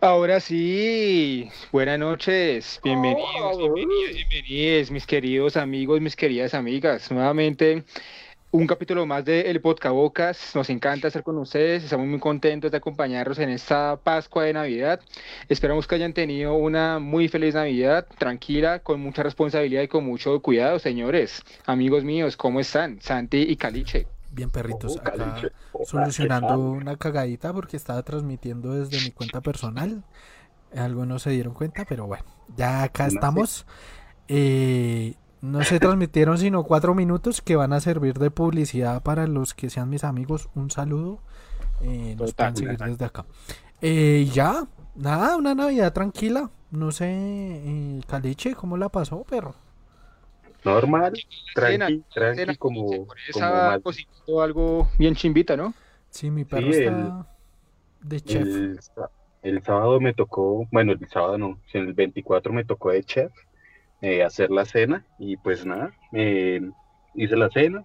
Ahora sí, buenas noches, bienvenidos, bienvenidos, bienvenidos, mis queridos amigos, mis queridas amigas. Nuevamente, un capítulo más de El Podcabocas. Nos encanta estar con ustedes, estamos muy contentos de acompañarlos en esta Pascua de Navidad. Esperamos que hayan tenido una muy feliz Navidad, tranquila, con mucha responsabilidad y con mucho cuidado, señores. Amigos míos, ¿cómo están? Santi y Caliche. Bien perritos, acá solucionando una cagadita porque estaba transmitiendo desde mi cuenta personal. Algunos se dieron cuenta, pero bueno, ya acá estamos. Eh, no se transmitieron sino cuatro minutos que van a servir de publicidad para los que sean mis amigos. Un saludo. Eh, nos pueden seguir desde acá. Eh, ya, nada, una Navidad tranquila. No sé, eh, Caliche, ¿cómo la pasó, perro? Normal, tranqui, tranqui, como, como mal. algo bien chimbita, ¿no? Sí, mi perro Sí, está de chef. El, el sábado me tocó, bueno, el sábado no, el 24 me tocó de chef eh, hacer la cena y pues nada, eh, hice la cena,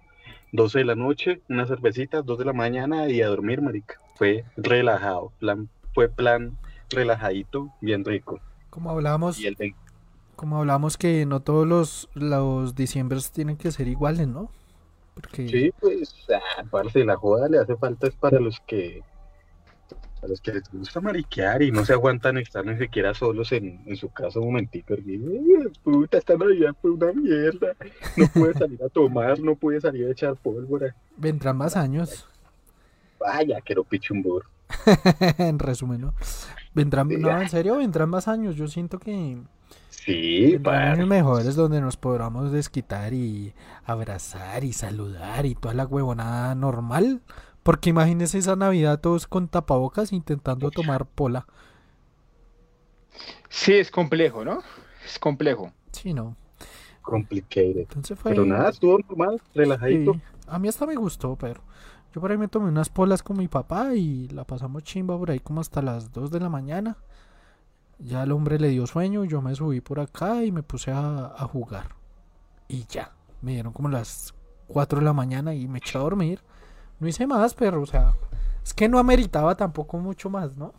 12 de la noche, una cervecita, 2 de la mañana y a dormir, marica. Fue relajado, plan, fue plan relajadito, bien rico. Como hablábamos, Y el de- como hablamos que no todos los, los diciembres tienen que ser iguales, ¿no? Porque Sí, pues, ah, parce, la joda le hace falta es para los que a los que les gusta mariquear y no se aguantan estar ni siquiera solos en, en su casa un momentico. y, "Ay, puta, esta Navidad fue una mierda. No pude salir a tomar, no pude salir a echar pólvora. vendrán más años. Vaya, quiero pichumbur. en resumen, ¿no? Vendrán, no, en serio, vendrán más años. Yo siento que Sí, vendrán años parce. mejores donde nos podamos desquitar y abrazar y saludar y toda la huevonada normal. Porque imagínense esa Navidad todos con tapabocas intentando tomar pola. Sí, es complejo, ¿no? Es complejo. Sí, no. Complicated. Entonces fue. Pero nada, estuvo normal, relajadito. sí, a mí hasta me gustó, pero yo por ahí me tomé unas polas con mi papá y la pasamos chimba por ahí como hasta las 2 de la mañana. Ya el hombre le dio sueño, yo me subí por acá y me puse a, jugar. Y ya, me dieron como las 4 de la mañana y me eché a dormir. No hice más, pero o sea, es que no ameritaba tampoco mucho más, ¿no?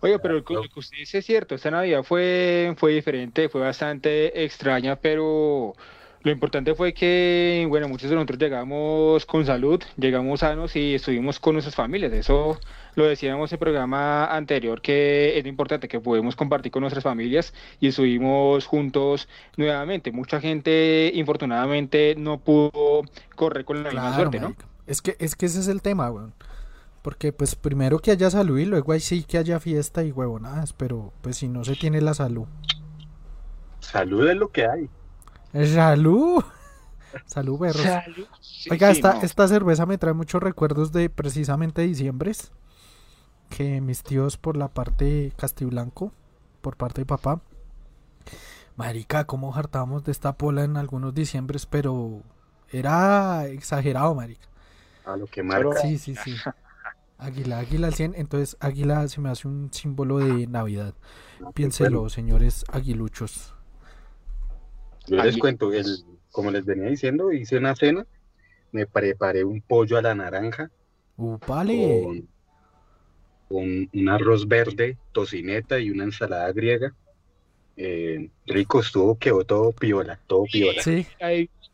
Oye, pero lo que lo que usted dice es cierto, esta Navidad fue, fue diferente, fue bastante extraña, pero lo importante fue que, bueno, muchos de nosotros llegamos con salud, llegamos sanos y estuvimos con nuestras familias. Eso lo decíamos en el programa anterior, que es importante que podemos compartir con nuestras familias y estuvimos juntos nuevamente. Mucha gente, infortunadamente, no pudo correr con la misma Claro, suerte, ¿no? marica. Es que, es que ese es el tema, weón. Porque pues primero que haya salud y luego ahí sí que haya fiesta y huevonadas, pero pues si no se tiene la salud. Salud es lo que hay. Salud. Salud, perros. Salud. Sí, Oiga, sí, esta, no. esta cerveza me trae muchos recuerdos de precisamente diciembres. Que mis tíos por la parte Castiblanco, por parte de papá. Marica, cómo hartábamos de esta pola en algunos diciembres, pero era exagerado, marica. A lo que marca. Sí, sí, sí. Águila, águila al 100. Entonces, águila se me hace un símbolo de Navidad. Piénselo, señores aguiluchos. Yo les cuento, el, como les venía diciendo, hice una cena, me preparé un pollo a la naranja Upale. con, con un arroz verde, tocineta y una ensalada griega. Eh, rico estuvo, quedó todo piola, todo piola. Sí.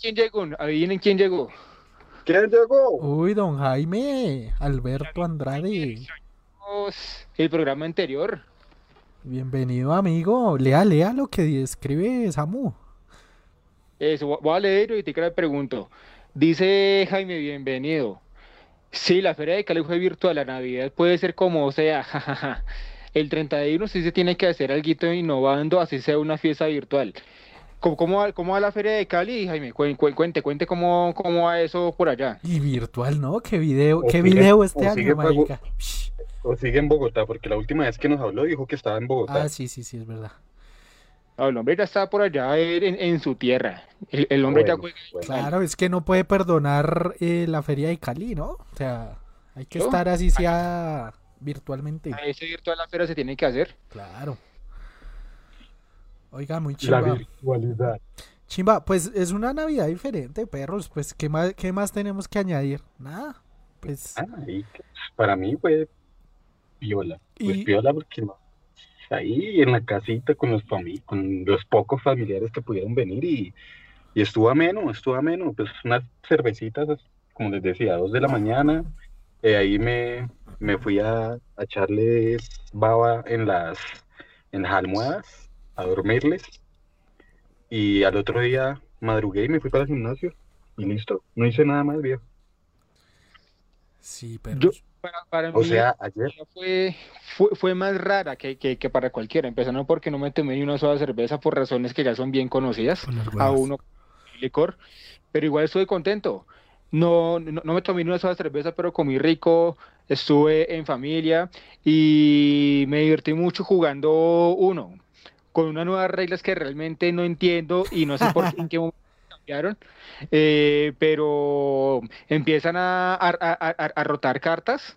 Quién llegó, adivinen quién llegó. ¿Quién llegó? Uy, don Jaime, Alberto Andrade. El programa anterior. Bienvenido, amigo. Lea, lea lo que escribe Samu. Eso, voy a leer y te le pregunto. Dice Jaime, bienvenido. Sí, la Feria de Cali fue virtual, la Navidad puede ser como sea, jajaja. El 31 sí se tiene que hacer algo innovando, así sea una fiesta virtual. ¿Cómo, cómo va, cómo va la Feria de Cali, Jaime? Cuen- cuen- Cuente, cuente cómo, cómo va eso por allá. Y virtual, ¿no? ¿Qué video, O qué sigue- video este año, marica? O sigue en Bogotá, porque la última vez que nos habló dijo que estaba en Bogotá. Ah, sí, sí, sí, es verdad. No, el hombre ya está por allá en, en su tierra. El, el hombre ya juega. bueno. Claro, es que no puede perdonar eh, la feria de Cali, ¿no? O sea, hay que ¿No? estar así sea virtualmente. A ese virtual la feria se tiene que hacer. Claro. Oiga, muy La chimba. virtualidad. Chimba, pues es una Navidad diferente, perros. Pues, ¿qué más, qué más tenemos que añadir? Nada. pues... Ah, para mí fue viola. Pues Y- viola porque no. Ahí en la casita con los fami con los pocos familiares que pudieron venir y, y estuvo ameno, estuvo ameno. Pues unas cervecitas, como les decía, a dos de la mañana. Eh, ahí me, me fui a, a echarles baba en las, en las almohadas, a dormirles. Y al otro día madrugué y me fui para el gimnasio. Y listo, no hice nada más, viejo. Sí, pero... Yo- Para, para O mí, sea, ayer, fue, fue, fue más rara que, que, que para cualquiera, empezando porque no me tomé ni una sola cerveza por razones que ya son bien conocidas. A uno licor, pero igual estuve contento. No, no, no me tomé ni una sola cerveza, pero comí rico, estuve en familia y me divertí mucho jugando uno, con unas nuevas reglas que realmente no entiendo y no sé por qué, en qué momento cambiaron, eh, pero empiezan a, a- a- rotar cartas.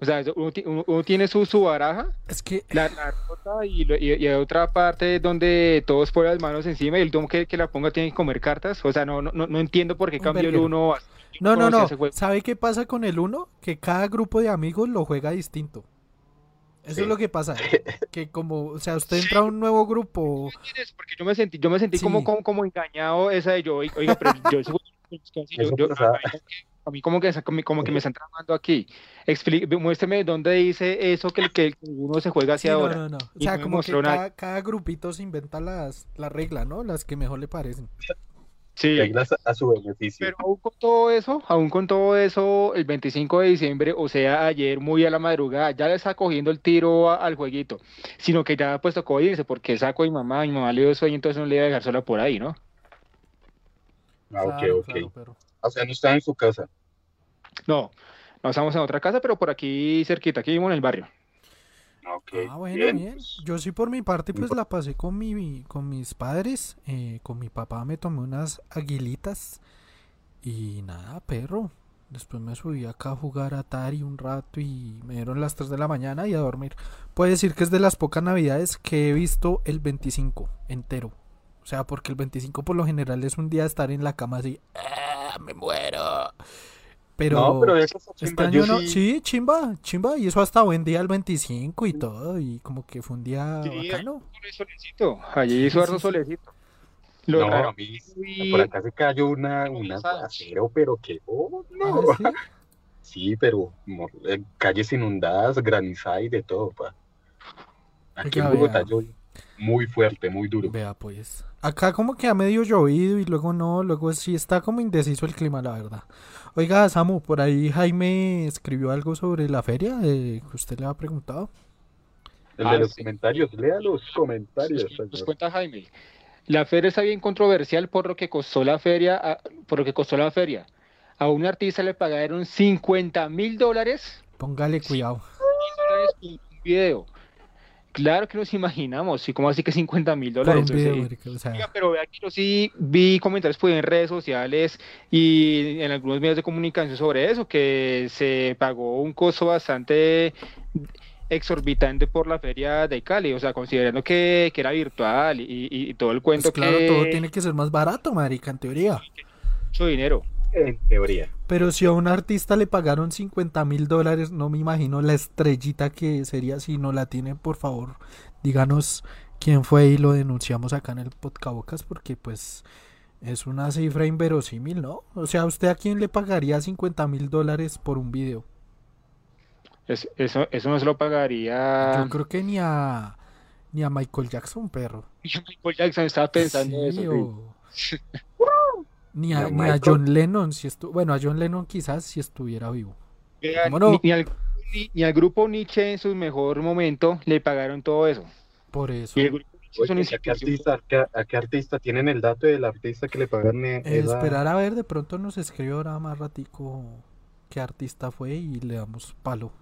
O sea, uno, ti- uno- uno tiene su, su baraja Es que... la, la rota y, y- y hay otra parte donde todos ponen las manos encima y el último que, que la ponga tiene que comer cartas. O sea, no, no, no entiendo por qué cambió el uno. No, no, no. ¿Sabe qué pasa con el 1? Que cada grupo de amigos lo juega distinto. Eso Sí. es lo que pasa. Que como, o sea, usted entra a un nuevo grupo. Porque yo me sentí, yo me sentí como, Sí. como, como engañado esa de yo, oiga, pero yo, yo, Eso yo- a, mí, a mí como que, como, que me están tramando aquí. Explí- muéstrame dónde dice eso que, el- que uno se juega Sí, hacia no, ahora. no, no. O sea, como que cada, cada grupito se inventa las, las reglas, ¿no? Las que mejor le parecen. Sí. reglas a, su beneficio. Pero aún con todo eso, aún con todo eso, el 25 de diciembre, o sea, ayer muy a la madrugada, ya le está cogiendo el tiro a- al jueguito, sino que ya pues tocó irse porque saco a mi mamá, mi mamá le dio sueño, entonces no le iba a dejar sola por ahí, ¿no? Ah, ok, ok. claro, pero- O sea, no estaba en su casa. No, no estamos en otra casa, pero por aquí cerquita, aquí vivimos en el barrio. Ah. Ah, bueno, bien. Yo sí por mi parte pues la pasé con mi, con mis padres, eh, con mi papá me tomé unas aguilitas y nada, perro. Después me subí acá a jugar Atari un rato y me dieron las 3 de la mañana y a dormir. Puedo decir que es de las pocas navidades que he visto el 25 entero. O sea, porque el 25 por lo general es un día de estar en la cama así, "Ah, me muero. Pero, no, pero eso fue este año no, sí- sí, chimba, chimba, y eso hasta buen día el 25 y todo, y como que fue un día Sí, bacano. Solecito, allí hizo harto sí, sí. solecito. Lo No, raro a mí fui- por acá se cayó una, un Pasado. aguacero, pero que oh, no. Ah, sí. Sí, pero eh, calles inundadas, granizada y de todo, pa. Aquí Oiga, en Bogotá vea. Muy fuerte, muy duro. Vea pues. Acá como que ha medio llovido y luego no, luego sí está como indeciso el clima, la verdad. Oiga, Samu, por ahí Jaime escribió algo sobre la feria eh, que usted le ha preguntado. El Ah, los sí. comentarios, lea los comentarios. Nos cuenta Jaime. La feria está bien controversial por lo que costó la feria, a- por lo que costó la feria. A un artista le pagaron 50 mil dólares Póngale cuidado. dólares por un video. Claro que nos imaginamos, y como así que 50 mil dólares. video, Sí. marica, o sea, Oiga, pero vea que yo sí vi comentarios pues, en redes sociales y en algunos medios de comunicación sobre eso, que se pagó un costo bastante exorbitante por la feria de Cali, o sea, considerando que, que era virtual y, y- y todo el cuento pues claro, que todo tiene que ser más barato, marica, en teoría. mucho dinero. En teoría. Pero si a un artista le pagaron 50 mil dólares, no me imagino la estrellita que sería si no la tiene, por favor, díganos quién fue y lo denunciamos acá en el Podcabocas porque pues es una cifra inverosímil, ¿no? O sea, ¿usted a quién le pagaría 50 mil dólares por un video? Es- eso, eso no se lo pagaría. Yo creo que ni a ni a Michael Jackson, perro. Yo, Michael Jackson estaba pensando Sí, eso. o- Ni a, Ni a. John Lennon, si estu... bueno, a John Lennon quizás si estuviera vivo. ¿Cómo no? ni, ni al, ni- ni al grupo Nietzsche en su mejor momento le pagaron todo eso. Por eso. Y el grupo Oye, ¿a qué artista, a qué- a qué artista tienen el dato del artista que le pagan eh, Eh, esa- esperar a ver, de pronto nos escribe ahora más ratico qué artista fue y le damos palo.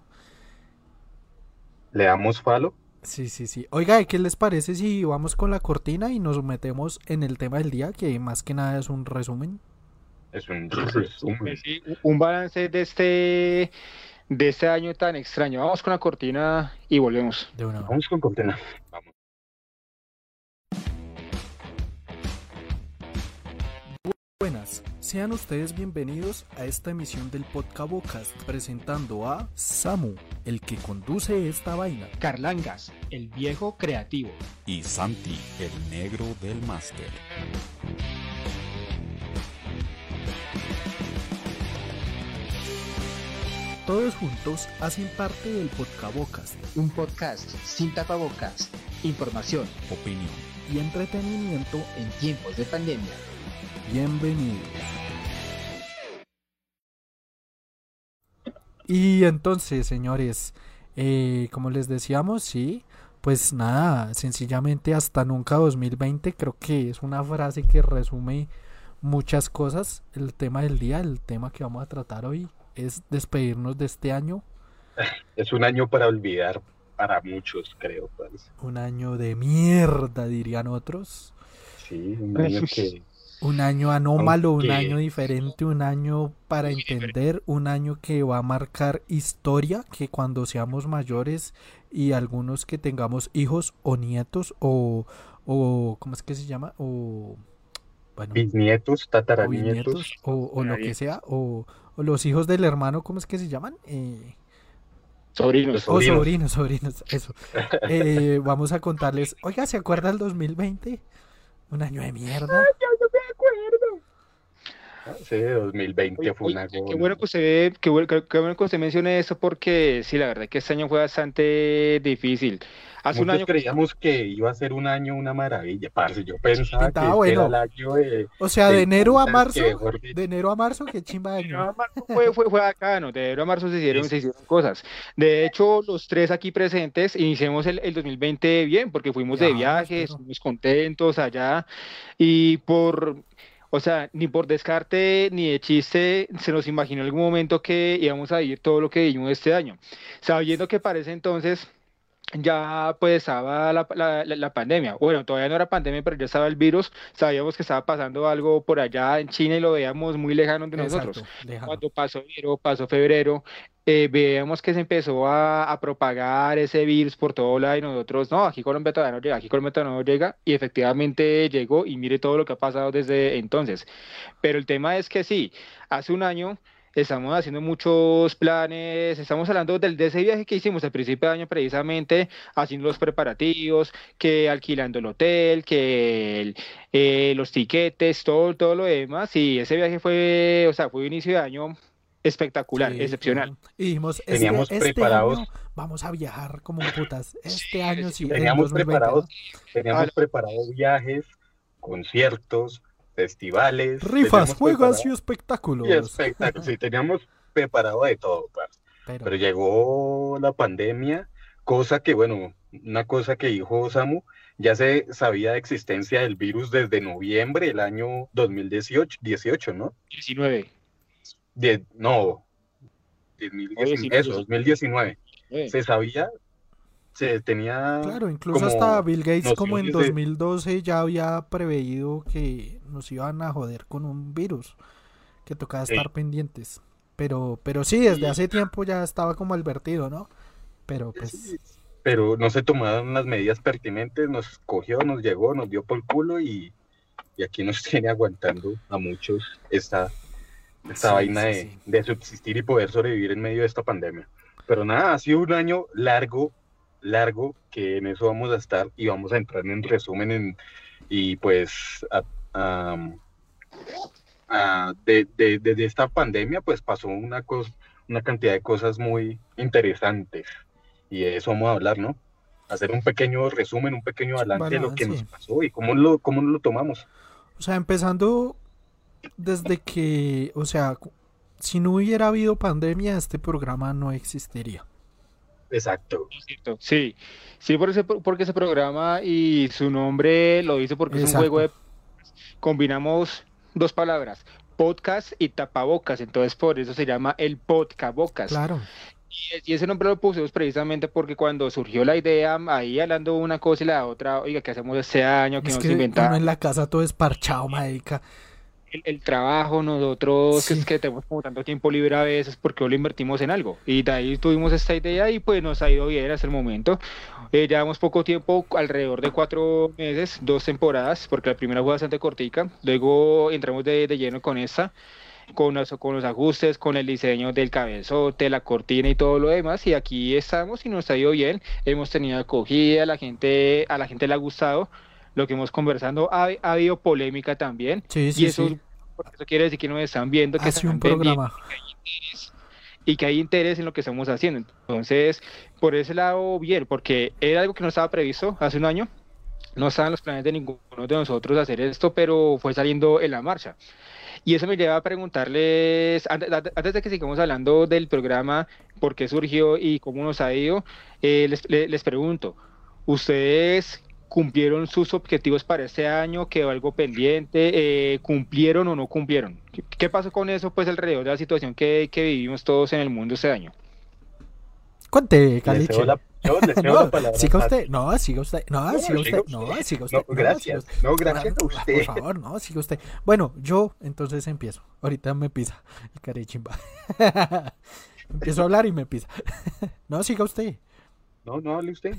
¿Le damos falo? Sí, sí, sí. Oiga, ¿y ¿qué les parece si vamos con la cortina y nos metemos en el tema del día, que más que nada es un resumen? Es un resumen. Sí, un balance de este de este año tan extraño. Vamos con la cortina y volvemos. De una. Vamos con Contena. Vamos. Buenas. Sean ustedes bienvenidos a esta emisión del Podcast presentando a Samu, el que conduce esta vaina. Carlangas, el viejo creativo. Y Santi, el negro del máster. Todos juntos hacen parte del Podcast. Un podcast sin tapabocas, información, Opinión. y entretenimiento en tiempos de pandemia. Bienvenidos. Y entonces, señores, eh, como les decíamos, sí, pues nada, sencillamente hasta nunca 2020 creo que es una frase que resume muchas cosas. El tema del día, el tema que vamos a tratar hoy es despedirnos de este año. Es un año para olvidar para muchos, creo. Pues. Un año de mierda, dirían otros. Sí, un año que... Un año anómalo, un año diferente, un año para entender, un año que va a marcar historia, que cuando seamos mayores y algunos que tengamos hijos o nietos o, o ¿cómo es que se llama? O, bueno, bisnietos, tataranietos. bisnietos, o, o lo que sea, o, o los hijos del hermano, ¿cómo es que se llaman? Eh, Sobrinos. o Sobrinos. sobrinos, sobrinos, eso. Eh, vamos a contarles, oiga, ¿se acuerda el 2020? Un año de mierda. Sí, 2020 fue Oye, una qué gona. bueno que usted, qué bueno, qué- qué bueno que usted mencione eso porque sí, la verdad que este año fue bastante difícil. Hace un Muchos año creíamos que iba a ser un año una maravilla, parce. Yo pensaba que bueno. era el año de, O sea, de de enero a marzo, que de enero a marzo, qué chimba de De enero a año. marzo fue, fue, fue bacano, de enero a marzo se hicieron, Sí. se hicieron cosas. De hecho, los tres aquí presentes iniciamos el, el 2020 bien, porque fuimos de Viajamos, viajes, fuimos contentos allá, y por, o sea, ni por descarte ni de chiste se nos imaginó en algún momento que íbamos a vivir todo lo que vivimos este año, sabiendo que para ese entonces ya pues estaba la, la- la- la pandemia. Bueno, todavía no era pandemia, pero ya estaba el virus. Sabíamos que estaba pasando algo por allá en China y lo veíamos muy lejano de nosotros. Lejano. Cuando pasó enero, pasó febrero, eh, veíamos que se empezó a, a propagar ese virus por todo lado y nosotros, no, aquí Colombia todavía no llega, aquí Colombia todavía no llega y efectivamente llegó y mire todo lo que ha pasado desde entonces. Pero el tema es que sí, hace un año estamos haciendo muchos planes, estamos hablando del, de ese viaje que hicimos al principio de año precisamente, haciendo los preparativos, que alquilando el hotel, que eh, los tiquetes, todo, todo lo demás y ese viaje fue, o sea, fue inicio de año espectacular, Sí, excepcional. dijimos, este, Teníamos este preparados- año vamos a viajar como putas. Este Sí, año sí, sí, en Teníamos 2020, preparados, teníamos Ah, preparados viajes, conciertos, festivales. Rifas, juegos y espectáculos. y espectáculos. Sí, teníamos preparado de todo. Pero, Pero llegó la pandemia, cosa que, bueno, una cosa que dijo Samu, ya se sabía de existencia del virus desde noviembre del año 2018, 18, ¿no? 19. Die- no, 2019, Oye, sí, eso, sí. 2019. eh. Se sabía, se tenía... claro, incluso como hasta Bill Gates como en nociones de- 2012 ya había preveído que nos iban a joder con un virus, que tocaba estar pendientes. Pero, pero sí, desde Sí. hace tiempo ya estaba como advertido, ¿no? Pero pues... Pero no se tomaron las medidas pertinentes, nos cogió, nos llegó, nos dio por el culo y, y aquí nos tiene aguantando a muchos esta, esta Sí, vaina sí, de, sí. de subsistir y poder sobrevivir en medio de esta pandemia. Pero nada, ha sido un año largo, largo, que en eso vamos a estar y vamos a entrar en resumen en- y pues a- am, a- de, de- desde esta pandemia pues pasó una, cos- una cantidad de cosas muy interesantes y de eso vamos a hablar, ¿no? Hacer un pequeño resumen, un pequeño balance de lo que nos balance. pasó y cómo lo, cómo lo tomamos. O sea, empezando desde que, o sea, si no hubiera habido pandemia, este programa no existiría. Exacto. Sí, sí, por ese, porque ese programa y su nombre lo dice porque es un juego de... Combinamos dos palabras, podcast y tapabocas, entonces por eso se llama el podcabocas. Claro. Y, ese nombre lo pusimos precisamente porque cuando surgió la idea, ahí hablando una cosa y la otra, oiga, ¿qué hacemos este año? ¿Qué Es nos que inventamos? en la casa todo esparchado, marica. El, trabajo, nosotros es que tenemos como tanto tiempo libre a veces porque lo invertimos en algo. Y de ahí tuvimos esta idea y pues nos ha ido bien hasta el momento. Eh, llevamos poco tiempo, alrededor de cuatro meses, dos temporadas, porque la primera fue bastante cortica. Luego entramos de, de lleno con esta con los, con los ajustes, con el diseño del cabezote, la cortina y todo lo demás. Y aquí estamos y nos ha ido bien. Hemos tenido acogida, la gente, a la gente le ha gustado lo que hemos conversando. Ha, habido polémica también. Sí, sí, y eso, eso quiere decir que nos están viendo, que Hace un programa. y que hay interés en lo que estamos haciendo. Entonces, por ese lado, bien, porque era algo que no estaba previsto hace un año. No estaban los planes de ninguno de nosotros hacer esto, pero fue saliendo en la marcha. Y eso me lleva a preguntarles, antes, de que sigamos hablando del programa, por qué surgió y cómo nos ha ido, eh, les, les, pregunto, ¿ustedes cumplieron sus objetivos para este año? ¿Quedó algo pendiente? Eh, ¿Cumplieron o no cumplieron? ¿Qué, pasó con eso, pues, alrededor de la situación que, que vivimos todos en el mundo este año? Cuente, Caliche. no, siga usted, no, siga usted, no, siga usted, no, siga usted. No, gracias, no, gracias a usted. Por favor, no, siga usted. Bueno, yo entonces empiezo. Ahorita me pisa el carechimba. empiezo a hablar y me pisa. no, siga usted. No, no hable usted.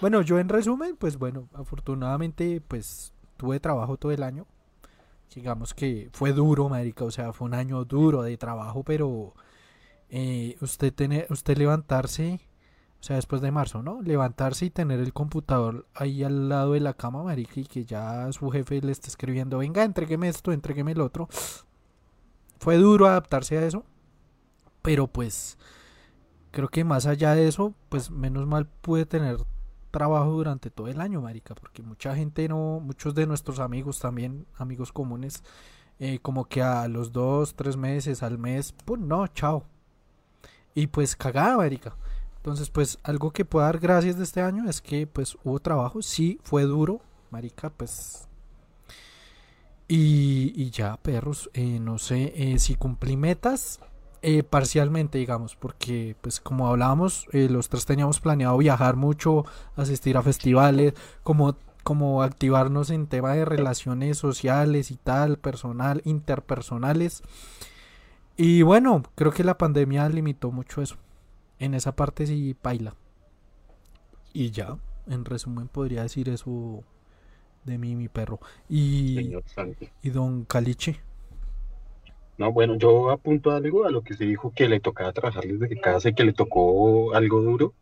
Bueno, yo en resumen, pues bueno, afortunadamente, pues tuve trabajo todo el año. Digamos que fue duro, marica, o sea, fue un año duro de trabajo, pero eh, usted tener, usted levantarse o sea, después de marzo, ¿no? Levantarse y tener el computador ahí al lado de la cama, marica, y que ya su jefe le esté escribiendo, venga, entrégueme esto, entrégueme el otro. Fue duro adaptarse a eso, pero pues creo que más allá de eso, pues menos mal pude tener trabajo durante todo el año, marica, porque mucha gente no, muchos de nuestros amigos también, amigos comunes, eh, como que a los dos, tres meses, al mes, pues no, chao. Y pues cagada, marica. Entonces, pues algo que puedo dar gracias de este año es que pues hubo trabajo, sí, fue duro, marica, pues... Y, ya, perros, eh, no sé eh, si cumplí metas eh, parcialmente, digamos, porque pues como hablábamos, los tres teníamos planeado viajar mucho, asistir a festivales, como como activarnos en tema de relaciones sociales y tal, personal, interpersonales. Y bueno, creo que la pandemia limitó mucho eso. En esa parte sí baila. Y ya, en resumen podría decir eso de mí, mi perro. Y, y don Caliche. No, bueno, yo apunto algo a lo que se dijo que le tocaba trabajar desde casa y que le tocó algo duro.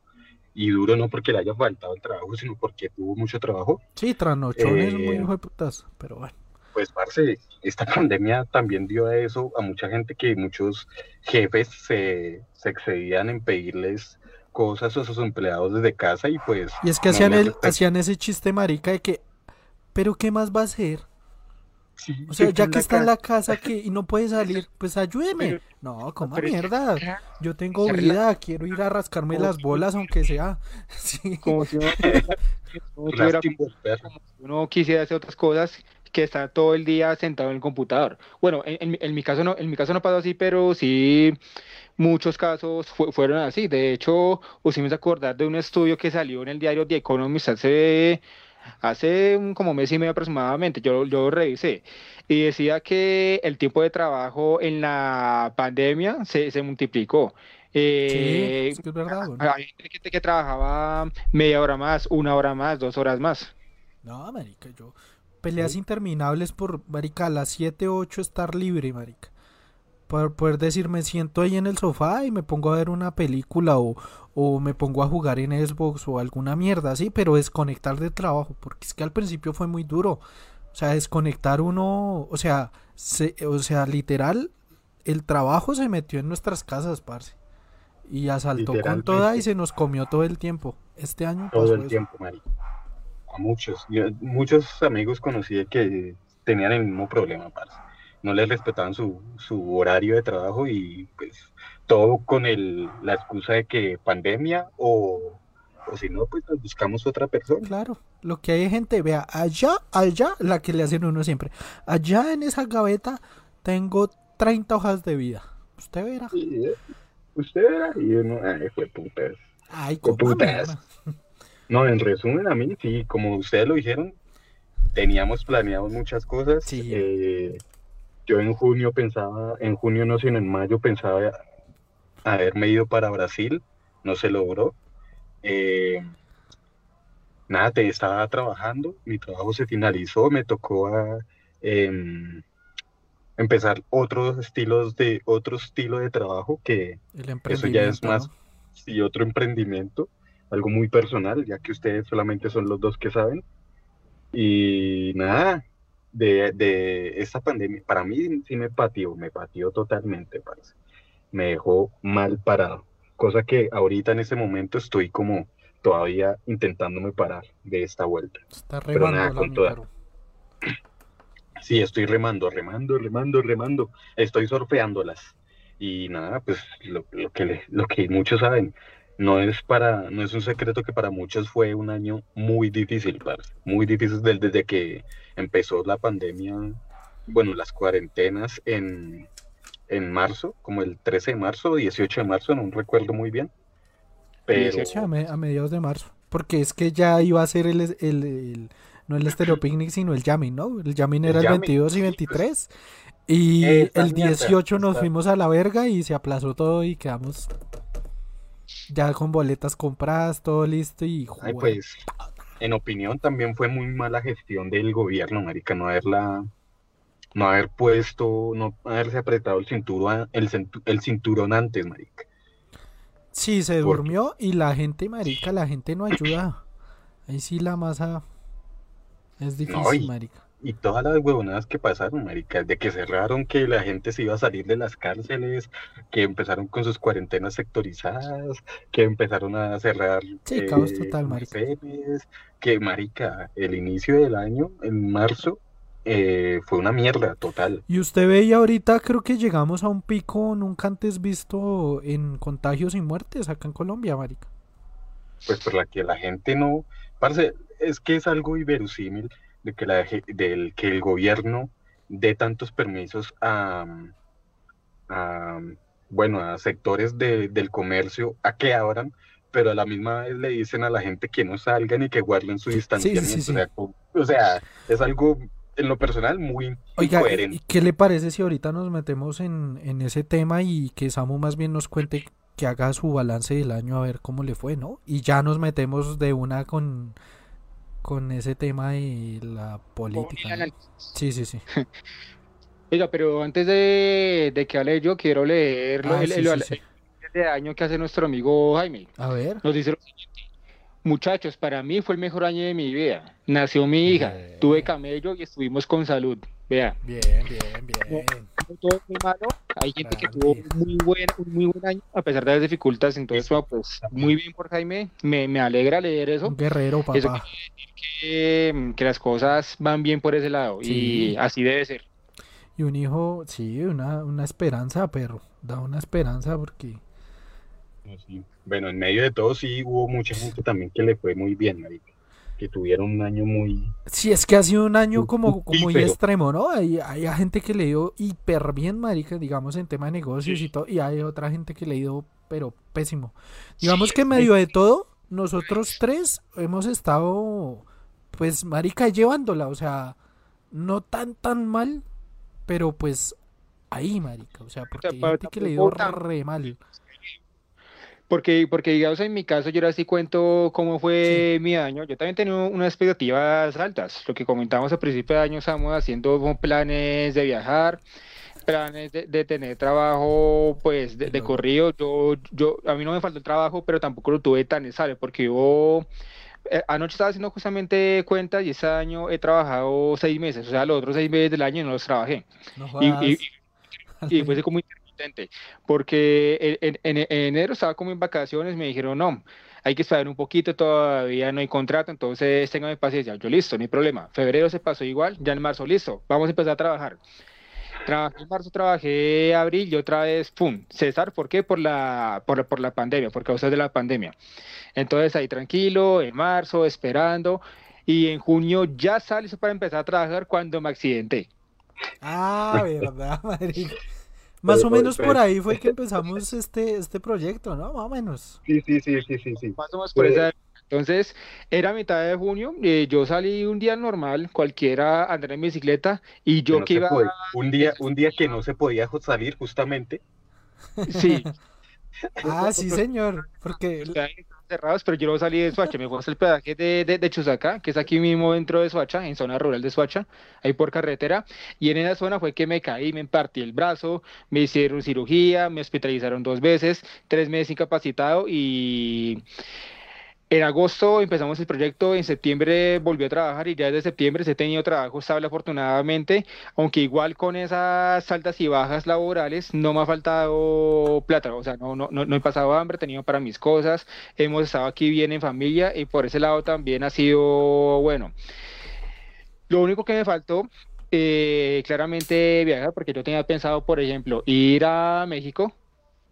Y duro no porque le haya faltado el trabajo, sino porque tuvo mucho trabajo. Sí, trasnochones eh, muy hijo de putas, pero bueno. Pues, parce, esta pandemia también dio a eso a mucha gente que muchos jefes se, se excedían en pedirles cosas a sus empleados desde casa y pues... Y es que hacían, el, hacían ese chiste marica de que, pero ¿qué más va a hacer? O sea, ya que está en la casa que, y no puede salir, pues ayúdeme. No, como mierda. Yo tengo vida, quiero ir a rascarme las bolas aunque sea. Sí. Como si uno, quisiera hacer otras cosas que estar todo el día sentado en el computador. Bueno, en, en, mi caso no, en mi caso no pasó así, pero sí muchos casos fueron así. De hecho, me acordar de un estudio que salió en el diario The Economist hace, hace un, como mes y medio aproximadamente. Yo, yo revisé y decía que el tiempo de trabajo en la pandemia se, se multiplicó. Eh, sí, es verdad. Hay gente que trabajaba media hora más, una hora más, dos horas más. No, marica, yo peleas interminables por, marica, a las 7, 8 estar libre, marica para poder decir me siento ahí en el sofá y me pongo a ver una película o, o me pongo a jugar en Xbox o alguna mierda así, pero desconectar de trabajo, porque es que al principio fue muy duro. O sea, desconectar uno, o sea, o sea, literal, el trabajo se metió en nuestras casas, parce. Y asaltó con toda y se nos comió todo el tiempo. Este año todo el tiempo, marico. A muchos, muchos amigos conocí que tenían el mismo problema, parce no les respetaban su, su horario de trabajo y pues todo con el, la excusa de que pandemia o, o si no, pues buscamos otra persona. Claro, lo que hay gente, vea, allá, allá, la que le hacen uno siempre, allá en esa gaveta tengo 30 hojas de vida. Usted verá. Eh, usted verá. Y uno, ay, fue putas. Ay, putas. No, en resumen, a mí, sí, como ustedes lo dijeron, teníamos planeado muchas cosas. Sí. Eh, yo en junio pensaba, en junio no, sino en mayo pensaba haberme ido para Brasil, no se logró. Eh, nada, te estaba trabajando, mi trabajo se finalizó, me tocó a, em, empezar otros estilos de otro estilo de trabajo que eso ya es más y otro emprendimiento, algo muy personal, ya que ustedes solamente son los dos que saben. Y nada, de, de esta pandemia, para mí sí me pateó, me pateó totalmente, parece. Me dejó mal parado, cosa que ahorita en ese momento estoy como todavía intentándome parar de esta vuelta. Está Pero nada, con toda. Sí, estoy remando, remando, remando, remando. Estoy sorfeándolas. Y nada, pues lo, que, lo que muchos saben, no es para, no es un secreto que para muchos fue un año muy difícil, muy difícil desde, que empezó la pandemia, bueno, las cuarentenas en, en marzo, como el 13 de marzo, 18 de marzo, no recuerdo muy bien. Pero... a, mediados de marzo, porque es que ya iba a ser el, el, no el Stereo Picnic, sino el jamming, ¿no? El jamming era el, 22 y 23. Y el 18 nos fuimos a la verga y se aplazó todo y quedamos ya con boletas compradas, todo listo y Ay, pues, en opinión también fue muy mala gestión del gobierno, marica, no haberla no haber puesto, no haberse apretado el cinturón, el, el cinturón antes, marica. Sí, se durmió y la gente, marica, la gente no ayuda. Ahí sí la masa es difícil, marica. Y todas las huevonadas que pasaron, marica, de que cerraron, que la gente se iba a salir de las cárceles, que empezaron con sus cuarentenas sectorizadas, que empezaron a cerrar. Sí, caos eh, total, marica. que, marica, el inicio del año, en marzo, eh, fue una mierda total. Y usted veía ahorita, creo que llegamos a un pico nunca antes visto en contagios y muertes acá en Colombia, marica. Pues por la que la gente no, parece, es que es algo inverosímil de que la del que el gobierno dé tantos permisos a, bueno a sectores del comercio a que abran pero a la misma vez le dicen a la gente que no salgan y que guarden su distanciamiento. o sea, es algo en lo personal muy, Oiga, ¿y ¿qué le parece si ahorita nos metemos en, en ese tema y que Samu más bien nos cuente que haga su balance del año a ver cómo le fue, ¿no? Y ya nos metemos de una con, con ese tema de la política. Sí, sí, sí. Oiga, pero antes de, de, que hable yo, quiero leer ah, el, de año que hace nuestro amigo Jaime. A ver. Nos dice lo siguiente. Muchachos, para mí fue el mejor año de mi vida. Nació mi hija, tuve camello y estuvimos con salud. Vea. Bien, bien, bien. todo muy malo. Hay gente que tuvo muy buen, un muy buen año a pesar de las dificultades. Entonces, pues, muy bien por Jaime. Me, me alegra leer eso. Un guerrero, papá. Eso quiere decir que, que, las cosas van bien por ese lado. Y así debe ser. Y un hijo, sí, una, una esperanza, perro. Da una esperanza porque bueno, en medio de todo sí hubo mucha gente también que le fue muy bien, marica. Que tuvieron un año muy... Sí, es que ha sido un año como, muy extremo, ¿no? Hay, hay gente que le dio hiper bien, marica, digamos, en tema de negocios y todo. Y hay otra gente que le dio, pero pésimo. Digamos que en medio de todo, nosotros tres hemos estado, pues, marica, llevándola. O sea, no tan, tan mal, pero pues ahí, marica. O sea, porque hay gente que le dio re mal. Porque, porque digamos, en mi caso, yo ahora sí cuento cómo fue mi año. Yo también tenía unas expectativas altas. Lo que comentamos a principio de año, estamos haciendo planes de viajar, planes de, tener trabajo, pues, de, corrido. Yo, yo, a mí no me faltó el trabajo, pero tampoco lo tuve tan necesario, porque yo eh, anoche estaba haciendo justamente cuentas y este año he trabajado seis meses, o sea, los otros seis meses del año no los trabajé. y, y, y, fue como porque en, enero estaba como en vacaciones, me dijeron, no, hay que esperar un poquito, todavía no hay contrato, entonces téngame paciencia. Yo listo, no hay problema. Febrero se pasó igual, ya en marzo listo, vamos a empezar a trabajar. Trabajé en marzo, trabajé abril y otra vez, ¡pum! César, ¿por qué? Por la, por, por la pandemia, por causa de la pandemia. Entonces ahí tranquilo, en marzo, esperando, y en junio ya salí para empezar a trabajar cuando me accidenté. Ah, verdad, Madrid. Más o menos por ahí fue que empezamos este, este proyecto, ¿no? Más o menos. Sí, sí, sí, sí, sí. sí. Más o menos por esa Entonces, era mitad de junio, eh, yo salí un día normal, cualquiera andar en bicicleta, y yo que, iba... Un día, un día que no se podía salir justamente. Sí. ah, sí, señor, porque... cerrados, pero yo no salí de Suacha, me fui hasta el pedaje de, de, de, Chusaca, que es aquí mismo dentro de Suacha, en zona rural de Suacha, ahí por carretera, y en esa zona fue que me caí, me partí el brazo, me hicieron cirugía, me hospitalizaron dos veces, tres meses incapacitado y en agosto empezamos el proyecto, en septiembre volví a trabajar y ya desde septiembre he tenido trabajo estable afortunadamente, aunque igual con esas altas y bajas laborales no me ha faltado plata, o sea, no, no, no, he pasado hambre, he tenido para mis cosas, hemos estado aquí bien en familia y por ese lado también ha sido bueno. Lo único que me faltó eh, claramente viajar, porque yo tenía pensado, por ejemplo, ir a México,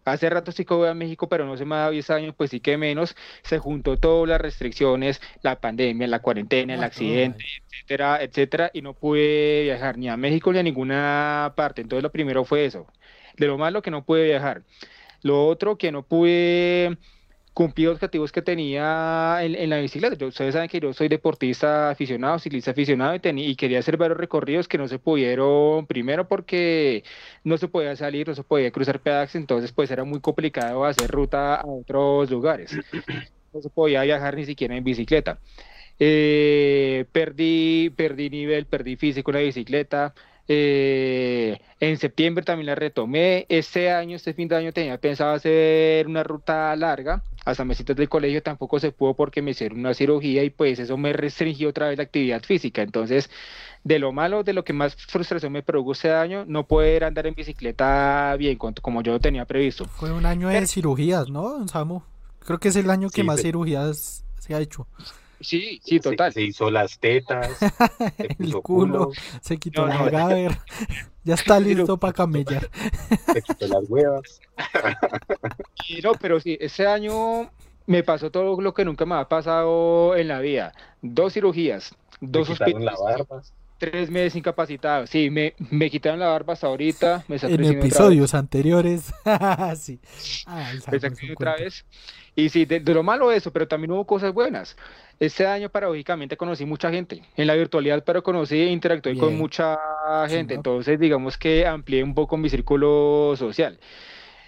Hace rato sí que voy a México, pero no se me ha dado 10 años, pues sí que menos. Se juntó todas las restricciones, la pandemia, la cuarentena, el ah, accidente, etcétera, etcétera, y no pude viajar ni a México ni a ninguna parte. Entonces lo primero fue eso. De lo malo que no pude viajar. Lo otro que no pude cumplí los objetivos que tenía en, la bicicleta. ustedes saben que yo soy deportista aficionado, ciclista aficionado y, y, quería hacer varios recorridos que no se pudieron, primero porque no se podía salir, no se podía cruzar pedajes, entonces pues era muy complicado hacer ruta a otros lugares. No se podía viajar ni siquiera en bicicleta. Eh, perdí, perdí nivel, perdí físico en la bicicleta. Eh, en septiembre también la retomé. Este año, este fin de año, tenía pensado hacer una ruta larga. Hasta mesitas del colegio tampoco se pudo porque me hicieron una cirugía y pues eso me restringió otra vez la actividad física. Entonces, de lo malo, de lo que más frustración me produjo este año, no poder andar en bicicleta bien como yo tenía previsto. Fue un año de cirugías, ¿no, Samu? Creo que es el año que más cirugías se ha hecho. Sí, sí, total. Se, hizo las tetas, el culo, se quitó la gaber, ya está listo para camellar. Se quitó las huevas. no, pero sí, ese año me pasó todo lo que nunca me ha pasado en la vida. Dos cirugías, dos hospitales. Tres meses incapacitado. Sí, me, me quitaron la barba hasta ahorita. Me en episodios anteriores. sí. Ah, otra vez. Y sí, de, lo malo eso, pero también hubo cosas buenas. Este año, paradójicamente, conocí mucha gente en la virtualidad, pero conocí e interactué con mucha gente. Entonces, digamos que amplié un poco mi círculo social.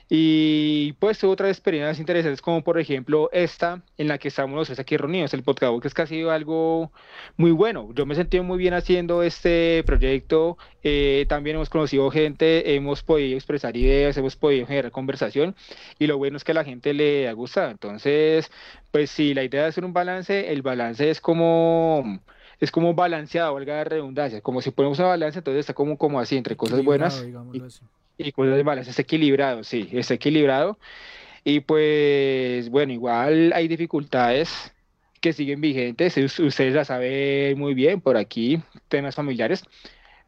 Y pues tuve otras experiencias interesantes, como por ejemplo esta en la que estamos nosotros aquí reunidos, el podcast, que es casi algo muy bueno. Yo me sentí muy bien haciendo este proyecto. Eh, también hemos conocido gente, hemos podido expresar ideas, hemos podido generar conversación. Y lo bueno es que a la gente le ha gustado. Entonces, pues si la idea de hacer un balance, el balance es como es como balanceado, valga la redundancia, como si ponemos una balanza, entonces está como, como así, entre cosas buenas y cosas malas, es equilibrado, sí, es equilibrado. Y pues, bueno, igual hay dificultades que siguen vigentes, ustedes la saben muy bien por aquí, temas familiares,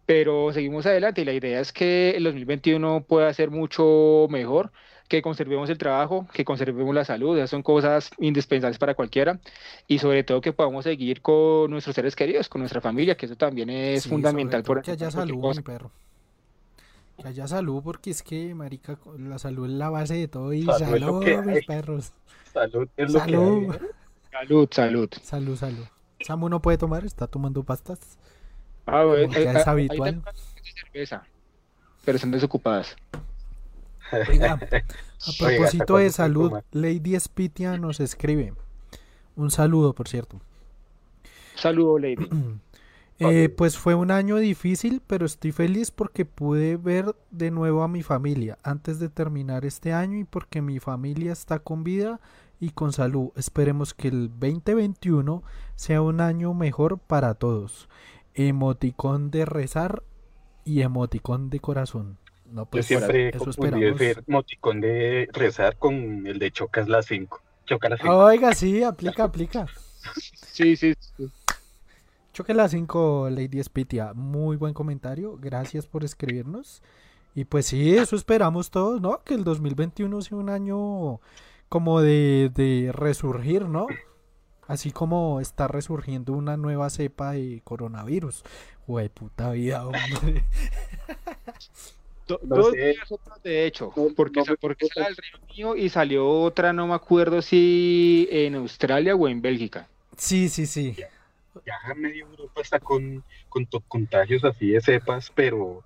pero seguimos adelante y la idea es que el 2021 pueda ser mucho mejor, que conservemos el trabajo, que conservemos la salud, esas son cosas indispensables para cualquiera y sobre todo que podamos seguir con nuestros seres queridos, con nuestra familia, que eso también es fundamental. Por que haya salud, mi perro. Que haya salud, porque es que, marica, la salud es la base de todo y salud, mis perros. Salud es lo salud. que hay. Salud, salud. Salud, salud. Samu no puede tomar, está tomando pastas. Ah, bueno. Eh, es habitual. cerveza, pero están desocupadas. Oiga, a propósito de salud, Lady Spitia nos escribe. Un saludo, por cierto. Saludo, Lady. Eh, pues fue un año difícil, pero estoy feliz porque pude ver de nuevo a mi familia antes de terminar este año y porque mi familia está con vida y con salud. Esperemos que el 2021 sea un año mejor para todos. Emoticón de rezar y emoticón de corazón. No, pues Yo siempre eso esperamos. emoticón de rezar con el de chocas las 5. Oiga, sí, aplica, aplica. sí, sí. sí. Choque la 5, Lady Spitia. Muy buen comentario. Gracias por escribirnos. Y pues sí, eso esperamos todos, ¿no? Que el 2021 sea un año como de, de resurgir, ¿no? Así como está resurgiendo una nueva cepa de coronavirus. Güey, puta vida, hombre. dos días otros, de hecho, porque, porque sale el Reino Unido y salió otra, no me acuerdo si en Australia o en Bélgica. Sí, sí, sí. Ya, medio Europa está con, con contagios así de cepas, pero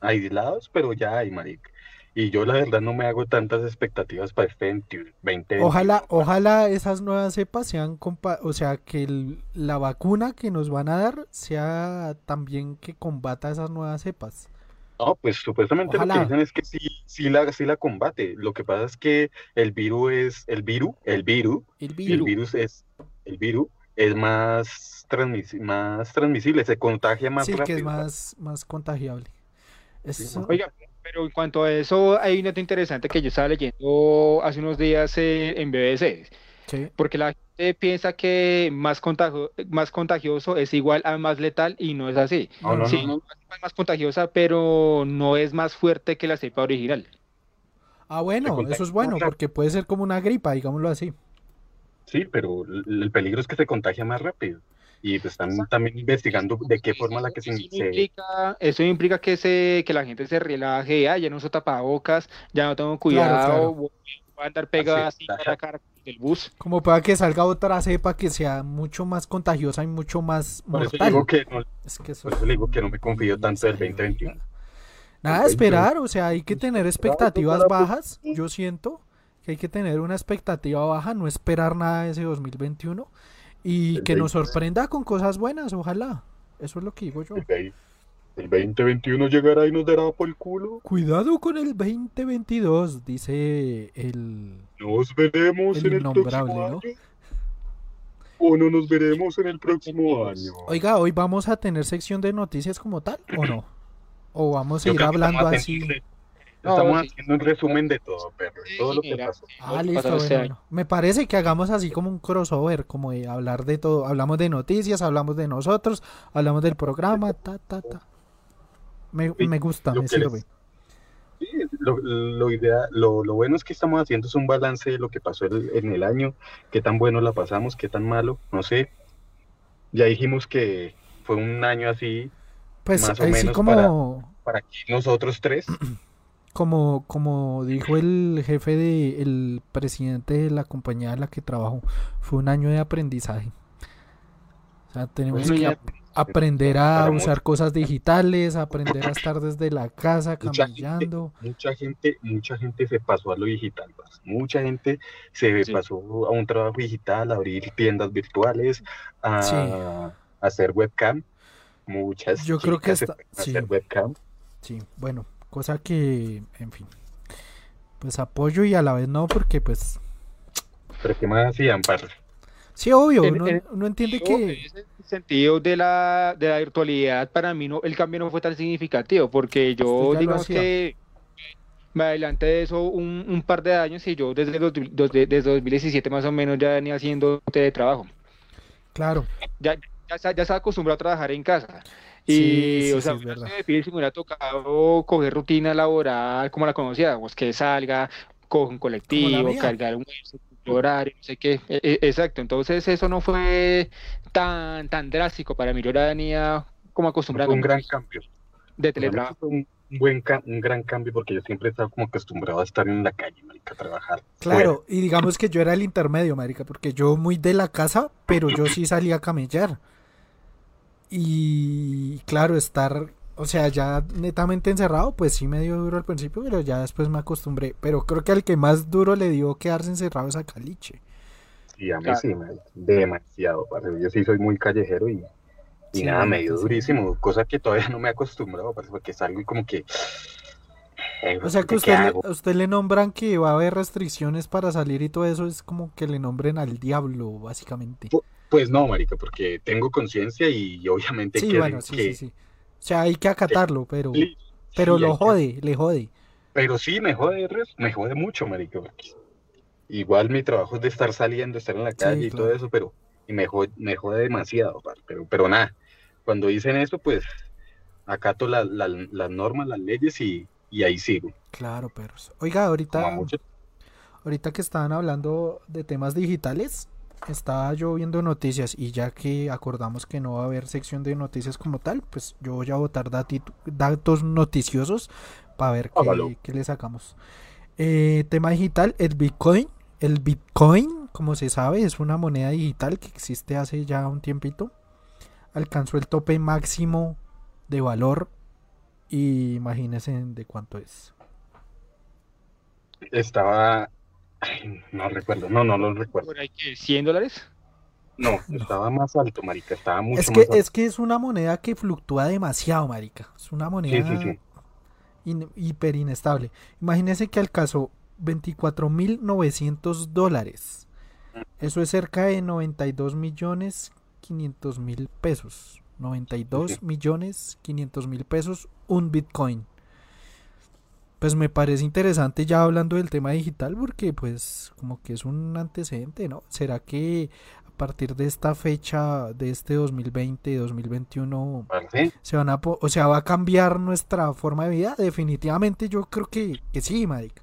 aislados, pero ya hay, marica. Y yo la verdad no me hago tantas expectativas para este 2020. Ojalá, ojalá esas nuevas cepas sean, o sea, que la vacuna que nos van a dar sea también que combata esas nuevas cepas. No, pues supuestamente lo que dicen es que sí, sí la, sí la combate. Lo que pasa es que el virus es, el virus, el virus, el virus, es, el virus es más, más transmisible, se contagia más rápido. Sí, que es más, más contagiable. Oiga, pero en cuanto a eso, hay un dato interesante que yo estaba leyendo hace unos días en BBC. Porque la gente piensa que más, contagio, más contagioso es igual a más letal y no es así. sí, es más contagiosa, pero no es más fuerte que la cepa original. Ah, bueno, eso es bueno, porque puede ser como una gripa, digámoslo así. Sí, pero el peligro es que se contagia más rápido y pues están también investigando de qué forma la que se, implica, Eso implica que se que la gente se relaje, ah, ya no uso tapabocas, ya no tengo cuidado, voy a andar pegado así a la cara del bus. Como para que salga otra cepa que sea mucho más contagiosa y mucho más mortal. Por eso digo que no, es que eso digo que no me confío tanto del 2021. Nada, esperar, o sea, hay que tener expectativas bajas, yo siento que hay que tener una expectativa baja, no esperar nada de ese 2021 y que nos sorprenda con cosas buenas, ojalá. Eso es lo que digo yo. El 2021 llegará y nos dará por el culo. Cuidado con el 2022, dice el. Nos veremos en el próximo año. O no nos veremos en el próximo año. Oiga, hoy vamos a tener sección de noticias como tal, ¿o no? ¿O vamos a ir hablando así? Estamos haciendo un resumen de todo, perro, todo lo que pasó. Ah, listo, bueno, Me parece que hagamos así como un crossover, como de hablar de todo. Hablamos de noticias, hablamos de nosotros, hablamos del programa, ta, ta, ta. Me, me gusta, me sirve. Sí, lo, lo, idea, lo, lo, bueno es que estamos haciendo es un balance de lo que pasó en el año, qué tan bueno la pasamos, qué tan malo, no sé. Ya dijimos que fue un año así, pues más o menos como... para, para nosotros tres. como, como dijo el jefe de el presidente de la compañía en la que trabajo, fue un año de aprendizaje. O sea, tenemos que aprender a usar cosas digitales, aprender a estar desde la casa caminando. Mucha gente, mucha gente, se pasó a lo digital, mucha gente se pasó a un trabajo digital, a abrir tiendas virtuales, a, hacer webcam. Muchas Yo creo que hasta, hacer webcam. Sí, bueno, Cosa que, en fin, pues apoyo y a la vez no, porque pues... Pero ¿qué más hacían, par? Sí, obvio, uno, entiende que... En ese sentido de la, de la virtualidad, para mí no, el cambio no fue tan significativo, porque yo digamos que me adelanté de eso un, un, par de años y yo desde, desde 2017 más o menos ya venía haciendo teletrabajo. Claro. Ya, ya, ya estaba acostumbrado a trabajar en casa. Y, o sea, sí, me si me hubiera tocado coger rutina laboral como la conocía, pues que salga, coge un colectivo, cargar un horario, no sé qué. E, e, exacto, entonces eso no fue tan tan drástico para mí. Yo era venía como acostumbrado. un gran cambio. De teletrabajo. Un, buen un gran cambio porque yo siempre he estado como acostumbrado a estar en la calle, marica, a trabajar. Claro, y digamos que yo era el intermedio, marica, porque yo muy de la casa, pero yo sí salía a camellar. Y claro, estar, o sea, ya netamente encerrado, pues sí me dio duro al principio, pero ya después me acostumbré. Pero creo que al que más duro le dio quedarse encerrado es a Caliche. Sí, a mí sí, demasiado, Yo sí soy muy callejero y, y nada, me dio durísimo, cosa que todavía no me he acostumbrado, porque es algo como que... Eh, o sea que usted le, usted le nombran que va a haber restricciones para salir y todo eso es como que le nombren al diablo, básicamente. Pues no, marica, porque tengo conciencia y obviamente sí, bueno, sí, sí, sí. O sea, hay que acatarlo, pero pero lo jode, le jode. Pero sí, me jode, me jode mucho, marica, igual mi trabajo es de estar saliendo, estar en la calle y todo eso, pero y me jode, me jode demasiado, pero pero nada. Cuando dicen eso, pues acato las normas, las leyes y, y ahí sigo. Claro, perros. Oiga, ahorita ahorita que estaban hablando de temas digitales, estaba yo viendo noticias y ya que acordamos que no va a haber sección de noticias como tal, pues yo voy a botar datos noticiosos para ver qué, le sacamos. Eh, tema digital, el Bitcoin. El Bitcoin, como se sabe, es una moneda digital que existe hace ya un tiempito. Alcanzó el tope máximo de valor y imagínense de cuánto es. Estaba, no recuerdo, no, no lo recuerdo. ¿Por ahí que 100 dólares? No, estaba más alto, marica, estaba mucho es que, más alto. Es que es una moneda que fluctúa demasiado, marica. Es una moneda hiper inestable. Imagínense que alcanzó 24.900 dólares. Eso es cerca de 92 millones 500 mil pesos. 92 millones 500 mil pesos un Bitcoin. Pues me parece interesante ya hablando del tema digital porque pues como que es un antecedente, ¿no? ¿Será que a partir de esta fecha de este 2020, 2021 se van a o sea, va a cambiar nuestra forma de vida? Definitivamente yo creo que, que sí, marica.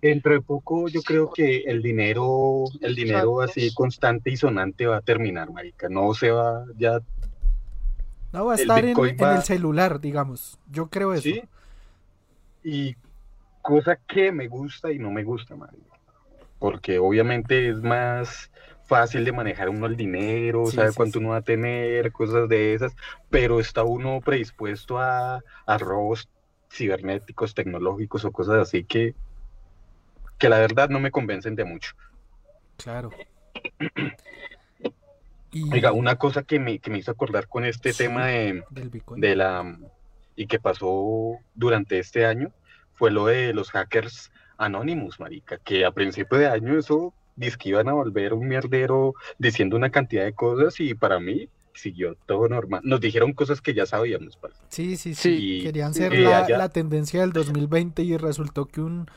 Dentro de poco yo creo que el dinero, el dinero así constante y sonante va a terminar, marica. No se va ya no, va a estar en, el celular, digamos. Yo creo eso. ¿Sí? Y cosa que me gusta y no me gusta, Mario. Porque obviamente es más fácil de manejar uno el dinero, sabe cuánto uno va a tener, cosas de esas, pero está uno predispuesto a, a robos cibernéticos, tecnológicos o cosas así que, que la verdad no me convencen de mucho. Claro. Oiga, una cosa que me, que me hizo acordar con este tema de, de la y que pasó durante este año fue lo de los hackers anónimos, marica, que a principio de año eso dice que iban a volver un mierdero diciendo una cantidad de cosas y para mí siguió todo normal. Nos dijeron cosas que ya sabíamos. Sí, sí, sí. Querían ser la, la, tendencia del 2020 y resultó que un,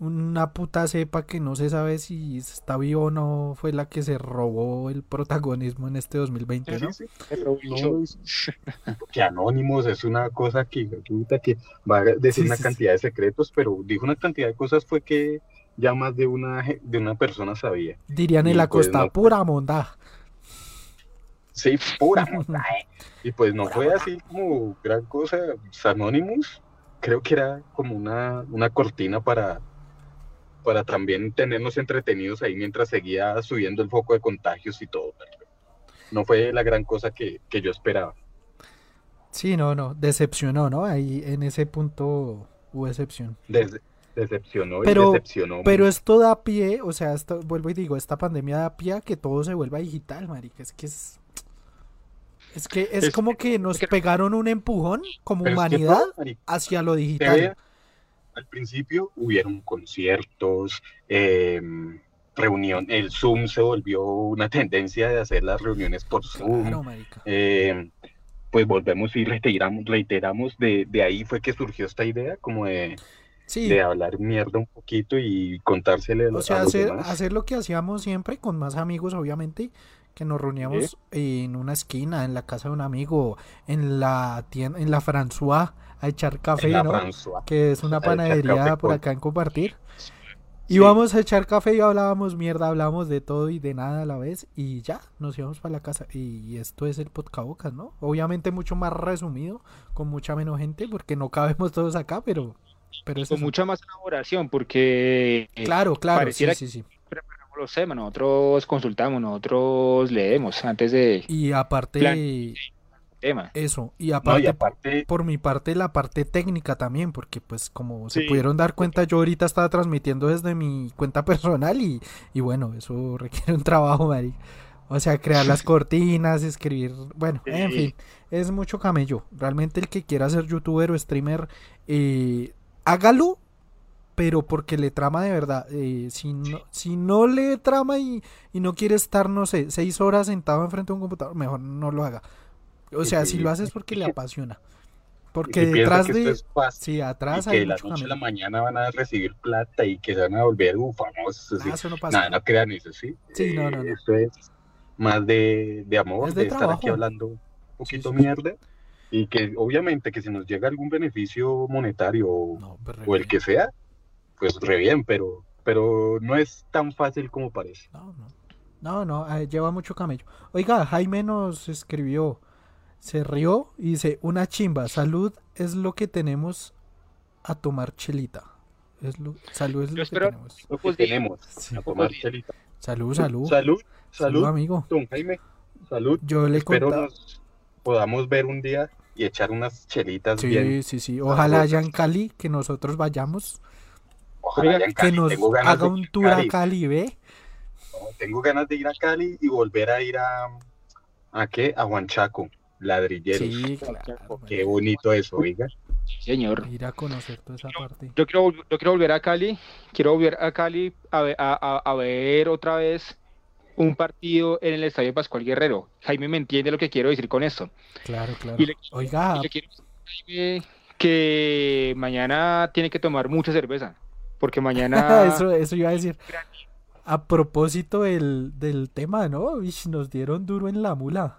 una puta cepa que no se sabe si está vivo o no fue la que se robó el protagonismo en este 2020, ¿no? que Anónimos es una cosa que, que va a decir una cantidad de secretos, pero dijo una cantidad de cosas fue que ya más de una de una persona sabía. Dirían en la pues costa, pura monda. Sí, pura monda. Eh. Y pues no fue así como gran cosa. Anonymous creo que era como una, una cortina para para también tenernos entretenidos ahí mientras seguía subiendo el foco de contagios y todo. No fue la gran cosa que, yo esperaba. Sí, no, no, decepcionó, ¿no? Ahí en ese punto hubo excepción. decepcionó pero, y decepcionó. Pero esto da pie, o sea, esto, vuelvo y digo, esta pandemia da pie a que todo se vuelva digital, marica. Es que es... Es que es, como que nos pegaron un empujón como humanidad hacia lo digital al principio hubieron conciertos, em, reunión, el Zoom se volvió una tendencia de hacer las reuniones por Zoom. Em, pues volvemos y reiteramos, reiteramos de, de, ahí fue que surgió esta idea como de, de hablar mierda un poquito y contársele o sea, hacer, hacer lo que hacíamos siempre con más amigos, obviamente, que nos reuníamos en una esquina, en la casa de un amigo, en la tienda, en la François, a echar café, ¿no? Que es una panadería por acá en compartir. Íbamos a echar café y hablábamos mierda, hablábamos de todo y de nada a la vez y ya, nos íbamos para la casa. Y esto es el podcast, ¿no? Obviamente mucho más resumido, con mucha menos gente, porque no cabemos todos acá, pero... pero con mucha más elaboración, porque... Eh, claro, claro, sí, sí, sí los temas, nosotros consultamos, nosotros leemos antes de... Y aparte... tema. Eso, y aparte, por mi parte, la parte técnica también, porque pues como se pudieron dar cuenta, yo ahorita estaba transmitiendo desde mi cuenta personal y, y bueno, eso requiere un trabajo, Mari. O sea, crear las cortinas, escribir, bueno, en fin, es mucho camello. Realmente el que quiera ser youtuber o streamer, eh, hágalo pero porque le trama de verdad. Eh, si, no, si no le trama y, no quiere estar, no sé, seis horas sentado enfrente de un computador, mejor no lo haga. O sea, si lo haces porque le apasiona. Porque detrás de. sí, atrás y que de la noche a la mañana van a recibir plata y que se van a volver famosos. Ah, eso no pasa. Nada, no crean eso, sí. Sí, no, no, no. Esto es más de, de amor, de, estar aquí hablando un poquito mierda. Y que obviamente que si nos llega algún beneficio monetario o el que sea, pues re bien, pero, pero no es tan fácil como parece. No, no. No, no, eh, lleva mucho camello. Oiga, Jaime nos escribió, se rió y dice, una chimba, salud es lo que tenemos a tomar chelita. Es lo, salud es Yo lo que espero- tenemos. Lo que tenemos. Sí. A tomar chelita. Salud, salud. Salud, salud, amigo. don Jaime. Salud. Yo le Espero contaba. nos podamos ver un día y echar unas chelitas bien. Sí, sí, sí. Ojalá allá en Cali que nosotros vayamos. Ojalá Oiga, Que Cali. nos haga un tour a Cali. Cali, ¿ve? No, Tengo ganas de ir a Cali y volver a ir a. ¿A qué? A Huanchaco, ladrilleros. Sí, claro. Qué bonito eso, oiga. Sí, señor. Ir a conocer toda esa parte. Yo quiero, yo quiero volver a Cali, quiero volver a Cali a, ve- a- a- a ver otra vez un partido en el Estadio Pascual Guerrero. Jaime me entiende lo que quiero decir con esto. Claro, claro. Y le- Oiga, Y le quiero decir a Jaime que mañana tiene que tomar mucha cerveza, porque mañana eso, eso iba a decir. A propósito del, del tema, ¿no? Nos dieron duro en la mula.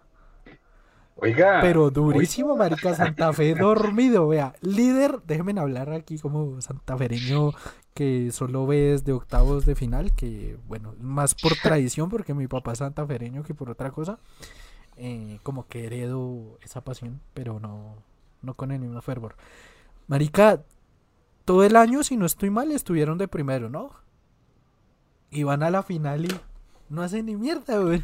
Oiga. Pero durísimo, marica, Santa Fe dormido, vea. Líder, déjenme hablar aquí como santafereño que solo ve desde octavos de final, que bueno, más por tradición, porque mi papá es santafereño que por otra cosa. Eh, como que heredo esa pasión, pero no, no con el mismo fervor. Marica, todo el año, si no estoy mal, estuvieron de primero, ¿no? Y van a la final y no hacen ni mierda, güey.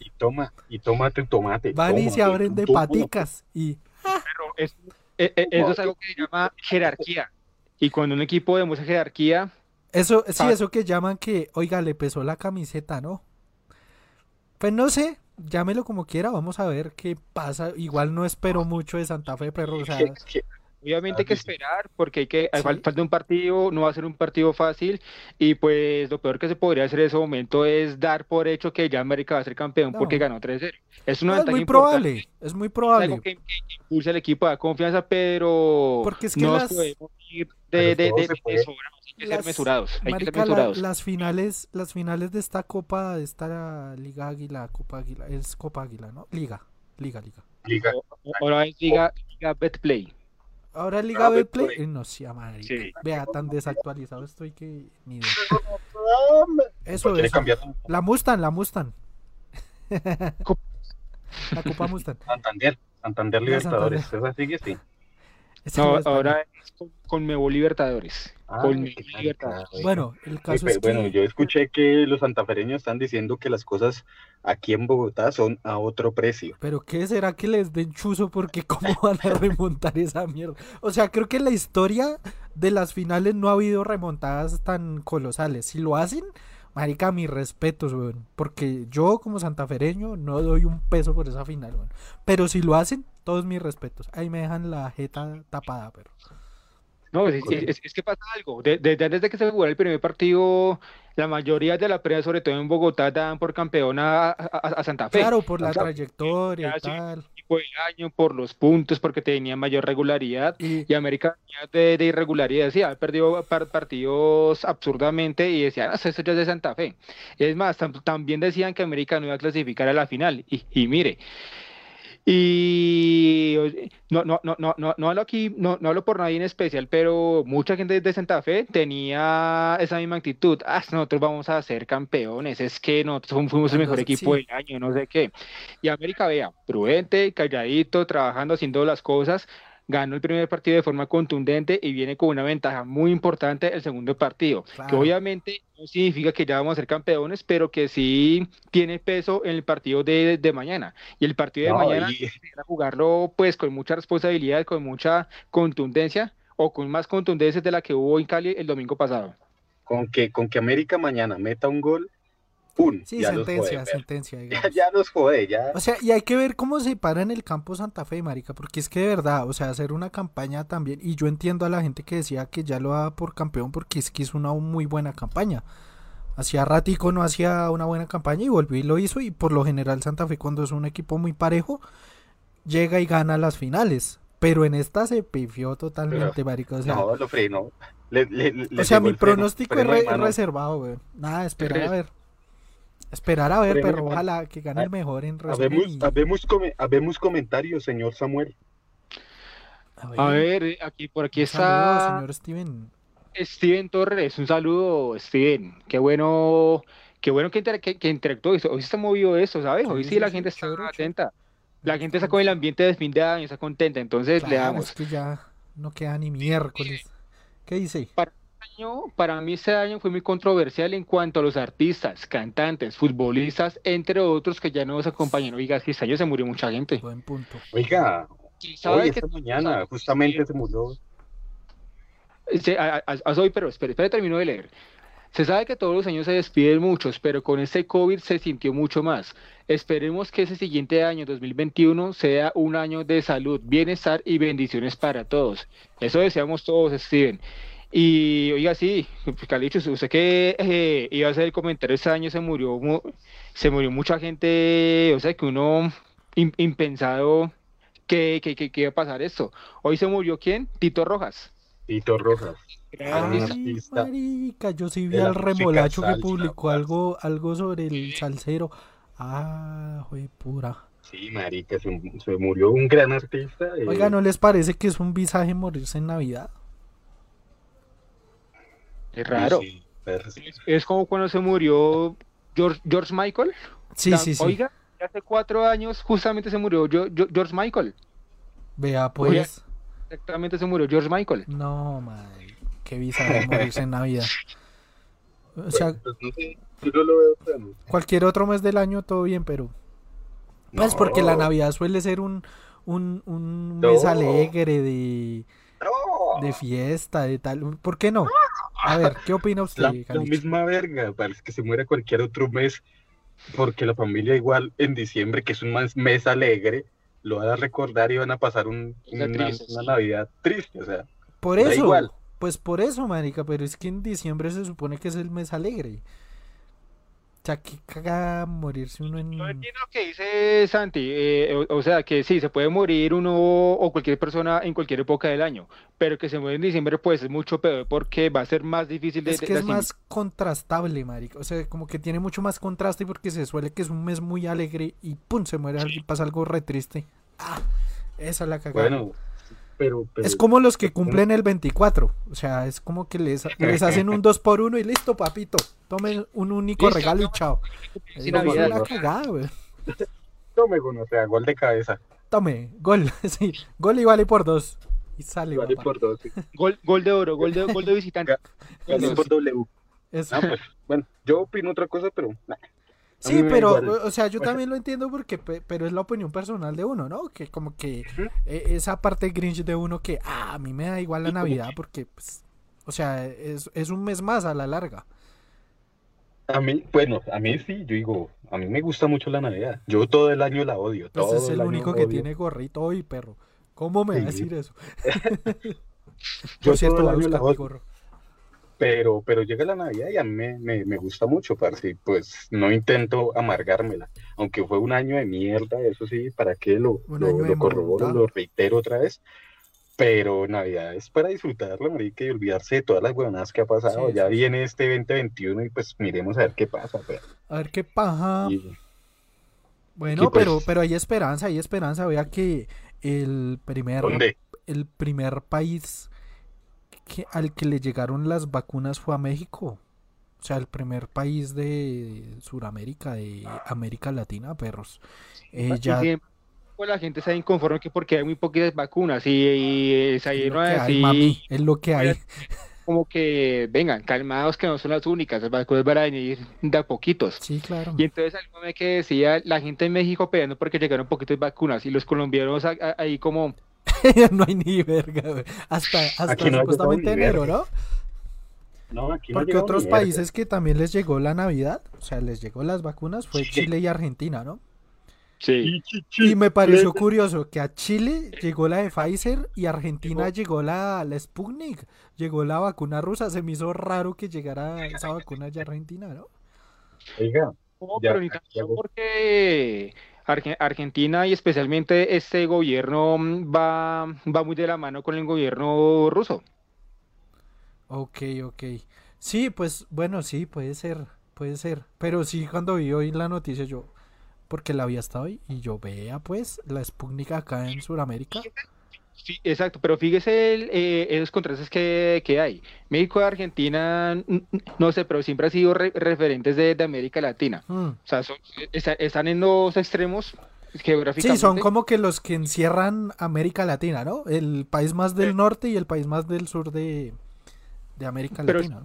Y toma, y toma tu tomate. Van y se abren de paticas y Pero es- eh, eh, eso es algo que se llama jerarquía. Y cuando un equipo demuestra jerarquía, Eso, sí, Ah. eso que llaman que, oiga, le pesó la camiseta, ¿no? Pues no sé, llámelo como quiera, vamos a ver qué pasa. Igual no espero mucho de Santa Fe, pero, o sea, obviamente hay que esperar, porque hay que, Sí. fal- falta un partido, no va a ser un partido fácil, y pues lo peor que se podría hacer en ese momento es dar por hecho que ya América va a ser campeón No. porque ganó 3-0. Es una no, es muy importante. probable, es muy es probable. algo que, que- impulsa al equipo, da confianza, pero Porque es que no las- podemos ir de, Pero de, todo de- se de puede. sobrados, hay que ser mesurados, hay que ser Marica, la- mesurados. las finales, las finales de esta copa, de esta Liga Águila, Copa Águila, es Copa Águila, ¿no? Liga, Liga, Liga. Liga. Ahora es Liga, Liga Betplay. Ahora Liga Ah, Betplay, Betplay. eh, no sea. Sí. Vea, tan desactualizado estoy que ni idea. ¿Por Eso, cambiaron La Mustang, la Mustang. Cop- la Copa Mustang. Santander? Santander Libertadores. Santander. ¿Esa sigue? Sí. Esa No, es ahora es con, Conmebol Libertadores. Ah, tal, Libertadores. Bueno, el caso pero es que bueno, yo escuché que los santafereños están diciendo que las cosas aquí en Bogotá son a otro precio. Pero ¿qué será que les den chuzo? Porque cómo van a remontar esa mierda. O sea, creo que en la historia de las finales no ha habido remontadas tan colosales. Si lo hacen, marica, mis respetos, weón. Porque yo como santafereño no doy un peso por esa final, weón. Pero si lo hacen, todos mis respetos. Ahí me dejan la jeta tapada, pero... No, es, es- es- que pasa algo. De- de- desde que se jugó el primer partido, la mayoría de la prensa, sobre todo en Bogotá, dan por campeón a, a- a Santa Fe. Claro, por la trayectoria y sí. Equipo del año, por los puntos, porque tenía mayor regularidad. Y, Y América de, de irregularidad, sí, había perdido par- partidos absurdamente y decían, "Ah, eso ya es de Santa Fe. Es más, tam- también decían que América no iba a clasificar a la final. Y, y mire, y no, no, no, no, no, no hablo aquí, no, no hablo por nadie en especial, pero mucha gente de Santa Fe tenía esa misma actitud. Ah, nosotros vamos a ser campeones, es que nosotros fuimos el mejor equipo del año, no sé qué. Y América, vea, prudente, calladito, trabajando, haciendo las cosas, ganó el primer partido de forma contundente y viene con una ventaja muy importante el segundo partido, que obviamente no significa que ya vamos a ser campeones, pero que sí tiene peso en el partido de, de mañana. Y el partido de No, mañana y- a jugarlo pues con mucha responsabilidad, con mucha contundencia o con más contundencia de la que hubo en Cali el domingo pasado. con que, con que América mañana meta un gol, ¡pum! sí, ya sentencia, jode. sentencia, Ya, digamos. ya los jode, ya. O sea, y hay que ver cómo se para en el campo Santa Fe, marica, porque es que de verdad, o sea, hacer una campaña también, y yo entiendo a la gente que decía que ya lo daba por campeón porque es que hizo una muy buena campaña. Hacía ratico no hacía una buena campaña y volvió y lo hizo, y por lo general Santa Fe cuando es un equipo muy parejo, llega y gana las finales. Pero en esta se pifió totalmente, marica. O sea, no, lo frenó. Le- le- le o sea mi pronóstico es re- reservado, weón. Nada, esperar a ver. Esperar a ver, pero ojalá que gane el mejor en. Habemos, y- habemos, come- habemos comentarios, señor Samuel. A ver, eh, aquí por aquí Un saludo, está señor Steven. Steven Torres, un saludo, Steven. Qué bueno, qué bueno que, inter- que, que interactuó. Hoy sí está movido esto, ¿sabes? Hoy Sí, la sí, gente está chévere, atenta. La gente está con el ambiente de fin de año, está contenta, entonces le damos. es que ya no queda ni miércoles. ¿Qué dice? Para, año, para mí este año fue muy controversial en cuanto a los artistas, cantantes, futbolistas, entre otros que ya no nos acompañan. Oiga, es que este año se murió mucha gente. Buen punto. Oiga, ¿Y hoy, esta mañana, justamente se murió. Sí, a- a- a- hoy, pero espere, espere, termino de leer. Se sabe que todos los años se despiden muchos, pero con este COVID se sintió mucho más. Esperemos que ese siguiente año, 2021, sea un año de salud, bienestar y bendiciones para todos. Eso deseamos todos, Steven. Y oiga, sí, Calicho, usted que eh, iba a hacer el comentario, este año se murió, mu- se murió mucha gente, o sea, que uno im- impensado que, que, que, que iba a pasar esto. Hoy se murió ¿quién? Tito Rojas. Tito Rojas. Gran Ay, marica, yo sí vi al remolacho que publicó algo, algo sobre el salsero. Ah, güey, pura. Sí, marica, se, se murió un gran artista. eh, Oiga, ¿no les parece que es un visaje morirse en Navidad? Es raro. sí. Es, es como cuando se murió George, George Michael. Sí, Tan- sí, sí. Oiga, hace cuatro años justamente se murió George Michael. Vea, pues. Exactamente se murió George Michael. No, madre. Qué visaje morirse en Navidad. O sea, Pues no sé, yo no lo veo tan. cualquier otro mes del año todo bien, pero. Pues porque la. Navidad suele ser un, un, un No. mes alegre de, ¡No! de fiesta, de tal. ¿Por qué no? A ver, ¿qué opina usted, La, la misma verga, parece que se muere cualquier otro mes, porque la familia igual en diciembre, que es un mes, mes alegre, lo van a recordar y van a pasar un- una, triste, una sí. Navidad triste, o sea, Por eso, igual. pues por eso, marica, pero es que en diciembre se supone que es el mes alegre. O sea, que caga morirse uno en... Yo entiendo lo que dice Santi, eh, o, o sea que sí, se puede morir uno o cualquier persona en cualquier época del año, pero que se muere en diciembre pues es mucho peor porque va a ser más difícil de, Es que de es más contrastable, marica. O sea, como que tiene mucho más contraste porque se suele que es un mes muy alegre y pum, se muere alguien, pasa algo re triste. Ah, esa es la cagada. Bueno, pero, pero Es como los que cumplen el 24. O sea, es como que les, les hacen un 2 por 1 y listo, papito. Tomen un único Listo, regalo y chao. Sí, Navidad. la cagada, güey. tome, o sea, gol de cabeza, Tome, gol. Sí, gol y vale por dos. Y sale, vale papá. por dos, sí. Gol, gol de oro, gol de, gol de visitante. Vale por W. Eso. Ah, pues, bueno, yo opino otra cosa, pero nah, Sí, pero, o sea, yo también lo entiendo porque, pe- pero es la opinión personal de uno, ¿no? Que como que eh, esa parte grinch de uno que, ah, a mí me da igual la Y como Navidad porque, pues, o sea, es, es un mes más a la larga. A mí, bueno, a mí sí, yo digo, a mí me gusta mucho la Navidad. Yo todo el año la odio, Pues todo es el único que odio. tiene gorrito hoy, perro. ¿Cómo me va a decir eso? Yo Por cierto, todo el año la odio. gorro. Pero, pero llega la Navidad y a mí me, me, me gusta mucho, parce. y Pues no intento amargármela. Aunque fue un año de mierda, eso sí, ¿para qué lo, lo, lo corroboro, lo reitero otra vez? Pero Navidad es para disfrutarla, marica, y olvidarse de todas las huevonadas que ha pasado. Sí, ya sí, viene este 2021 y pues miremos a ver qué pasa. pero- A ver qué paja. y- Bueno, pues- pero, pero hay esperanza, hay esperanza. Vea que el primer, ¿Dónde? el primer país que, al que le llegaron las vacunas fue a México. O sea, el primer país de Sudamérica, de América Latina, perros. Eh, Y ya pues, la gente está inconforme que porque hay muy poquitas vacunas y, y es salieron lo que hay, decir mami, es lo que hay. como que vengan, calmados que no son las únicas, las vacunas van a venir de a poquitos. Sí, claro. Y entonces algo me que decía la gente en México peleando porque llegaron poquitas vacunas y los colombianos ahí como no hay ni verga, güey. Hasta, hasta no supuestamente enero, verga. ¿no? No, aquí no Porque otros países que también les llegó la Navidad, o sea, les llegó las vacunas, fue Sí. Chile y Argentina, ¿no? sí, Y me pareció curioso que a Chile llegó la de Pfizer y a Argentina llegó la, la Sputnik, llegó la vacuna rusa. Se me hizo raro que llegara esa vacuna de Argentina, ¿no? Oiga, No, Ya, pero hago- porque Arge- Argentina y especialmente este gobierno mm, va, va muy de la mano con el gobierno ruso. Ok, ok. Sí, pues bueno, sí, puede ser, puede ser. Pero sí, cuando vi hoy la noticia yo, porque la vi hasta hoy, y yo vea pues la Sputnik acá en Sudamérica. Sí, exacto, pero fíjese el, eh, esos contrastes que, que hay. México y Argentina, no sé, pero siempre han sido re- referentes de, de América Latina. Mm. O sea, son- está- están en los extremos Sí, geográficamente. son como que los que encierran América Latina, ¿no? El país más del norte y el país más del sur de, de América Latina.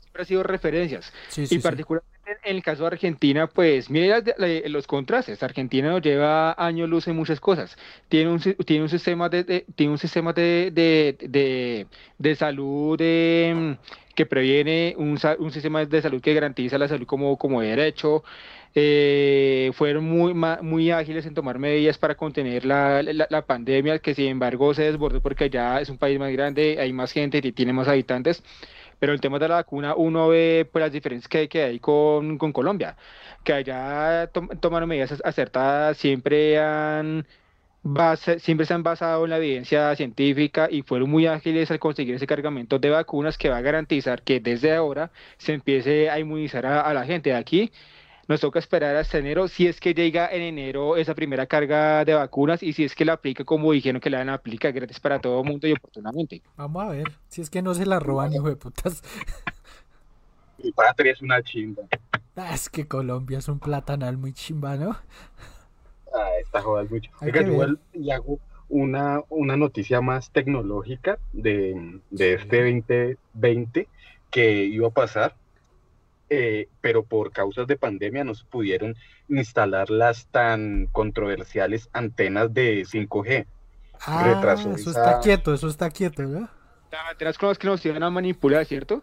Siempre ha sido referencias. y particularmente en el caso de Argentina, pues mire los contrastes. Argentina nos lleva años luz en muchas cosas. Tiene un, tiene un sistema de, tiene un sistema de, de, de salud que previene, un, un, sistema de salud que garantiza la salud como, como derecho. Eh, fueron muy, muy ágiles en tomar medidas para contener la, la, pandemia, que sin embargo se desbordó porque ya es un país más grande, hay más gente y tiene más habitantes. Pero el tema de la vacuna, uno ve pues, las diferencias que, que hay con, con Colombia, que allá tomaron medidas acertadas, siempre han siempre se han basado en la evidencia científica y fueron muy ágiles al conseguir ese cargamento de vacunas que va a garantizar que desde ahora se empiece a inmunizar a la gente. de Aquí nos toca esperar hasta enero, si es que llega en enero esa primera carga de vacunas y si es que la aplica como dijeron que la van a aplicar gratis para todo el mundo y oportunamente. Vamos a ver, si es que no se la roban, hijo de putas. Mi patria es una chimba. Ah, es que Colombia es un platanal muy chimba, ¿no? Ah, esta joda es mucho. igual y hago una, una noticia más tecnológica de, de este 2020 que iba a pasar eh, pero por causas de pandemia no se pudieron instalar las tan controversiales antenas de 5G. Ah, eso está quieto, eso está quieto, ¿no? Las antenas con las que nos iban a manipular, ¿cierto?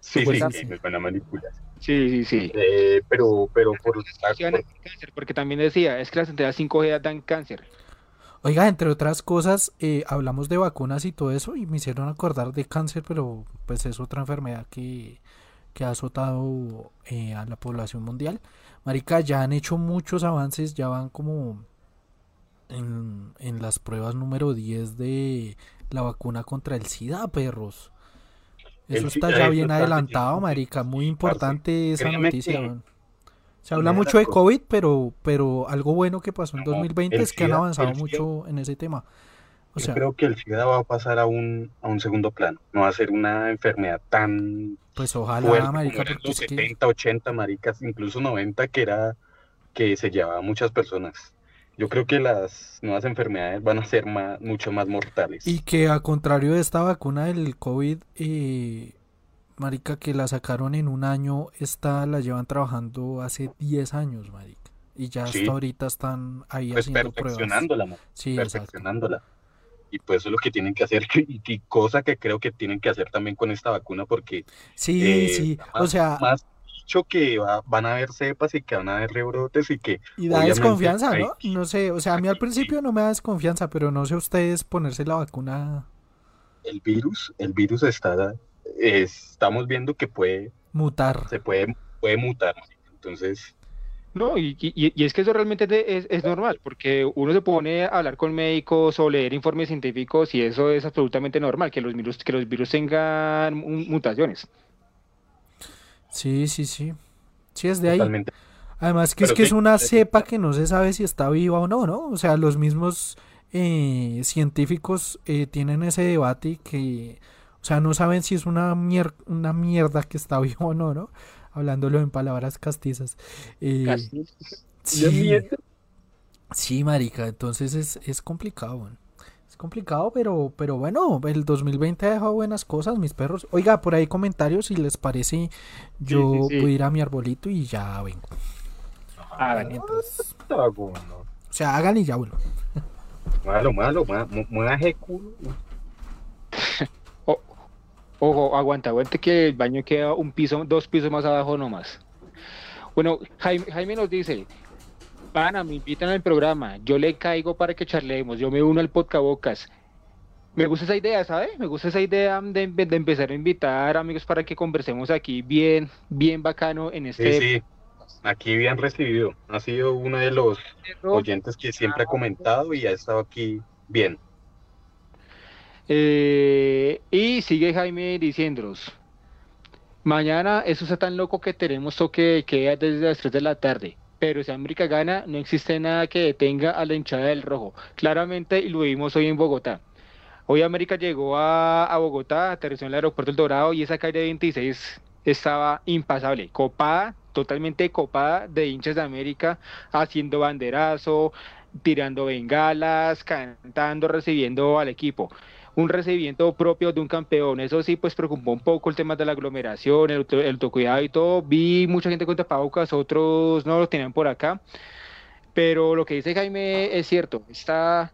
Sí, sí, sí, nos van a manipular. Sí, sí, sí. Eh, pero, pero por, porque también decía, es que las antenas 5G dan cáncer. Oiga, entre otras cosas, eh, hablamos de vacunas y todo eso y me hicieron acordar de cáncer, pero pues es otra enfermedad que que ha azotado eh, a la población mundial. Marica, ya han hecho muchos avances, ya van como en, en las pruebas número 10 de la vacuna contra el SIDA, perros. Eso está ya bien adelantado, marica, muy importante esa noticia. Se habla mucho de COVID, pero, pero algo bueno que pasó en 2020 es que han avanzado mucho en ese tema. Yo creo que el SIDA va a pasar a un, a un segundo plano. No va a ser una enfermedad tan. Pues ojalá, marica, porque 70, 80 maricas, incluso 90, que era que se llevaba a muchas personas. Yo creo que las nuevas enfermedades van a ser más, mucho más mortales. Y que a contrario de esta vacuna del COVID, eh, marica, que la sacaron en un año, esta la llevan trabajando hace 10 años, marica. Y ya hasta ahorita están ahí pues haciendo perfeccionándola, pruebas. Sí, perfeccionándola y pues eso es lo que tienen que hacer y, cosa que creo que tienen que hacer también con esta vacuna porque sí eh, sí o sea más dicho que van a haber cepas y que van a haber rebrotes y que y da desconfianza no no sé o sea a mí al principio no me da desconfianza pero no sé ustedes ponerse la vacuna. El virus el virus está estamos viendo que puede mutar. se puede puede mutar entonces no, y, y, es que eso realmente es, es, normal, porque uno se pone a hablar con médicos o leer informes científicos y eso es absolutamente normal, que los virus, que los virus tengan mutaciones. Sí, sí, sí. Sí, es de ahí. Además que es que es una cepa que no se sabe si está viva o no, ¿no? O sea, los mismos eh, científicos eh, tienen ese debate que, o sea, no saben si es una, una mierda que está viva o no, ¿no? Hablándolo en palabras castizas. Eh, sí, sí, marica, entonces es, es complicado, Es complicado, pero, pero bueno, el 2020 ha dejado buenas cosas, mis perros. Oiga, por ahí comentarios, si les parece, yo voy a ir a mi arbolito y ya vengo. O sea, hagan y ya bueno. Malo, malo, malo, culo. Ojo, aguanta, aguante que el baño queda un piso, dos pisos más abajo nomás. Bueno, Jaime, nos dice, pana, me invitan al programa, yo le caigo para que charlemos, yo me uno al podcabocas. Me gusta esa idea, ¿sabe? Me gusta esa idea de, empezar a invitar amigos para que conversemos aquí bien, bien bacano en este... Sí, sí, aquí bien recibido. Ha sido uno de los oyentes que siempre ha comentado y ha estado aquí bien. Eh, y sigue Jaime diciéndonos, mañana eso está tan loco que tenemos toque de queda desde las 3 de la tarde, pero si América gana, no existe nada que detenga a la hinchada del rojo. Claramente, y lo vimos hoy en Bogotá. Hoy América llegó a, Bogotá, aterrizó en el aeropuerto El Dorado y esa calle 26 estaba impasable, copada, totalmente copada de hinchas de América, haciendo banderazo, tirando bengalas, cantando, recibiendo al equipo un recibimiento propio de un campeón. Eso sí, pues preocupó un poco el tema de la aglomeración, el, el autocuidado y todo. Vi mucha gente con tapabocas, otros no lo tenían por acá. Pero lo que dice Jaime es cierto. Está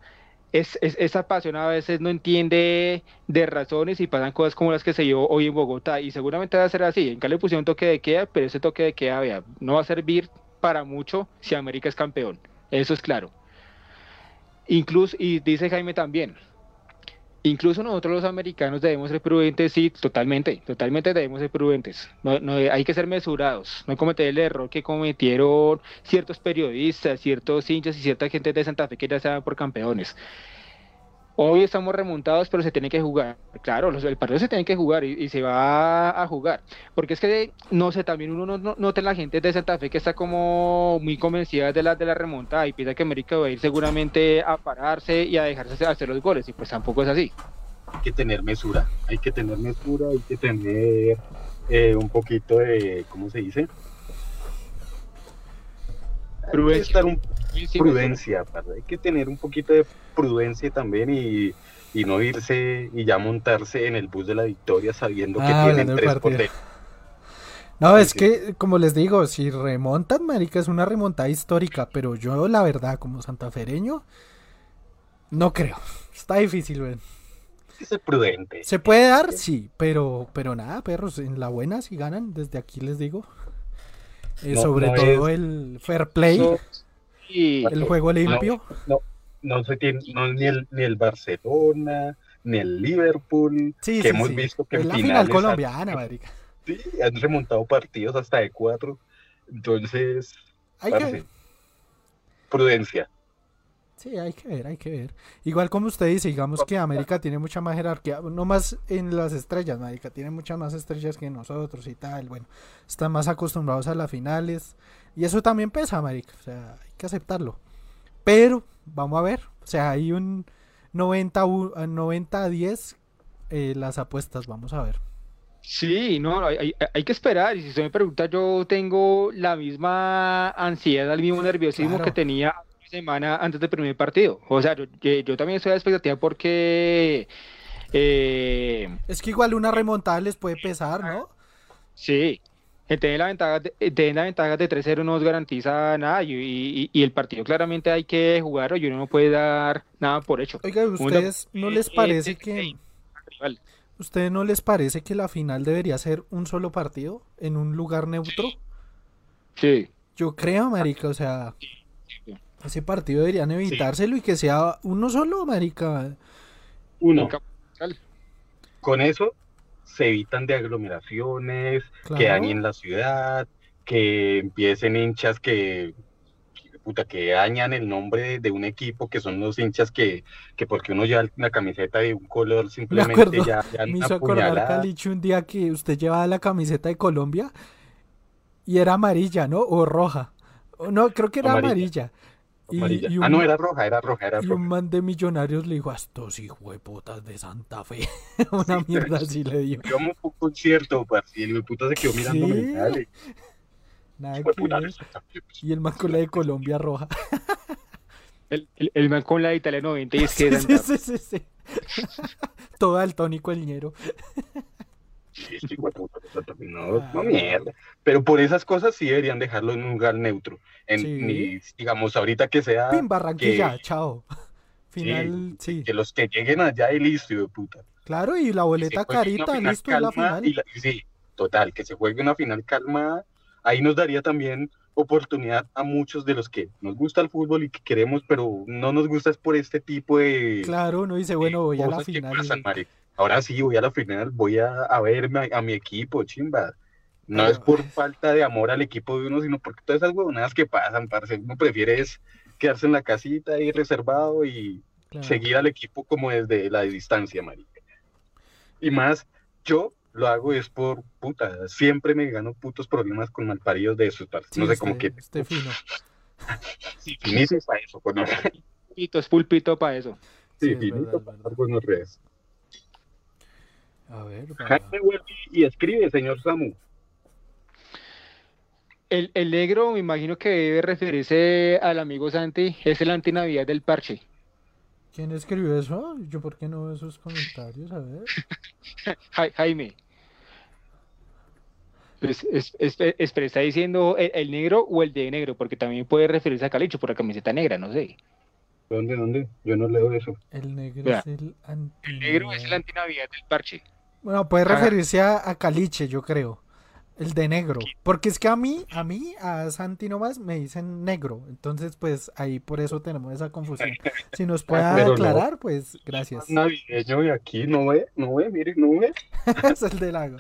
es, es, esa pasión a veces no entiende de razones y pasan cosas como las que se dio hoy en Bogotá y seguramente va a ser así. En Cali pusieron toque de queda, pero ese toque de queda vea, no va a servir para mucho si América es campeón. Eso es claro. Incluso, y dice Jaime también, incluso nosotros los americanos debemos ser prudentes, sí, totalmente, totalmente debemos ser prudentes. No, no, hay que ser mesurados, no cometer el error que cometieron ciertos periodistas, ciertos hinchas y cierta gente de Santa Fe que ya se dan por campeones. Hoy estamos remontados, pero se tiene que jugar. Claro, el partido se tiene que jugar y, se va a jugar. Porque es que, no sé, también uno nota en la gente de Santa Fe que está como muy convencida de la, de la remontada y piensa que América va a ir seguramente a pararse y a dejarse hacer los goles. Y pues tampoco es así. Hay que tener mesura, hay que tener mesura, hay que tener eh, un poquito de, ¿cómo se dice? Prudencia. un, prudencia, hay que tener un poquito de prudencia también y, no irse y ya montarse en el bus de la victoria sabiendo que ah, tienen tres por No, es que, como les digo, si remontan, marica, es una remontada histórica, pero yo, la verdad, como santafereño, no creo. Está difícil, güey. Es prudente. Se puede dar, sí, pero, pero nada, perros, en la buena si ganan, desde aquí les digo. Eh, sobre todo el fair play, el juego limpio. No, no, se tiene, ni, el, ni el Barcelona, ni el Liverpool, que hemos visto que en la final colombiana, han, Sí, han remontado partidos hasta de cuatro. Entonces, hay que... prudencia. Sí, hay que ver, hay que ver. Igual como usted dice, digamos que América tiene mucha más jerarquía, no más en las estrellas, América tiene muchas más estrellas que nosotros y tal, bueno, están más acostumbrados a las finales y eso también pesa, América, o sea, hay que aceptarlo. Pero, vamos a ver, o sea, hay un 90, 90 a 10 eh, las apuestas, vamos a ver. Sí, no, hay, hay, que esperar. Y si se me pregunta, yo tengo la misma ansiedad, el mismo nerviosismo que tenía semana antes del primer partido. O sea, yo, yo también estoy a expectativa porque... Eh, es que igual una remontada les puede pesar, ¿no? Sí. Tener la ventaja de, tener la ventaja de 3-0 no nos garantiza nada y, y, el partido claramente hay que jugar y uno no puede dar nada por hecho. Oiga, ¿ustedes no les parece que... ¿Ustedes no les parece que la final debería ser un solo partido en un lugar neutro? Sí. Yo creo, marica, o sea... Ese partido deberían evitárselo y que sea uno solo, marica. Uno. Con eso se evitan de aglomeraciones, que dañen en la ciudad, que empiecen hinchas que, puta, que dañan el nombre de un equipo, que son los hinchas que, que porque uno lleva la camiseta de un color simplemente ya, ya Me hizo acordar Caliche un día que usted llevaba la camiseta de Colombia y era amarilla, ¿no? O roja. No, creo que era amarilla. Y, ah, no, era roja, era roja, era y un man de millonarios le dijo a estos putas de Santa Fe. Una mierda así le dio. Yo un concierto, y el puta se quedó mirando ¿Sí? Nada que ver. Y el man con la de Colombia roja. el, el, el, man con la de Italia 90 y es que sí, sí, sí, sí, Todo el tónico el ñero. No, mierda. Pero por esas cosas sí deberían dejarlo en un lugar neutro. En, digamos, ahorita que sea. Pin Barranquilla, chao. Final, sí, Que los que lleguen allá y listo, de puta. Claro, y la boleta carita, listo, la final. sí, total, que se juegue una final calmada. Ahí nos daría también oportunidad a muchos de los que nos gusta el fútbol y que queremos, pero no nos gusta es por este tipo de. Claro, uno dice, bueno, voy a la final ahora sí voy a la final, voy a, a verme a, mi equipo, chimba. No es por falta de amor al equipo de uno, sino porque todas esas huevonadas que pasan, parce, uno prefiere es quedarse en la casita ahí reservado y seguir al equipo como desde la distancia, marica. Y más, yo lo hago es por puta, siempre me gano putos problemas con malparidos de esos, parce. no sé cómo que... Este fino. sí, finito para eso, con Pulpito, es pulpito para eso. Sí, finito para buenos redes. A ver, Jaime y escribe, señor Samu. El, el, negro, me imagino que debe referirse al amigo Santi, es el antinavidad del parche. ¿Quién escribió eso? Yo, ¿por qué no veo esos comentarios? A ver. Ja- Jaime. Pues, es, es- es- pero está diciendo el, el negro o el de negro, porque también puede referirse a Calicho por la camiseta negra, no sé. ¿Dónde, dónde? Yo no leo eso. El negro es el anti. El negro es la antinavidad del parche. Bueno, puede referirse a, a Caliche, yo creo. El de negro. Porque es que a mí, a mí, a Santi nomás me dicen negro. Entonces, pues ahí por eso tenemos esa confusión. Si nos puede no. aclarar, pues gracias. Navideño y aquí no ve, no ve, mire, no ve. es el de lago.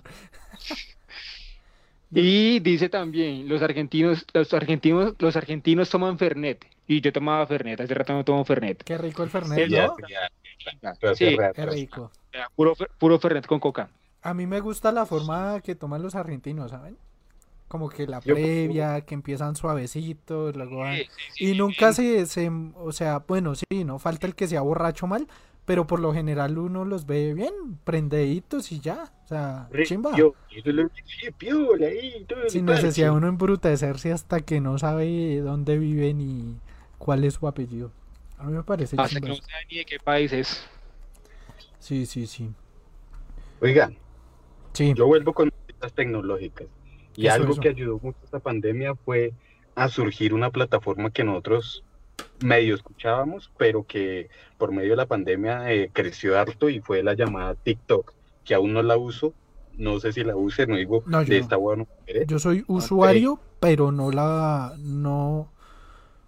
Y dice también, los argentinos, los argentinos, los argentinos toman Fernet. Y yo tomaba Fernet, hace rato no tomo Fernet. Qué rico el Fernet, ¿no? Sí. Qué rico. Puro, puro Fernet con coca. A mí me gusta la forma que toman los argentinos, ¿saben? Como que la Yo- previa, que empiezan suavecitos, luego van... Sí, sí, sí, Y nunca se, se, o sea, bueno, sí, no falta el que sea borracho mal, pero por lo general uno los ve bien, prendeditos y ya, o sea, chimba. Yo, yo lo piola ahí, todo Sin necesidad de uno embrutecerse hasta que no sabe dónde vive ni cuál es su apellido. A mí me parece Hasta que no sabe ni de qué país es. Sí, sí, sí. Oiga, Sí, yo vuelvo con noticias tecnológicas. Y Eso, algo eso. que ayudó mucho a esta pandemia fue a surgir una plataforma que nosotros medio escuchábamos, pero que por medio de la pandemia eh, creció harto y fue la llamada TikTok, que aún no la uso. No sé si la use, no digo No, yo de no. esta buena yo soy usuario, pero no la, no,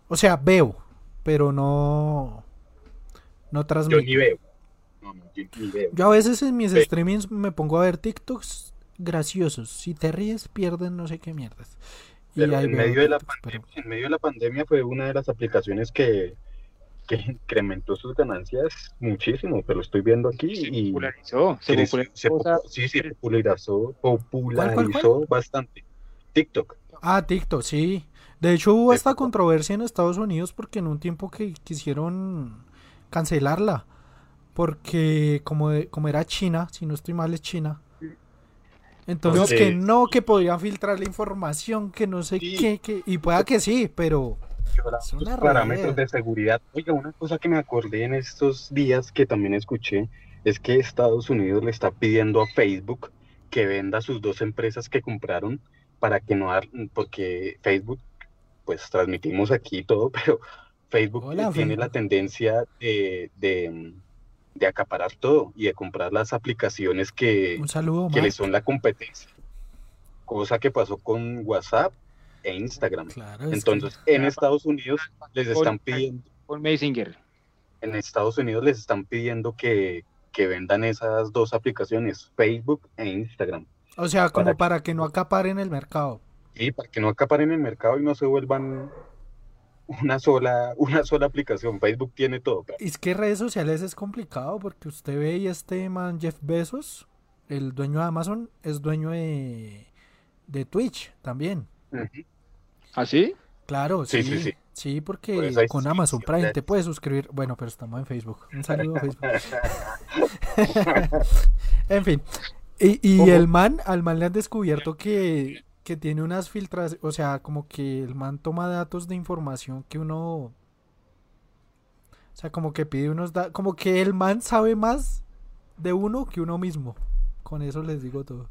o sea, veo, pero no, no Yo transmito. ni veo. No, no, yo ni veo. Yo a veces en mis Ve. streamings me pongo a ver TikToks graciosos. Si te ríes, pierden no sé qué mierdas. Y Pero ahí en medio, de la TikToks, pero- pandemia, en medio de la pandemia fue una de las aplicaciones que, que incrementó sus ganancias muchísimo, pero lo estoy viendo aquí Se y popularizó. Se creció- popularizó. se o sea, popu- sí, sí, popularizó, popularizó cuál? bastante. TikTok. Ah, TikTok, sí. De hecho hubo esta controversia en Estados Unidos porque en un tiempo que quisieron cancelarla. Porque como, de- como era China, si no estoy mal es China. Entonces Sí. que no, que podían filtrar la información, que no sé Sí. qué, que... Y pueda que sí, pero... Parámetros de seguridad. Oiga, una cosa que me acordé en estos días que también escuché es que Estados Unidos le está pidiendo a Facebook que venda sus dos empresas que compraron para que no dar, porque Facebook, pues transmitimos aquí todo, pero Facebook Hola, tiene la tendencia de, de, de acaparar todo y de comprar las aplicaciones que, saludo, que le son la competencia. Cosa que pasó con WhatsApp e Instagram. Claro, que- Entonces, en Estados Unidos les están pidiendo, Con Messenger. en Estados Unidos les están pidiendo que, que vendan esas dos aplicaciones, Facebook e Instagram. O sea, como para que- para que no acaparen el mercado. Y para que no acaparen el mercado y no se vuelvan una sola, una sola aplicación. Facebook tiene todo. pero- Es que redes sociales es complicado porque usted ve y este man Jeff Bezos, el dueño de Amazon, es dueño de, de Twitch también. Ujú. ¿Así? Claro, sí. Sí, sí, sí. Sí, porque con Amazon Prime te puedes suscribir. Bueno, pero estamos en Facebook. Un saludo a Facebook. en fin. Y, y el man, al man le han descubierto que, que tiene unas filtras, o sea, como que el man toma datos de información que uno... O sea, como que pide unos datos, como que el man sabe más de uno que uno mismo. Con eso les digo todo.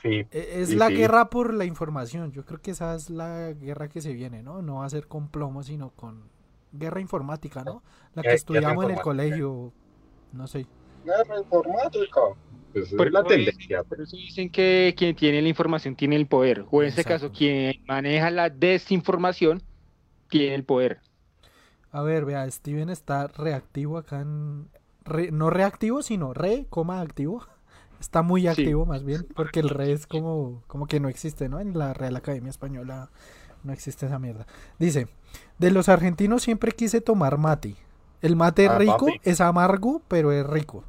Sí, E- Es Y la sí. guerra por la información. Yo creo que esa es la guerra que se viene, ¿no? No va a ser con plomo, sino con guerra informática, ¿no? La que estudiamos en el colegio, no sé. Guerra informática. Pues es Por la tendencia. Por eso dicen que quien tiene la información tiene el poder. O en este caso, quien maneja la desinformación tiene el poder. A ver, vea, Steven está reactivo acá en... re- no reactivo, sino re, coma, activo. Está muy Sí. activo más bien, porque el re es como, como que no existe, ¿no? En la Real Academia Española no existe esa mierda. Dice, de los argentinos siempre quise tomar mate. El mate Ah, rico papi. es amargo, pero es rico.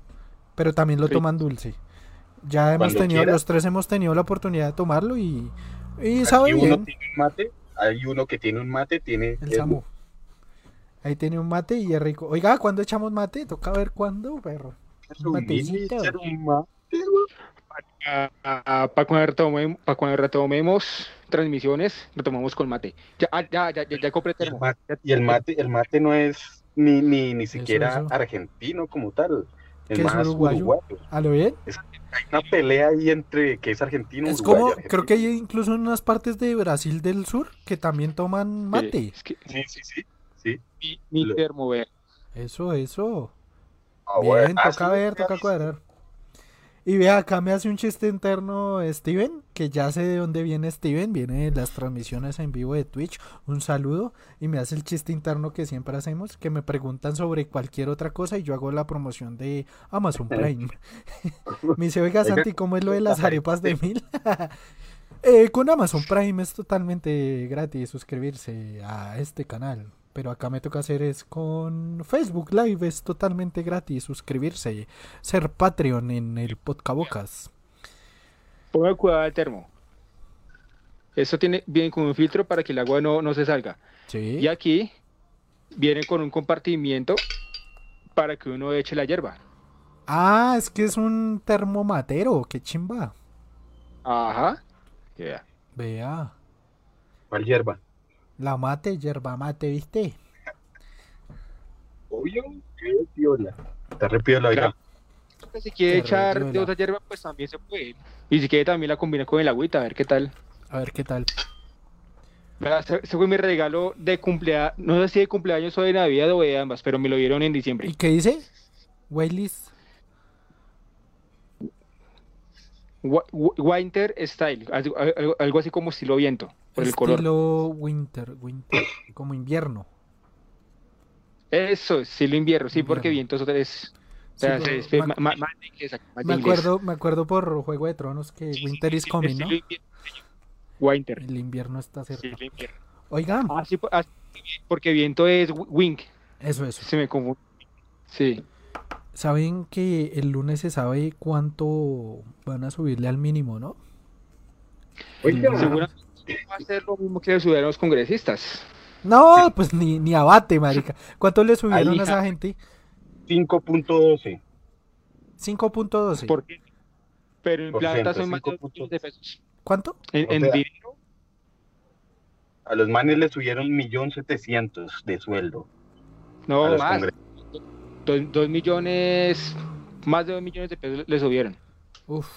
Pero también lo toman dulce. Ya hemos Cuando tenido, quiera. los tres hemos tenido la oportunidad de tomarlo y, y Aquí sabe uno bien. tiene un mate, hay uno que tiene un mate, tiene El Samu. Ahí tiene un mate y es rico. Oiga, ¿cuándo echamos mate? Toca ver cuándo, perro. un matecito. un mate. para cuando retomemos, para cuando retomemos transmisiones, retomamos con mate. Ya, ah, ya, ya, ya, ya compré Y el termo. mate, Ya- y el mate, el mate no es ni, ni, ni siquiera argentino como tal. Es más uruguayo? ¿A lo bien? hay una pelea ahí entre que es argentino es como, creo que hay incluso en unas partes de Brasil del Sur que también toman mate. Sí, sí, sí. sí, Mi, mi termo, Eso, eso. Ah, bien, ah, toca ver, toca cuadrar. Y vea, acá me hace un chiste interno Steven, que ya sé de dónde viene Steven, viene de las transmisiones en vivo de Twitch. Un saludo. Y me hace el chiste interno que siempre hacemos, que me preguntan sobre cualquier otra cosa y yo hago la promoción de Amazon Prime. me dice, oiga Santi, ¿cómo es lo de las arepas de mil? Eh, con Amazon Prime es totalmente gratis suscribirse a este canal pero acá me toca hacer es con Facebook Live, es totalmente gratis suscribirse, ser Patreon en el Podcabocas. Ponga cuidado al termo. Eso tiene, viene con un filtro para que el agua no, no se salga. Sí. Y aquí viene con un compartimiento para que uno eche la hierba. Ah, es que es un termomatero, qué chimba. Ajá. Vea. ¿Cuál hierba? La mate, yerba mate, ¿viste? Obvio, qué piola. Está re piola, oiga. Si quiere echar de otra hierba, pues también se puede. Y si quiere también la combina con el agüita, a ver qué tal. A ver qué tal. Ese fue mi regalo de cumpleaños, no sé si de cumpleaños o de Navidad o de ambas, pero me lo dieron en diciembre. ¿Y qué dice? Waitlist. Winter Style, algo, así como estilo viento, por el color. Estilo winter, winter, como invierno. Eso, estilo invierno, sí, porque viento es... me, acuerdo, me acuerdo por Juego de Tronos que Winter is coming, ¿no? Winter. El invierno está cerca. Oigan. Ah, sí, porque viento es wing. Eso, eso. Se me confunde. Sí. Saben que el lunes se sabe cuánto van a subirle al mínimo, ¿no? Oiga, seguramente va a ser lo mismo que le subieron los congresistas. No, pues ni, ni abate, marica. ¿Cuánto le subieron a esa gente? 5.12. 5.12. ¿Por qué? Pero en plata son más de millones de pesos. ¿Cuánto? En, dinero. A los manes le subieron 1.700.000 de sueldo. No, más dos, millones, más de dos millones de pesos le subieron. Uf.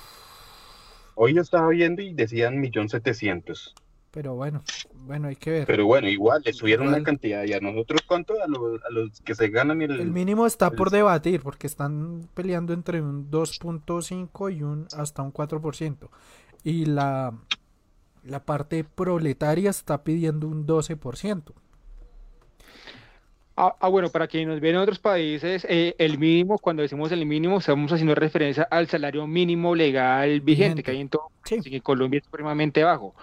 Hoy yo estaba viendo y decían millón setecientos. Pero bueno, bueno, hay que ver. Pero bueno, igual, le subieron una cantidad. ¿Y a nosotros cuánto? A los, a los que se ganan el... El mínimo está por debatir, porque están peleando entre un 2.5 y un hasta un 4%. Y la, la parte proletaria está pidiendo un 12%. Ah, ah, bueno, para quienes nos ven en otros países, eh, el mínimo, cuando decimos el mínimo, estamos haciendo referencia al salario mínimo legal vigente, que hay en todo, sí. en Colombia es supremamente bajo.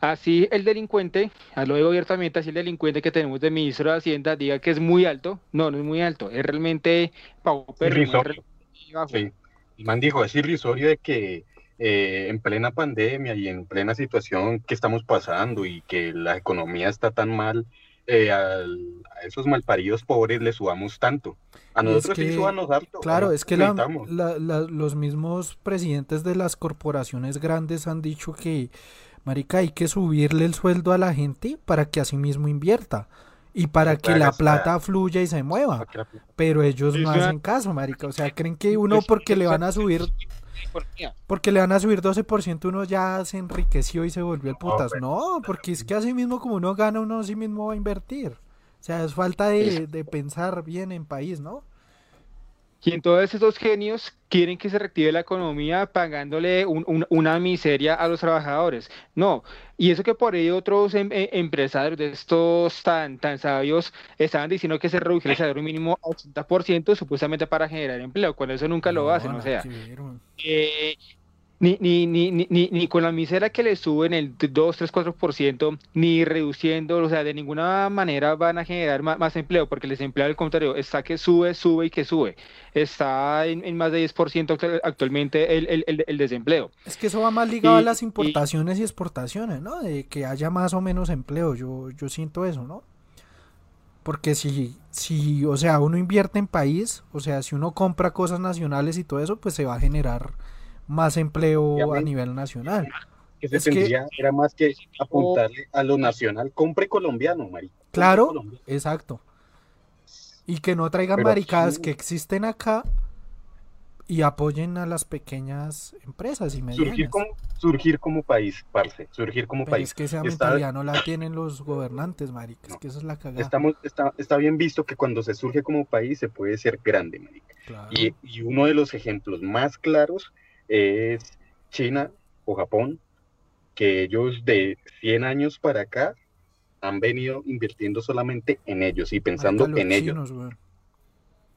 Así el delincuente, a lo digo abiertamente, así el delincuente que tenemos de ministro de Hacienda diga que es muy alto, no, no es muy alto, es realmente irrisorio. Sí. El man dijo, es irrisorio de que eh, en plena pandemia y en plena situación que estamos pasando y que la economía está tan mal, eh, a esos malparidos pobres les subamos tanto. A nosotros sí subamos harto. Claro, es que los mismos presidentes de las corporaciones grandes han dicho que, marica, hay que subirle el sueldo a la gente para que así mismo invierta y para que la plata fluya y se mueva. Pero ellos no hacen caso, marica. O sea, creen que uno porque le van a subir porque le van a subir 12%, uno ya se enriqueció y se volvió el putas. No, porque es que así mismo como uno gana, uno así mismo va a invertir. O sea, es falta de, de pensar bien en país, ¿no? Y entonces esos genios quieren que se reactive la economía pagándole una miseria a los trabajadores. No, y eso que por ahí otros em, e, empresarios de estos tan, tan sabios estaban diciendo que se redujera el salario mínimo a 80% supuestamente para generar empleo, cuando eso nunca lo hacen. O sea, eh, ni, ni, ni, ni, ni con la miseria que le suben el 2, 3, 4%, ni reduciendo, o sea, de ninguna manera van a generar más, empleo, porque el desempleo al contrario está que sube, sube y que sube. Está en, más de 10% actualmente el, el, el, desempleo. Es que eso va más ligado a las importaciones y, exportaciones, ¿no? De que haya más o menos empleo, yo, yo siento eso, ¿no? Porque si, si, o sea, uno invierte en país, o sea, si uno compra cosas nacionales y todo eso, pues se va a generar más empleo a nivel nacional. Que se tendría, era más que apuntarle a lo nacional, compre colombiano, Mari. Claro, exacto. Y que no traigan Pero maricadas sí. que existen acá y apoyen a las pequeñas empresas y medianas. Surgir como, surgir como país, parce, surgir como Pero país. es que esa Está- mentalidad no la tienen los gobernantes, marica. Es que esa es la cagada. Estamos, está, está bien visto que cuando se surge como país se puede ser grande, marica. Claro. Y, y uno de los ejemplos más claros es China o Japón, que ellos de 100 años para acá han venido invirtiendo solamente en ellos y pensando en ellos, chinos, weón.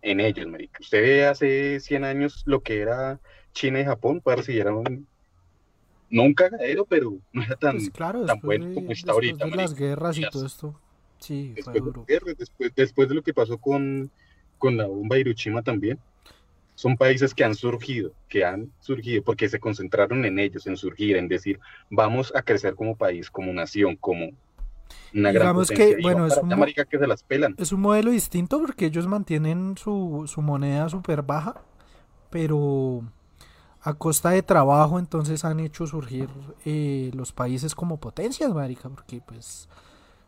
en ellos, marica. Usted ve hace 100 años lo que era China y Japón, parce, y era un, no un cagadero, pero no era tan, Pues claro, tan bueno de, como está después ahorita, de las guerras y todo esto. Sí, fue después duro. guerras, después, después de lo que pasó con, con la bomba de Hiroshima también. Son países que han surgido, que han surgido, porque se concentraron en ellos, en surgir, en decir, vamos a crecer como país, como nación, como una gran Digamos que, potencia. Y bueno, es un que se las pelan. Es un modelo distinto porque ellos mantienen su, su moneda súper baja, pero a costa de trabajo entonces han hecho surgir eh, los países como potencias, marica, porque pues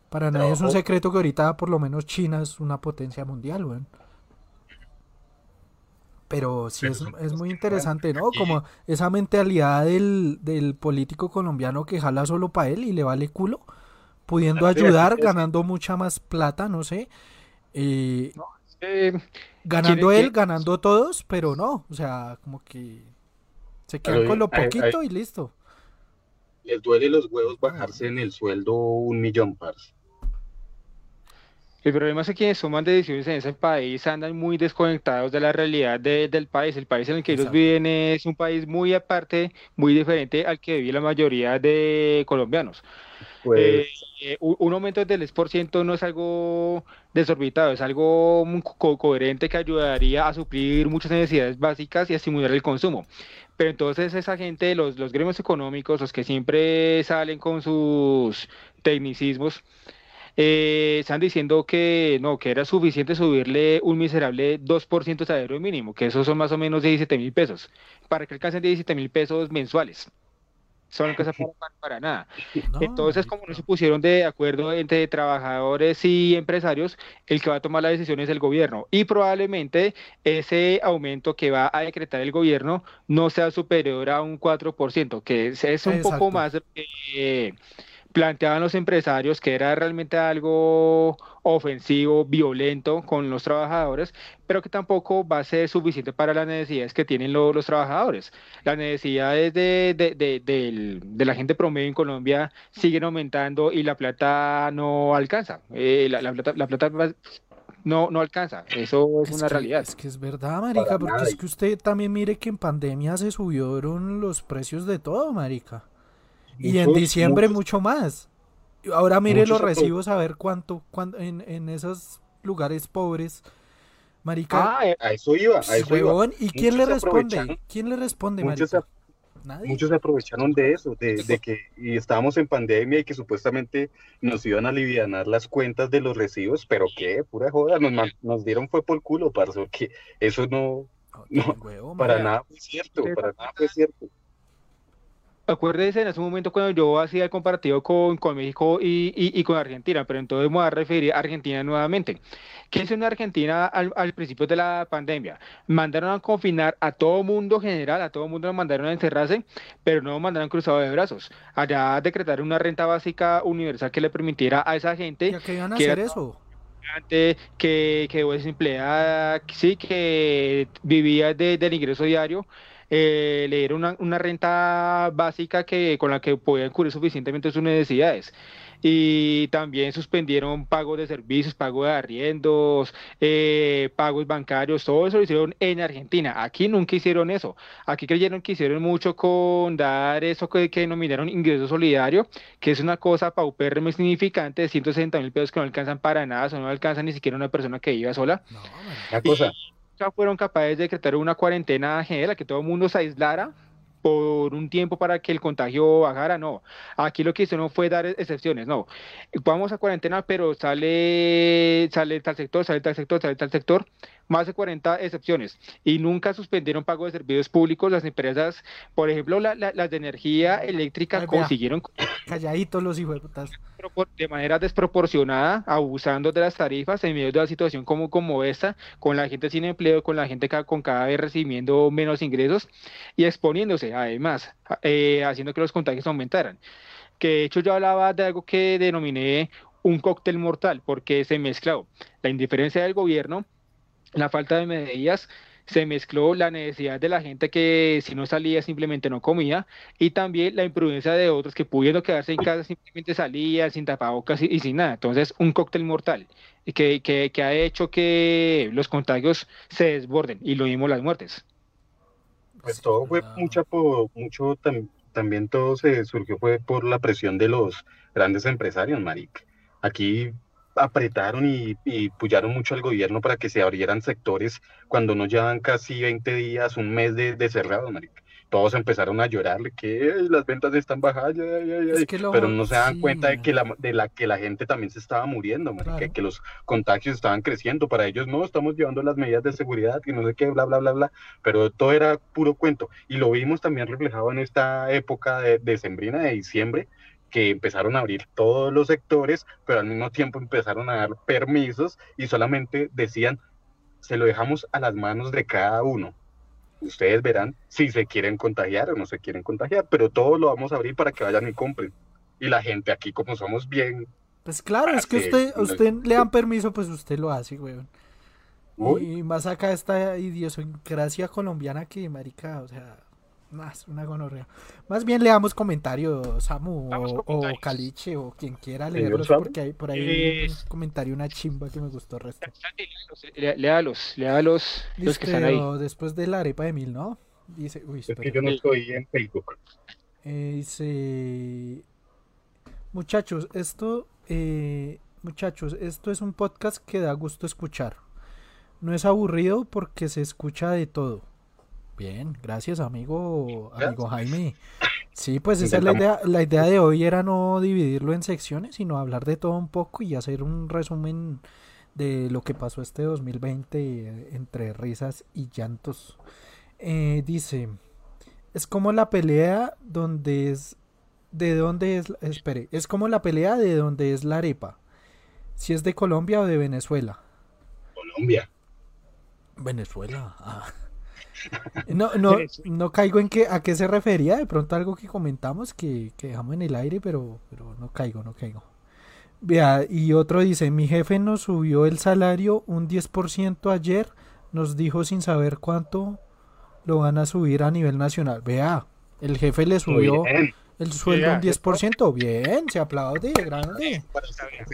para nadie es un secreto que ahorita por lo menos China es una potencia mundial, weón. Pero sí es, es muy interesante, ¿no? Como esa mentalidad del, del político colombiano que jala solo para él y le vale culo, pudiendo ayudar, ganando mucha más plata, no sé. Eh, Eh, ganando ¿Quiere- él, ganando todos, pero no, o sea, como que se quedan con lo ay, poquito y listo. Les duele los huevos bajarse en el sueldo un millón, parce. El problema es que quienes toman decisiones en ese país andan muy desconectados de la realidad de- del país. El país en el que ellos viven es un país muy aparte, muy diferente al que vive la mayoría de colombianos. Pues, Eh, un un aumento del 10% no es algo desorbitado, es algo co- coherente que ayudaría a suplir muchas necesidades básicas y a estimular el consumo. Pero entonces esa gente, los, los gremios económicos, los que siempre salen con sus tecnicismos, eh, están diciendo que no, que era suficiente subirle un miserable 2% al salario mínimo, que esos son más o menos 17 mil pesos, para que alcancen 17 mil pesos mensuales. Son cosas para, para, para nada. No, Entonces, como no se pusieron de acuerdo entre trabajadores y empresarios, el que va a tomar la decisión es el gobierno. Y probablemente ese aumento que va a decretar el gobierno no sea superior a un 4%, que es, es un Exacto. poco más de lo que eh, planteaban los empresarios, que era realmente algo ofensivo, violento con los trabajadores, pero que tampoco va a ser suficiente para las necesidades que tienen lo- los trabajadores. Las necesidades de, de, de- del- de la gente promedio en Colombia siguen aumentando y la plata no alcanza. Eh, la, la plata, la plata va- no, no alcanza. Eso es, Es una que, realidad. es que es verdad, marica, Para porque es que usted también mire que en pandemia se subieron los precios de todo, marica. Y en diciembre mucho más. Ahora mire los recibos a ver cuánto, cuánto en, en esos lugares pobres, marica. Ah, eh, a eso iba, a eso iba. huevón, ¿y quién le responde? ¿Quién le responde, Muchos, marica? Nadie. muchos se aprovecharon de eso, de, de que y estábamos en pandemia y que supuestamente nos iban a alivianar las cuentas de los recibos, pero qué, pura joda, nos, dieron fue por culo, parce, porque eso no, No, no, qué huevo, para nada fue cierto, para nada fue cierto. Acuérdese en ese momento cuando yo hacía el comparativo con, con México y, y- y con Argentina, pero entonces me voy a referir a Argentina nuevamente. ¿Qué hizo en Argentina al, al principio de la pandemia? Mandaron a confinar a todo mundo general, a todo mundo lo mandaron a encerrarse, pero no mandaron cruzado de brazos. Allá decretaron una renta básica universal que le permitiera a esa gente ¿Ya qué iban a que era hacer eso? que quedó desempleada, sí, que vivía de- del ingreso diario, eh, le dieron una, una renta básica que, con la que podían cubrir suficientemente sus necesidades. Y también suspendieron pagos de servicios, pagos de arriendos, eh, pagos bancarios, todo eso lo hicieron en Argentina. Aquí nunca hicieron eso. Aquí creyeron que hicieron mucho con dar eso que, que denominaron ingreso solidario, que es una cosa paupérrima y significante de 160 mil pesos que no alcanzan para nada, eso no alcanza ni siquiera una persona que viva sola. No. Una cosa, Nunca fueron capaces de decretar una cuarentena general, que todo el mundo se aislara por un tiempo para que el contagio bajara, no. Aquí lo que hicieron fue dar excepciones, no. Vamos a cuarentena, pero sale, sale tal sector, sale tal sector, sale tal sector, más de 40 excepciones. Y nunca suspendieron pago de servicios públicos. Las empresas, por ejemplo, la- la- las de energía eléctrica Ay, consiguieron Calladitos los hijos de putas. De manera desproporcionada, abusando de las tarifas en medio de la situación como, como esta, con la gente sin empleo, con la gente con cada vez recibiendo menos ingresos y exponiéndose además, eh, haciendo que los contagios aumentaran. Que de hecho yo hablaba de algo que denominé un cóctel mortal, porque se mezcló la indiferencia del gobierno, la falta de medidas, se mezcló la necesidad de la gente que si no salía simplemente no comía y también la imprudencia de otros que pudiendo quedarse en casa simplemente salían sin tapabocas y, sin nada. Entonces, un cóctel mortal que, que, que, ha hecho que los contagios se desborden y lo mismo las muertes. Pues todo fue mucho, mucho también todo se surgió fue por la presión de los grandes empresarios, Maric. Aquí apretaron y, y mucho al gobierno para que se abrieran sectores cuando no llevan casi 20 días, un mes de, de cerrado, marica. Todos empezaron a llorarle que las ventas están bajas, pero no se dan cuenta de que, la, de la que la gente también se estaba muriendo, que los contagios estaban creciendo. Para ellos no, estamos llevando las medidas de seguridad y no sé qué, bla, bla, bla, bla. Pero todo era puro cuento. Y lo vimos también reflejado en esta época de, de sembrina de diciembre, que empezaron a abrir todos los sectores, pero al mismo tiempo empezaron a dar permisos y solamente decían, se lo dejamos a las manos de cada uno. Ustedes verán si se quieren contagiar o no se quieren contagiar, pero todo lo vamos a abrir para que vayan y compren. Y la gente aquí, como somos bien... Pues claro, es que usted, usted le dan permiso, pues usted lo hace, weón. Y más acá esta idiosincrasia colombiana que, marica, o sea, más una gonorrea. Más bien leamos comentarios, Samu o, Caliche o quien quiera leerlos porque hay por ahí un comentario, una chimba que me gustó el resto. Léalos, léalos los que están ahí. Después de la arepa de mil, ¿no? Dice, uy, es que yo no estoy en Facebook. Eh, dice, muchachos, esto, eh, muchachos, esto es un podcast que da gusto escuchar. No es aburrido porque se escucha de todo Bien, gracias amigo, amigo Jaime. Sí, pues esa es la idea, la idea de hoy era no dividirlo en secciones, sino hablar de todo un poco y hacer un resumen de lo que pasó este 2020 eh, entre risas y llantos. Eh, dice, es como la pelea donde es, de dónde es, espere, es como la pelea de donde es la arepa, si es de Colombia o de Venezuela. Colombia. Venezuela. Ah. No, no, no caigo en qué, a qué se refería, de pronto algo que comentamos que, dejamos en el aire, pero, pero no caigo, no caigo. Vea, y otro dice, mi jefe nos subió el salario un 10% ayer, nos dijo sin saber cuánto lo van a subir a nivel nacional. Vea, el jefe le subió el sueldo un 10%, bien, se aplaude, grande.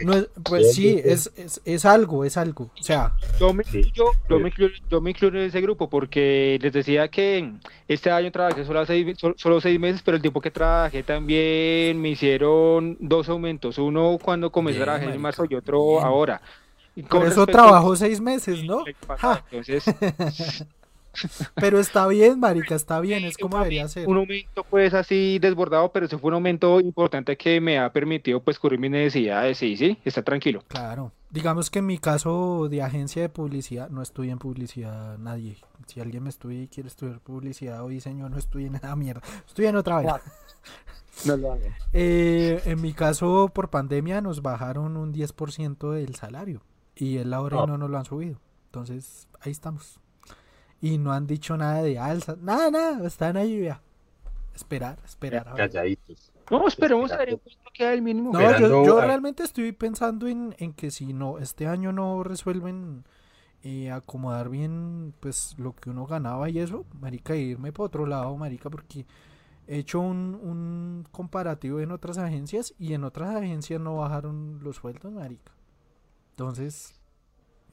No pues sí, es, es, es, algo, es algo. O sea, yo me, yo, me incluyo, yo me incluyo en ese grupo porque les decía que este año trabajé solo seis, solo seis meses, pero el tiempo que trabajé también me hicieron dos aumentos. Uno cuando comencé a trabajar en marzo y otro ahora. Por eso trabajó seis meses, ¿no? Entonces, Pero está bien, marica, está bien, es como debería ser. Un aumento pues así desbordado, pero ese fue un aumento importante que me ha permitido pues cubrir mis necesidades, sí, sí, está tranquilo. Claro, digamos que en mi caso de agencia de publicidad, no estoy en publicidad nadie. Si alguien me estudia y quiere estudiar publicidad o diseño, no estoy en nada mierda, estoy en otra vez. No lo eh, en mi caso, por pandemia, nos bajaron un 10% del salario y el ahora no nos lo han subido. Entonces, ahí estamos y no han dicho nada de alza, nada, nada, están ahí ya. Esperar, esperar. Calladitos. No, esperemos a ver queda el mínimo. No, yo, yo realmente estoy pensando en, en, que si no, este año no resuelven eh, acomodar bien pues lo que uno ganaba y eso, marica, irme por otro lado, marica, porque he hecho un, un comparativo en otras agencias y en otras agencias no bajaron los sueldos, marica. Entonces,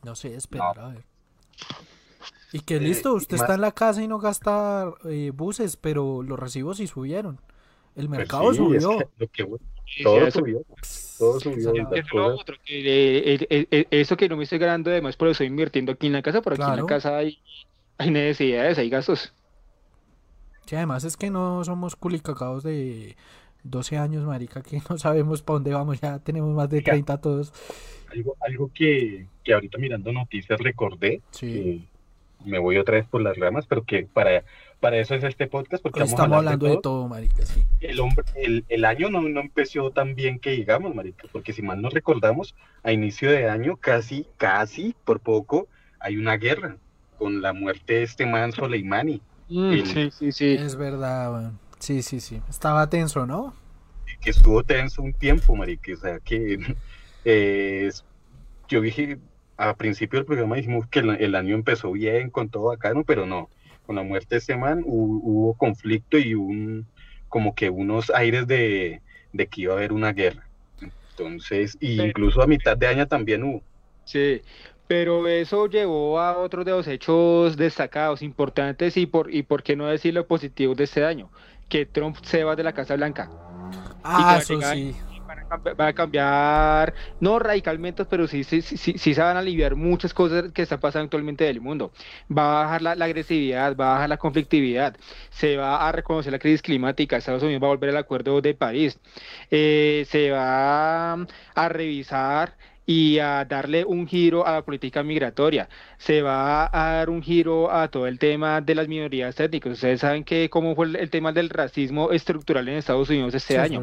no sé, esperar a ver. Y que eh, listo, usted está en la casa y no gasta eh, buses, pero los recibos sí subieron. El pues mercado subió. todo subió. Todo subió. eso que no me estoy ganando, además, pero estoy invirtiendo aquí en la casa, por aquí en la casa hay, hay necesidades, hay gastos. Sí, además es que no somos culicacaos de 12 años, marica, que no sabemos para dónde vamos, ya tenemos más de 30 todos. Algo, algo que, que ahorita mirando noticias recordé, sí me voy otra vez por las ramas, pero que para, para eso es este podcast, porque vamos estamos hablando de todo, marica, El, hombre, el, año no, no, empezó tan bien que digamos, marica, porque si mal nos recordamos, a inicio de año casi, casi, por poco, hay una guerra con la muerte de este man Soleimani. Mm, sí, sí, sí. Es verdad, Sí, sí, sí. Estaba tenso, ¿no? que estuvo tenso un tiempo, marica, o sea, que eh, yo dije, a principio del programa dijimos que el, año empezó bien, con todo bacano, pero no, con la muerte de ese man hubo, conflicto y un, como que unos aires de, que iba a haber una guerra. Entonces, incluso a mitad de año también hubo. Sí, pero eso llevó a otros de los hechos destacados, importantes y por, y por qué no decirlo positivo de este año, que Trump se va de la Casa Blanca. Ah, eso sí va a cambiar, no radicalmente, pero sí, sí, sí, sí, se van a aliviar muchas cosas que están pasando actualmente en el mundo. Va a bajar la, agresividad, va a bajar la conflictividad, se va a reconocer la crisis climática, Estados Unidos va a volver al acuerdo de París, eh, se va a revisar y a darle un giro a la política migratoria. Se va a dar un giro a todo el tema de las minorías étnicas. Ustedes saben que cómo fue el, tema del racismo estructural en Estados Unidos este año.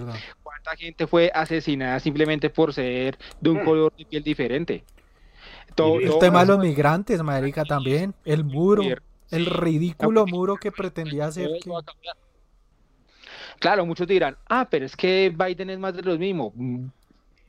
¿Cuánta gente fue asesinada simplemente por ser de un mm. color de piel diferente? Todo, el tema de los migrantes, marica, también. El muro, el ridículo muro que pretendía hacer. Claro, muchos dirán, ah, pero es que Biden es más de los mismos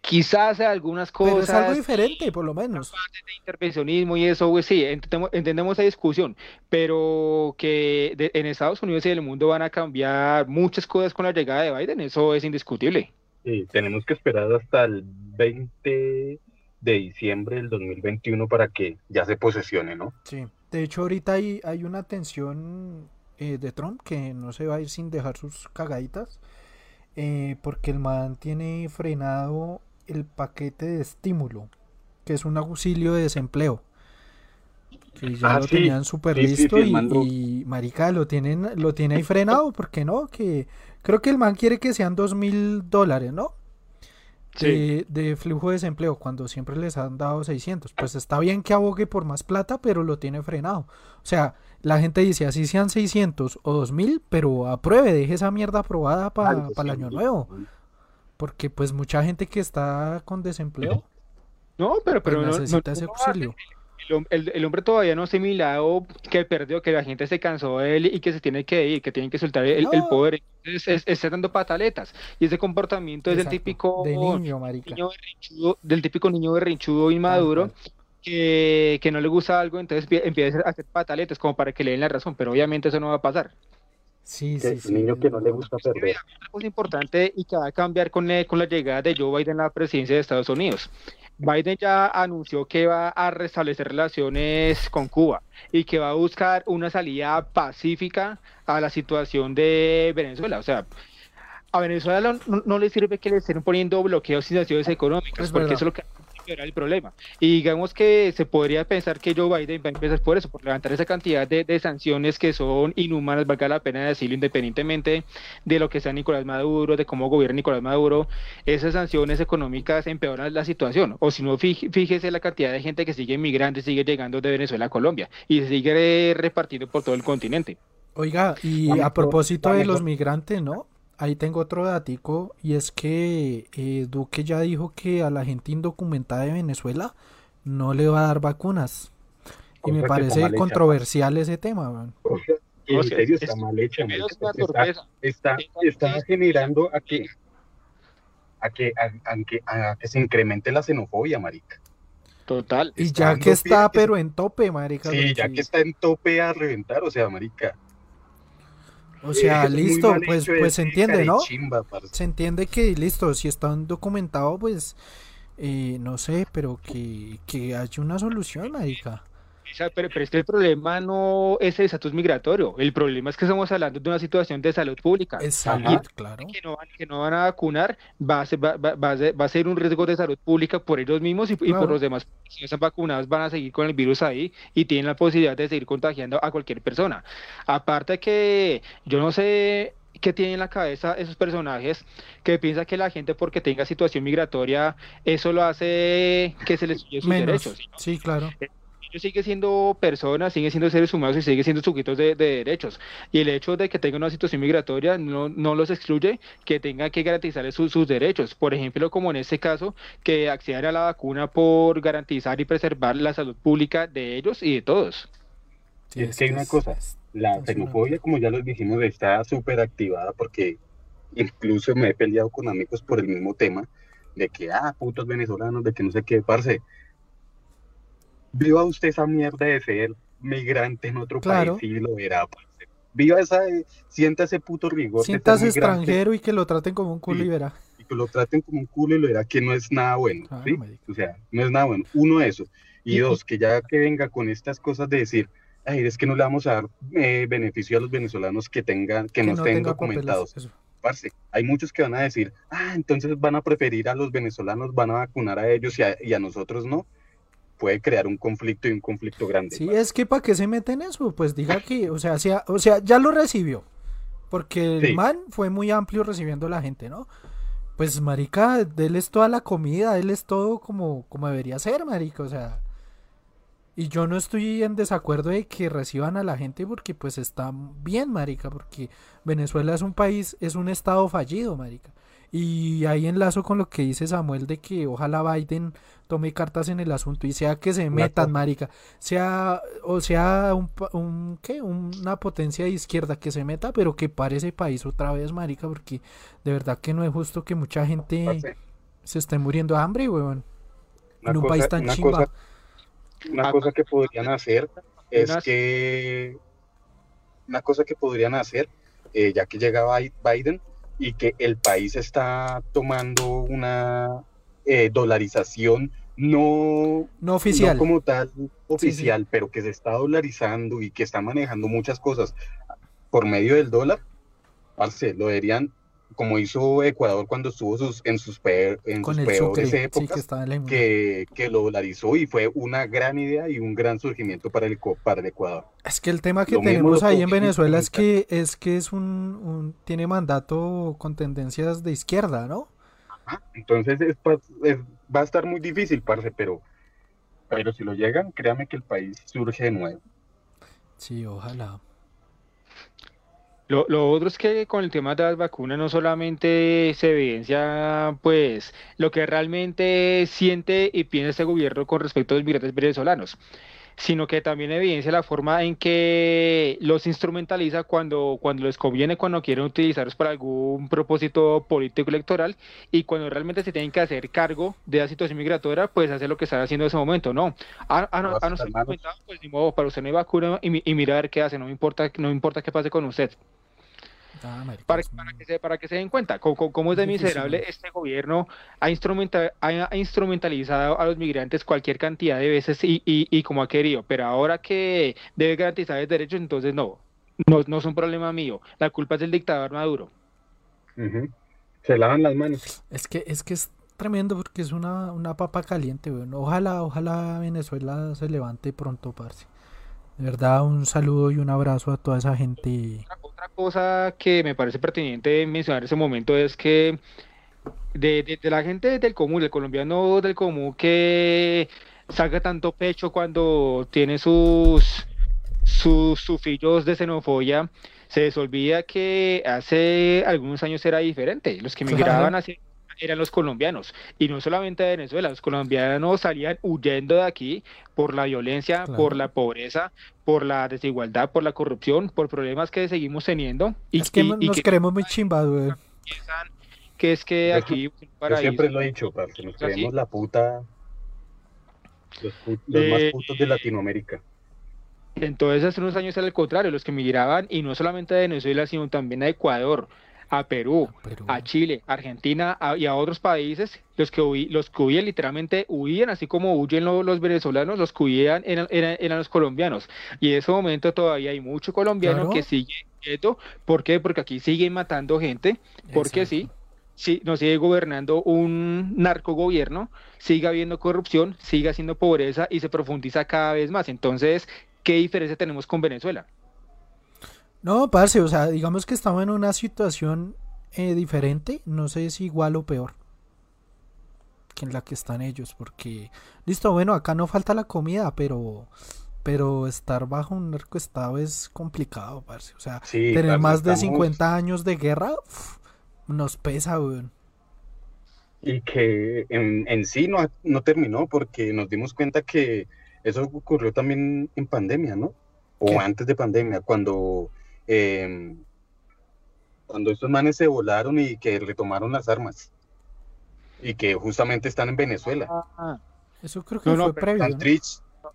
quizás algunas cosas. Pero es algo diferente, por lo menos. De intervencionismo y eso, pues sí, entendemos, entendemos esa discusión, pero que en Estados Unidos y en el mundo van a cambiar muchas cosas con la llegada de Biden, eso es indiscutible. Sí, tenemos que esperar hasta el 20 de diciembre del 2021 para que ya se posesione, ¿no? Sí, de hecho ahorita hay, hay una tensión eh, de Trump que no se va a ir sin dejar sus cagaditas. Eh, porque el man tiene frenado el paquete de estímulo, que es un auxilio de desempleo. Que ya ah, lo tenían súper listo y, marica lo tienen, lo tiene ahí frenado, ¿por qué no? Que creo que el man quiere que sean dos mil dólares, ¿no? De, flujo de desempleo, cuando siempre les han dado 600. Pues está bien que abogue por más plata, pero lo tiene frenado. O sea, la gente dice, así sean 600 o 2000, pero apruebe, deje esa mierda aprobada para el año nuevo. Porque pues mucha gente que está con desempleo. No, pero, pero pues, necesita ese auxilio. El, hombre todavía no ha asimilado que perdió, que la gente se cansó de él y que se tiene que ir, que tienen que soltar el, poder. Entonces está dando pataletas. Y ese comportamiento es el típico niño, del típico niño berrinchudo inmaduro. Que, que, no le gusta algo, entonces empieza a hacer pataletas como para que le den la razón, pero obviamente eso no va a pasar. Sí, sí, sí. niño que no le gusta perder. Es importante y que va a cambiar con, con la llegada de Joe Biden a la presidencia de Estados Unidos. Biden ya anunció que va a restablecer relaciones con Cuba y que va a buscar una salida pacífica a la situación de Venezuela. O sea, a Venezuela no, le sirve que le estén poniendo bloqueos y sanciones económicas, porque eso es lo que era el problema. Y digamos que se podría pensar que Joe Biden va a empezar por eso, por levantar esa cantidad de, sanciones que son inhumanas, valga la pena decirlo, independientemente de lo que sea Nicolás Maduro, de cómo gobierna Nicolás Maduro, esas sanciones económicas empeoran la situación. O si no, fíjese la cantidad de gente que sigue migrando, sigue llegando de Venezuela a Colombia y se sigue repartiendo por todo el continente. Oiga, y a propósito de los migrantes, ¿no? Ahí tengo otro datico y es que eh, Duque ya dijo que a la gente indocumentada de Venezuela no le va a dar vacunas. Y me parece controversial ese tema. en serio está mal hecha. Está, está, generando a que a que, a, que se incremente la xenofobia, marica. Total. Y ya que está, pero en tope, marica. Sí, ya que está en tope a reventar, o sea, marica. O sea, listo, pues, pues se entiende, ¿no? se entiende que, listo, si están documentados, pues, eh, no sé, pero que, que haya una solución, marica. Pero, pero, es que el problema no es el estatus migratorio, el problema es que estamos hablando de una situación de salud pública. Exacto, claro. Que no, van, que no van a vacunar, va a, ser, va, va, va, a ser un riesgo de salud pública por ellos mismos y, por los demás. Si no están vacunados, van a seguir con el virus ahí y tienen la posibilidad de seguir contagiando a cualquier persona. Aparte que yo no sé qué tienen en la cabeza esos personajes que piensan que la gente porque tenga situación migratoria eso lo hace que se les suye sus derechos. Sí, claro. Ellos siguen siendo personas, siguen siendo seres humanos y siguen siendo sujetos de, derechos. Y el hecho de que tengan una situación migratoria no, no los excluye que tengan que garantizarles sus derechos. Por ejemplo, como en este caso, que accedan a la vacuna por garantizar y preservar la salud pública de ellos y de todos. es, que hay una cosa, la xenofobia, como ya lo dijimos, está súper activada porque incluso me he peleado con amigos por el mismo tema de que, ah, putos venezolanos, de que no sé qué, parce. Viva usted esa mierda de ser migrante en otro país y lo verá, parce. Viva esa, sienta ese puto rigor. Sientas extranjero y que lo traten como un culo y verá. Y que lo traten como un culo y lo verá que no es nada bueno. ¿sí? O sea, no es nada bueno. Uno, eso. Y, dos, que ya que venga con estas cosas de decir, ay, es que no le vamos a dar eh, beneficio a los venezolanos que tengan, que, no estén documentados hay muchos que van a decir, ah, entonces van a preferir a los venezolanos, van a vacunar a ellos y a, nosotros no. Puede crear un conflicto y un conflicto grande. Sí, es que para qué se meten en eso, pues diga que, o sea, sea, o sea, ya lo recibió. Porque el man fue muy amplio recibiendo a la gente, ¿no? Pues marica, él es toda la comida, él es todo como, como debería ser, marica, o sea, y yo no estoy en desacuerdo de que reciban a la gente porque pues está bien, marica, porque Venezuela es un país, es un estado fallido, marica. Y ahí enlazo con lo que dice Samuel de que ojalá Biden tome cartas en el asunto y sea que se metan, marica. Sea, o sea, un, un ¿qué? una potencia de izquierda que se meta, pero que pare ese país otra vez, marica, porque de verdad que no es justo que mucha gente se esté muriendo de hambre, weón. En un país tan chimba. Una cosa que podrían hacer es que una cosa que podrían hacer, eh, ya que llega Biden y que el país está tomando una eh, dolarización no, no oficial, como tal oficial, pero que se está dolarizando y que está manejando muchas cosas por medio del dólar, parce, lo deberían como hizo Ecuador cuando estuvo sus, en sus, en sus peores épocas, que, que, lo dolarizó y fue una gran idea y un gran surgimiento para el, para el Ecuador. Es que el tema que tenemos ahí en Venezuela es que es que es un, tiene mandato con tendencias de izquierda, ¿no? entonces es, va a estar muy difícil, parce, pero, pero si lo llegan, créame que el país surge de nuevo. Sí, ojalá. Lo, otro es que con el tema de las vacunas no solamente se evidencia pues lo que realmente siente y piensa este gobierno con respecto a los migrantes venezolanos, sino que también evidencia la forma en que los instrumentaliza cuando, cuando les conviene, cuando quieren utilizarlos para algún propósito político electoral y cuando realmente se tienen que hacer cargo de la situación migratoria, pues hacer lo que están haciendo en ese momento, no. Ah no, ah, no, pues ni modo, para usted no hay vacuna y, y mira a ver qué hace, no me importa, no me importa qué pase con usted. Ah, para, que se, para que se den cuenta cómo, es de miserable este gobierno ha, ha, instrumentalizado a los migrantes cualquier cantidad de veces y, como ha querido, pero ahora que debe garantizar los derechos, entonces no, no, no es un problema mío, la culpa es del dictador Maduro. Se lavan las manos. Es que es que es tremendo porque es una, una papa caliente, Ojalá, ojalá Venezuela se levante pronto, parce. De verdad, un saludo y un abrazo a toda esa gente. Otra cosa que me parece pertinente mencionar en ese momento es que de, la gente del común, del colombiano del común, que salga tanto pecho cuando tiene sus, sus sufillos de xenofobia, se les olvida que hace algunos años era diferente. Los que migraban hacia eran los colombianos. Y no solamente de Venezuela, los colombianos salían huyendo de aquí por la violencia, por la pobreza, por la desigualdad, por la corrupción, por problemas que seguimos teniendo. Y, es que nos creemos muy chimbados, Que es que aquí... Yo siempre lo he dicho, que nos creemos la puta... Los, más eh, putos de Latinoamérica. Entonces hace unos años era el contrario, los que migraban, y no solamente de Venezuela, sino también a Ecuador, a Perú, a, Chile, Argentina y a otros países, los que, los que huían literalmente huían, así como huyen los, venezolanos, los que huían eran, los colombianos. Y en ese momento todavía hay mucho colombiano que sigue quieto. ¿Por qué? Porque aquí siguen matando gente, porque sí. Si nos sigue gobernando un narcogobierno, sigue habiendo corrupción, sigue haciendo pobreza y se profundiza cada vez más. Entonces, ¿qué diferencia tenemos con Venezuela? No, parce, o sea, digamos que estamos en una situación eh, diferente, no sé si igual o peor. que en la que están ellos, porque, listo, bueno, acá no falta la comida, pero pero estar bajo un narcoestado es complicado, parce. O sea, tener más de 50 años de guerra nos pesa, weón. Y que en, en sí no, no terminó porque nos dimos cuenta que eso ocurrió también en pandemia, ¿no? O antes de pandemia, cuando, em, cuando estos manes se volaron y que retomaron las armas. Y que justamente están en Venezuela. Ah, eso creo que fue previo.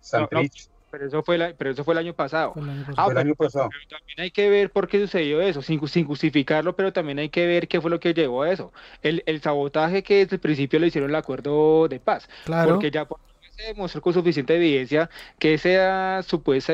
Santrich, pero eso fue, la, pero eso fue el año pasado. Ah, el año pasado. también hay que ver por qué sucedió eso, sin, sin, justificarlo, pero también hay que ver qué fue lo que llevó a eso. El, el sabotaje que desde el principio le hicieron el acuerdo de paz. Claro. Porque ya se demostró con suficiente evidencia que esa supuesta,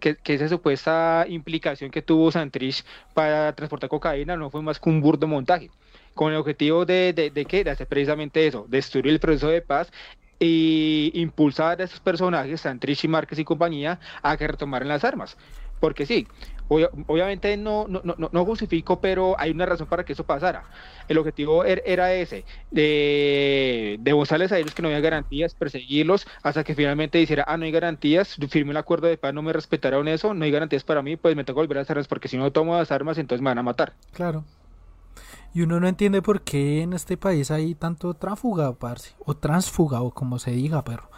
que, esa supuesta implicación que tuvo Santrich para transportar cocaína no fue más que un burdo montaje con el objetivo de, de, de, ¿qué? de hacer precisamente eso, destruir el proceso de paz y impulsar a esos personajes, Santrich Márquez y compañía, a que retomaran las armas. Porque sí, obviamente no, no, no, no, justifico, pero hay una razón para que eso pasara. El objetivo er, era ese, de demostrarles a ellos que no había garantías, perseguirlos, hasta que finalmente dijera, ah, no hay garantías, firme el acuerdo de paz, no me respetaron eso, no hay garantías para mí, pues me tengo que volver a las armas, porque si no tomo las armas, entonces me van a matar. Claro. Y uno no entiende por qué en este país hay tanto tráfuga, parce, o transfuga, o como se diga, pero.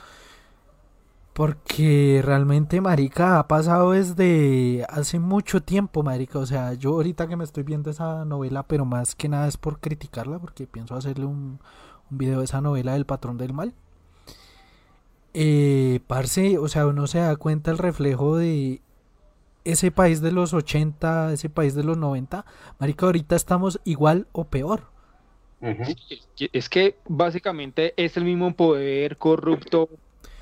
Porque realmente, marica, ha pasado desde hace mucho tiempo, marica. O sea, yo ahorita que me estoy viendo esa novela, pero más que nada es por criticarla, porque pienso hacerle un, un video de esa novela del patrón del mal. Eh, parce, o sea, uno se da cuenta el reflejo de ese país de los 80, ese país de los 90, marica, ahorita estamos igual o peor. Es que básicamente es el mismo poder corrupto,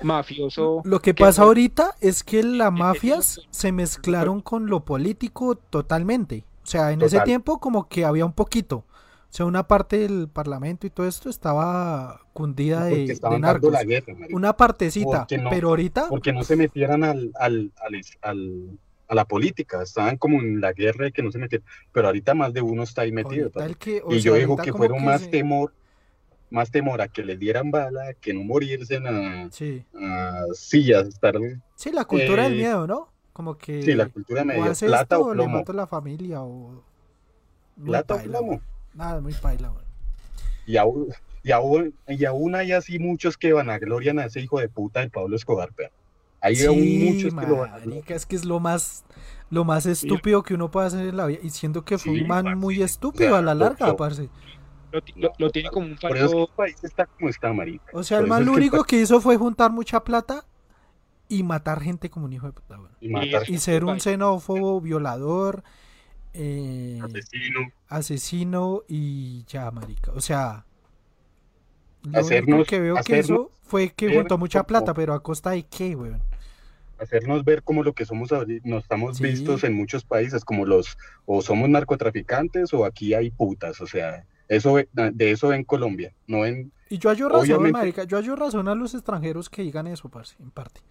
mafioso. Lo que, pasa ahorita es que las mafias se mezclaron con lo político totalmente. O sea, en ese tiempo como que había un poquito. O sea, una parte del parlamento y todo esto estaba cundida de, narcos. una partecita, pero ahorita... Porque no se metieran al, al, al a la política, estaban como en la guerra de que no se metieron, pero ahorita más de uno está ahí metido. y yo digo que fueron más temor, más temor a que les dieran bala, que no morirse a, sí. a estar... Sí, la cultura del eh, miedo, ¿no? Como que... Sí, la cultura del miedo, plata o plomo. le mato a la familia o... plata o plomo. Nada, muy paila, güey. Y aún, y, aún, y aún hay así muchos que van a glorian a ese hijo de puta del Pablo Escobar, pero hay muchos que es que es lo más lo más estúpido que uno puede hacer en la vida y siendo que fue un man muy estúpido a la larga, parce. Lo, tiene como un falso... país está como está, marica. O sea, el man lo único que, hizo fue juntar mucha plata y matar gente como un hijo de puta. Y, ser un xenófobo, violador, eh, asesino. asesino y ya, marica. O sea, lo único que veo que eso fue que juntó mucha plata, pero a costa de qué, weón hacernos ver como lo que somos nos estamos vistos en muchos países como los o somos narcotraficantes o aquí hay putas o sea eso de eso en Colombia no en y yo hallo razón marica yo hallo razón a los extranjeros que digan eso parce, en parte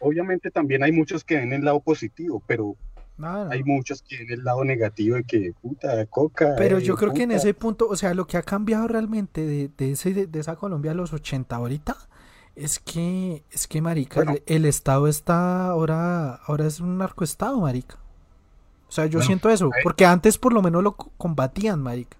obviamente también hay muchos que ven el lado positivo pero hay muchos que ven el lado negativo de que puta coca pero yo creo que en ese punto o sea lo que ha cambiado realmente de, de ese de, de esa Colombia a los 80 ahorita es que, es que, marica, el, Estado está ahora, ahora es un narcoestado, marica. O sea, yo siento eso, porque antes por lo menos lo combatían, marica.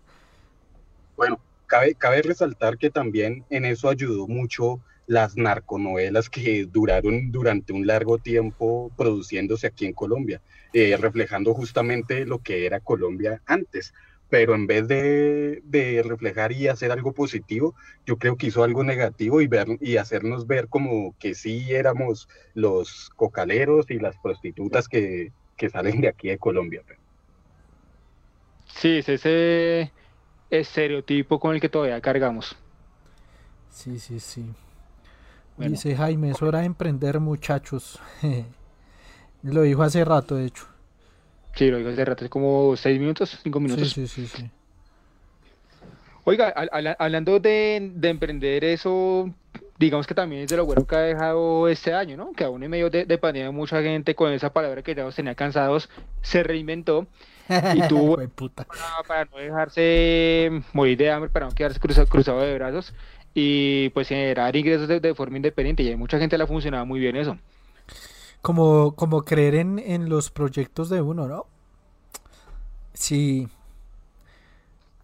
Bueno, cabe, cabe resaltar que también en eso ayudó mucho las narconovelas que duraron durante un largo tiempo produciéndose aquí en Colombia, eh, reflejando justamente lo que era Colombia antes pero en vez de, reflejar y hacer algo positivo, yo creo que hizo algo negativo y, ver, y hacernos ver como que sí éramos los cocaleros y las prostitutas que, salen de aquí de Colombia. Sí, es ese estereotipo con el que todavía cargamos. Sí, sí, sí. Dice Jaime, es hora de emprender muchachos. Lo dijo hace rato, de hecho. Sí, lo digo hace rato, es como seis minutos, cinco minutos. Sí, sí, sí. Oiga, hablando de, emprender eso, digamos que también es de lo bueno que ha dejado este año, ¿no? Que aún en medio de, pandemia mucha gente con esa palabra que ya nos tenía cansados se reinventó y tuvo para, para, no dejarse morir de hambre, para no quedarse cruzado, de brazos, y pues generar ingresos de, de forma independiente y hay mucha gente le ha funcionado muy bien eso. Como, como creer en, en los proyectos de uno, ¿no? Sí.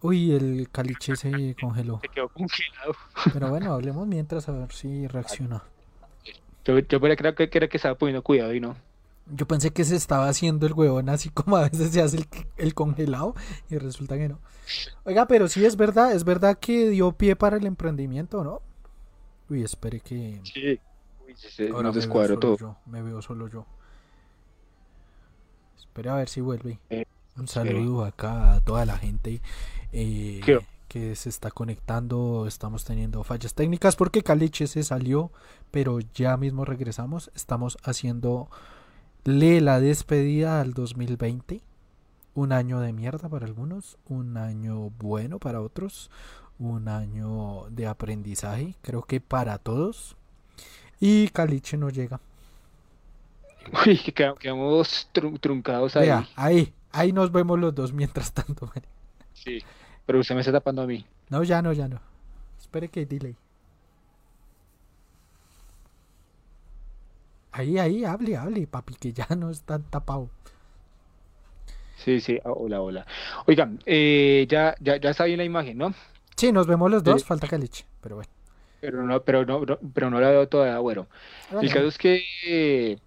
Uy, el caliche se congeló. Se quedó congelado. Pero bueno, hablemos mientras a ver si reacciona. Yo, yo creo que, era que estaba poniendo cuidado y no. Yo pensé que se estaba haciendo el huevón así como a veces se hace el, el congelado y resulta que no. Oiga, pero sí es verdad, es verdad que dio pie para el emprendimiento, ¿no? Uy, espere que... Sí. Uy, se Ahora nos solo todo. yo, me veo solo yo. Espere a ver si vuelve. Eh, Un saludo acá a toda la gente eh, que se está conectando. Estamos teniendo fallas técnicas porque Caliche se salió, pero ya mismo regresamos. Estamos haciendo le la despedida al 2020. Un año de mierda para algunos, un año bueno para otros, un año de aprendizaje, creo que para todos. Y Caliche no llega. Uy, que quedamos, quedamos tru- truncados ahí. Vea, ahí, ahí nos vemos los dos mientras tanto. man. Sí. Pero usted me está tapando a mí. No, ya no, ya no. Espere que delay. Ahí, ahí, hable, hable, papi, que ya no está tapado. Sí, sí, ah, hola, hola. Oigan, eh, ya, ya, ya está bien la imagen, ¿no? Sí, nos vemos los dos, Sí. falta Caliche, pero bueno. Pero no, pero no, no- pero no la veo todavía, bueno. El caso es que eh,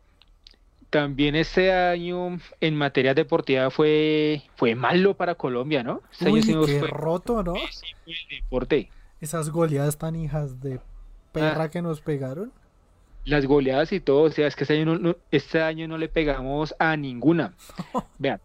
también este año en materia deportiva fue, fue malo para Colombia, ¿no? Este año Uy, qué fue roto, ¿no? el deporte. Esas goleadas tan hijas de perra que nos pegaron. Las goleadas y todo, o sea, es que este año no, no- este año no le pegamos a ninguna. Vean,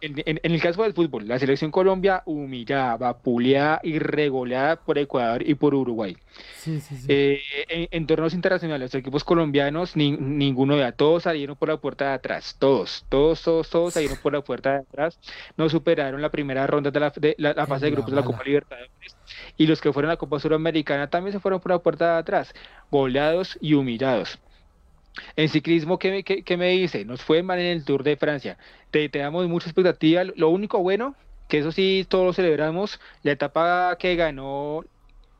en, en- en el caso del fútbol, la selección Colombia humillada, vapuleada y regoleada por Ecuador y por Uruguay. Sí, sí, sí. Eh, en, en torneos internacionales, los equipos colombianos, ni- ninguno de todos salieron por la puerta de atrás, todos, todos, todos, todos salieron por la puerta de atrás, no superaron la primera ronda de la, de la- la fase de grupos de la. Copa Libertadores, y los que fueron a la Copa Suramericana también se fueron por la puerta de atrás, goleados y humillados. En ciclismo, ¿qué, me- qué- qué me dice? Nos fue mal en el Tour de Francia. Te, te damos mucha expectativa. Lo único bueno, que eso sí todos lo celebramos, la etapa que ganó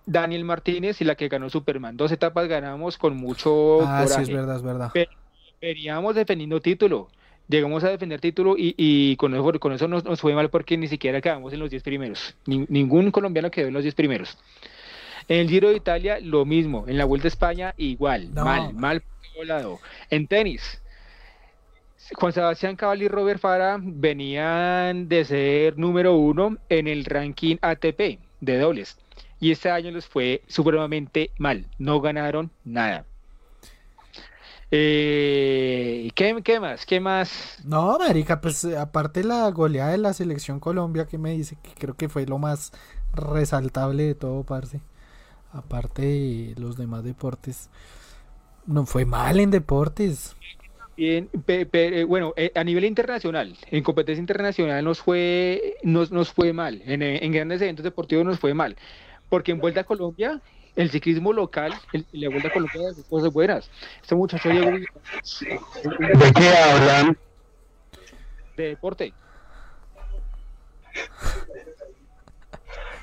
Daniel Martínez y la que ganó Superman. Dos etapas ganamos con mucho ah, sí, es verdad, es verdad. Veníamos defendiendo título. Llegamos a defender título y, y con eso, con eso nos, nos fue mal porque ni siquiera quedamos en los 10 primeros. Ni- ningún colombiano quedó en los 10 primeros. En el Giro de Italia, lo mismo. En la Vuelta a España, igual. No, mal, mal por todo lado. En tenis, Juan Sebastián Cabal y Robert Farah venían de ser número uno en el ranking ATP de dobles. Y este año les fue supremamente mal. No ganaron nada. Eh, ¿qué, qué más? ¿Qué más? No, marica, pues eh, aparte la goleada de la selección Colombia que me dice que creo que fue lo más resaltable de todo, parce. Aparte de los demás deportes. No fue mal en deportes. Bien, pe- pe- eh, bueno, eh, a nivel internacional, en competencia internacional nos fue, nos, nos fue mal. En, en grandes eventos deportivos nos fue mal. Porque en Vuelta a Colombia, el ciclismo local, el- la Vuelta a Colombia hace cosas buenas. Este muchacho llegó ¿De qué hablan? de deporte.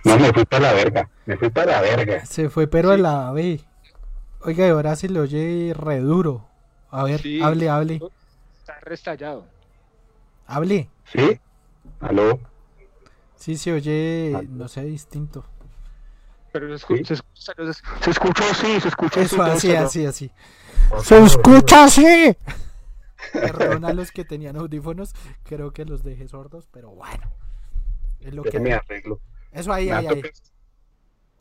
No, me fui para la verga. Me fui para la verga. Se fue, pero a la B. Oiga, y ahora se le oye re duro. A ver, Sí. hable, hable, Está restallado. hable. ¿Sí? ¿Aló? Sí, se oye, Ah. no sé, distinto. Pero se, escu- Sí. se escucha, se, se escucha así, se escucha Eso, así. así, así, así. ¡Se escucha así! Perdón a los que tenían audífonos, creo que los dejé sordos, pero bueno. Es lo que me arreglo. Eso ahí, Me ahí, ahí.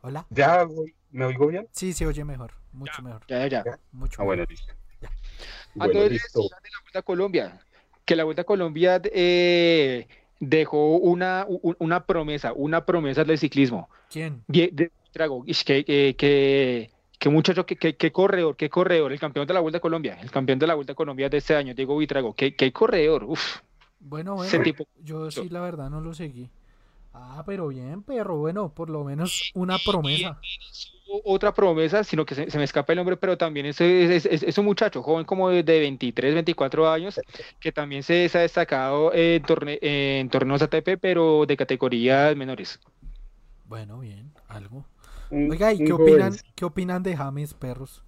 Hola. ¿Ya me oigo bien? Sí, se oye mejor, mucho mejor, Ya, ya, ya. mucho Ah, bueno, mejor. listo. Ya. Bueno, Entonces, listo. de la Vuelta a Colombia, que la Vuelta a Colombia eh, dejó una, una promesa, una promesa del ciclismo. ¿Quién? Die- de- Trago, que, que, que, que muchacho, que, que, corredor, qué corredor, el campeón de la Vuelta a Colombia, el campeón de la Vuelta a Colombia de este año, Diego Vitrago, qué, qué corredor, uff, Bueno, ese bueno, tipo. yo sí la verdad no lo seguí. Ah, pero bien, perro, bueno, por lo menos una promesa. Otra promesa, sino que se, se me escapa el nombre, pero también es, es, es- es un muchacho joven como de, de 23, 24 años, que también se, se ha destacado en, torne- en torneos ATP, pero de categorías menores. Bueno, bien, algo. Oiga, ¿y qué opinan, qué opinan de James, perros?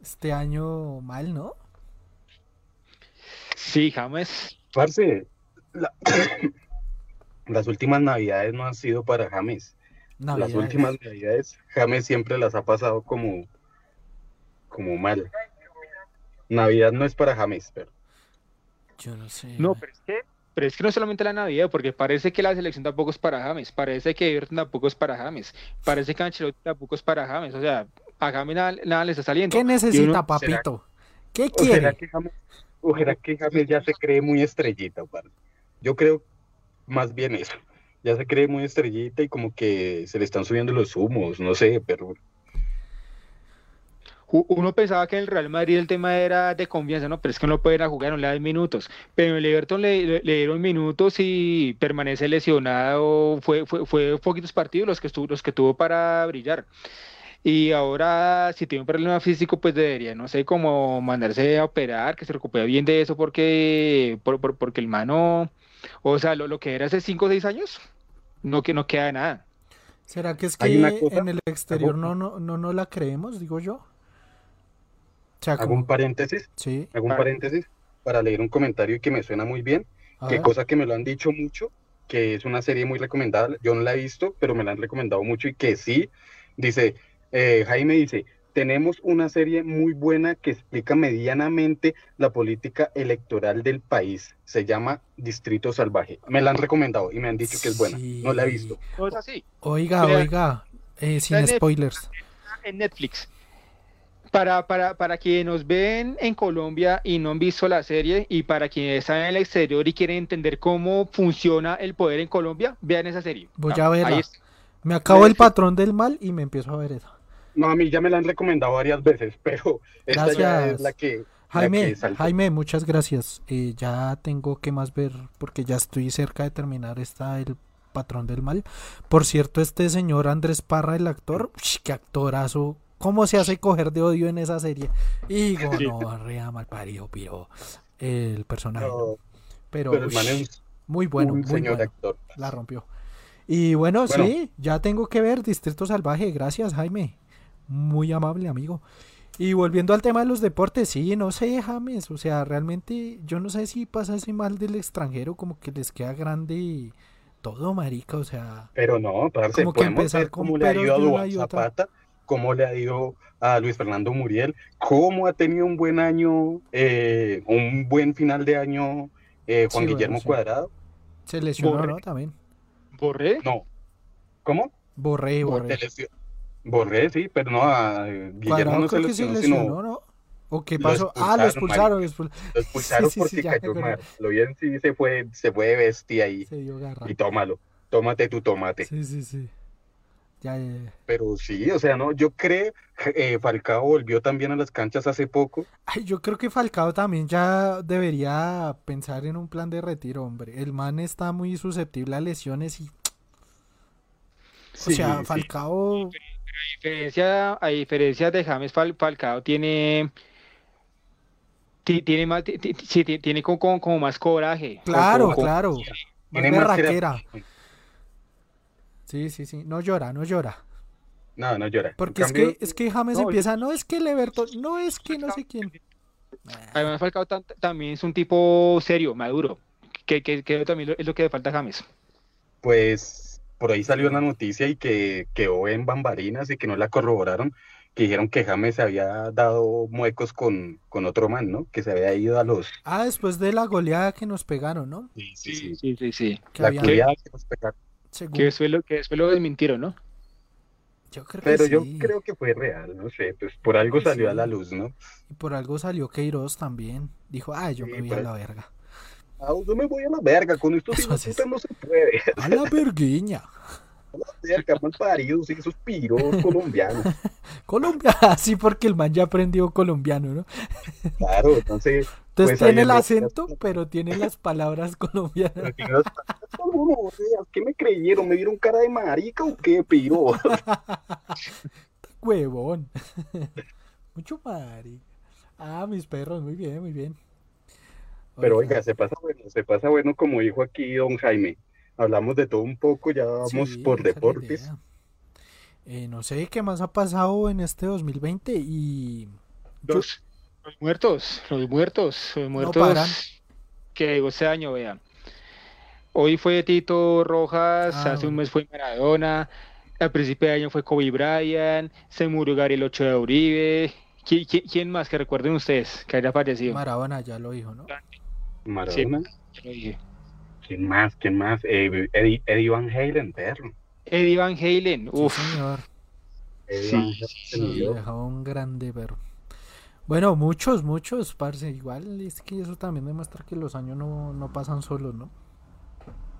Este año mal, ¿no? Sí, James. Parce, las últimas navidades no han sido para James. Las últimas navidades, James siempre las ha pasado como, como mal. Navidad no es para James, pero. Yo no sé. No, pero es que pero es que no solamente la Navidad, porque parece que la selección tampoco es para James, parece que Everton tampoco es para James, parece que Ancelotti tampoco es para James, o sea, a James nada, le está saliendo. ¿Qué necesita, papito? ¿Qué quiere? ¿O será, que James, ya se cree muy estrellita, Yo creo más bien eso. Ya se cree muy estrellita y como que se le están subiendo los humos, no sé, pero uno pensaba que en el Real Madrid el tema era de confianza, ¿no? Pero es que no puede ir a jugar, no le dan minutos. Pero en el Everton le, dieron minutos y permanece lesionado. Fue, fue, fue poquitos partidos los que, estuvo, los que tuvo para brillar. Y ahora, si tiene un problema físico, pues debería, no sé, como mandarse a operar, que se recupere bien de eso, porque, porque el mano, o sea, lo, lo que era hace 5 o 6 años, no, que no queda nada. ¿Será que es que en el exterior no, no, no, no la creemos, digo yo? Hago un paréntesis. Sí. Hago un paréntesis para leer un comentario que me suena muy bien. que cosa que me lo han dicho mucho, que es una serie muy recomendada. Yo no la he visto, pero me la han recomendado mucho y que sí. Dice, eh, Jaime dice, tenemos una serie muy buena que explica medianamente la política electoral del país. Se llama Distrito Salvaje. Me la han recomendado y me han dicho que es buena. No la he visto. No es así. Oiga, oiga, eh, sin spoilers. En Netflix para, para, para quienes nos ven en Colombia y no han visto la serie y para quienes están en el exterior y quieren entender cómo funciona el poder en Colombia, vean esa serie. Voy a verla. Me acabo el patrón del mal y me empiezo a ver eso. No, a mí ya me la han recomendado varias veces, pero esta ya es la que... Jaime, Jaime, muchas gracias. Eh, ya tengo que más ver porque ya estoy cerca de terminar esta el patrón del mal. Por cierto, este señor Andrés Parra, el actor, qué actorazo, ¿Cómo se hace coger de odio en esa serie? Y no, rea mal parido, piro. El personaje. Pero, muy bueno, muy Actor. La rompió. Y bueno, sí, ya tengo que ver Distrito Salvaje. Gracias, Jaime. Muy amable, amigo. Y volviendo al tema de los deportes, sí, no sé, James. O sea, realmente yo no sé si pasa así mal del extranjero, como que les queda grande todo, marica. O sea, pero no, parece como que empezar con como le Zapata cómo le ha ido a Luis Fernando Muriel, cómo ha tenido un buen año, eh, un buen final de año eh, Juan Guillermo Cuadrado. Se lesionó, ¿no? También. ¿Borré? No. ¿Cómo? Borré, Borré. Borré, sí, pero no, a Guillermo no se lesionó, sino... ¿no? ¿O qué pasó? ah, lo expulsaron. Lo expulsaron, porque cayó mal. Lo bien sí se fue, se fue de bestia ahí. Se dio garra. Y tómalo. Tómate tu tomate. Sí, sí, sí. Pero sí, o sea, no, yo creo, eh, Falcao volvió también a las canchas hace poco. Ay, yo creo que Falcao también ya debería pensar en un plan de retiro, hombre. El man está muy susceptible a lesiones y... o sea, Falcao... A diferencia, a diferencia de James Falcao tiene tiene más tiene como, como, más coraje. Claro claro. Tiene más raquera Sí, sí, sí. No llora, no llora. No, no llora. Porque es, que, es que James empieza, no es que Leverton, no es que no sé quién. Además, Falcao también es un tipo serio, maduro. Que, que, que, también es lo que le falta a James. Pues por ahí salió una noticia y que quedó en bambarinas y que no la corroboraron, que dijeron que James se había dado muecos con, con otro man, ¿no? Que se había ido a los... Ah, después de la goleada que nos pegaron, ¿no? Sí, sí, sí. sí, sí, La goleada que nos pegaron. Que después lo, que después lo desmintieron, ¿no? Yo creo Pero que yo creo que fue real, no sé, pues por algo salió a la luz, ¿no? Y por algo salió Queiroz también. Dijo, ah, yo me voy a la verga. Ah, yo me voy a la verga, con esto no se puede. A la verguiña. A la verga, mal paridos, esos piros colombianos. Colombia, sí, porque el man ya aprendió colombiano, ¿no? Claro, entonces entonces pues tiene el acento, pero tiene las palabras colombianas. ¿Qué me creyeron? ¿Me dieron cara de marica o qué, piro? Huevón. Mucho marica. Ah, mis perros, muy bien, muy bien. Pero oiga, se pasa bueno, se pasa bueno como dijo aquí don Jaime. Hablamos de todo un poco, ya vamos por deportes. Eh, no sé qué más ha pasado en este 2020 y... Los, los muertos, los muertos, los muertos paran. que llegó este año, vean. Hoy fue Tito Rojas, Ah, hace un mes fue Maradona, al principio de año fue Kobe Bryant, se murió Gabriel Ochoa de Uribe. ¿Qui- qui- ¿Quién, más que recuerden ustedes que haya fallecido? Maradona ya lo dijo, ¿no? Maradona. Ya lo dije. ¿Quién más? ¿Quién más? Eh, Eddie, Eddie Van Halen, perro. Eddie Van Halen, Sí, uff, señor. Eddie Sí, Van Halen se Sí, dejó un grande perro. Bueno, muchos, muchos, parce. Igual es que eso también demuestra que los años no, no pasan solos, ¿no?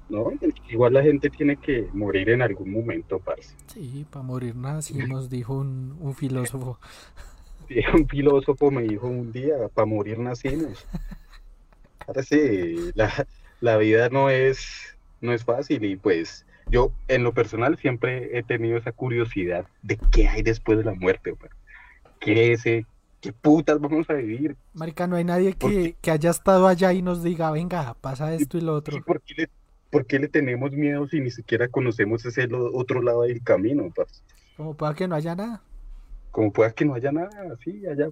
No, igual la gente tiene que morir en algún momento, parce. Sí, para morir nacimos, dijo un, un filósofo. Sí, Un filósofo me dijo un día, para morir nacimos. Ahora sí, la, la vida no es, no es fácil y pues yo en lo personal siempre he tenido esa curiosidad de qué hay después de la muerte, pues. ¿Qué es? ¿Qué putas vamos a vivir? Marica, no hay nadie ¿Por que, que haya estado allá y nos diga, venga, pasa esto y lo ¿Y otro. por qué le, por qué le tenemos miedo si ni siquiera conocemos ese lo- otro lado del camino, parce? Como para que no haya nada. Como pueda que no haya nada así, haya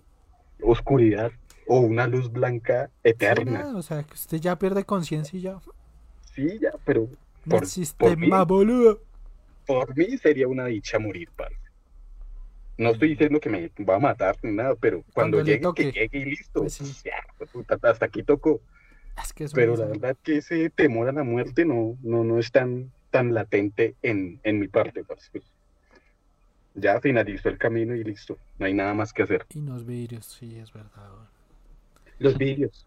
oscuridad o una luz blanca Sí, eterna. nada, o sea, que usted ya pierde conciencia y ya. Sí, ya, pero Por- existe por mí. boludo. por mí sería una dicha morir, parce. No estoy diciendo que me va a matar ni nada, pero cuando, Cuando le llegue, toque. que llegue y listo. Pues sí. Ya, pues, puta, hasta aquí tocó. Es que Pero la verdad que ese temor a la muerte no, no, no es tan, tan latente en, en mi parte, parce. Pues, ya finalizó el camino y listo. No hay nada más que hacer. Y los vidrios, sí, es verdad. Los vídeos.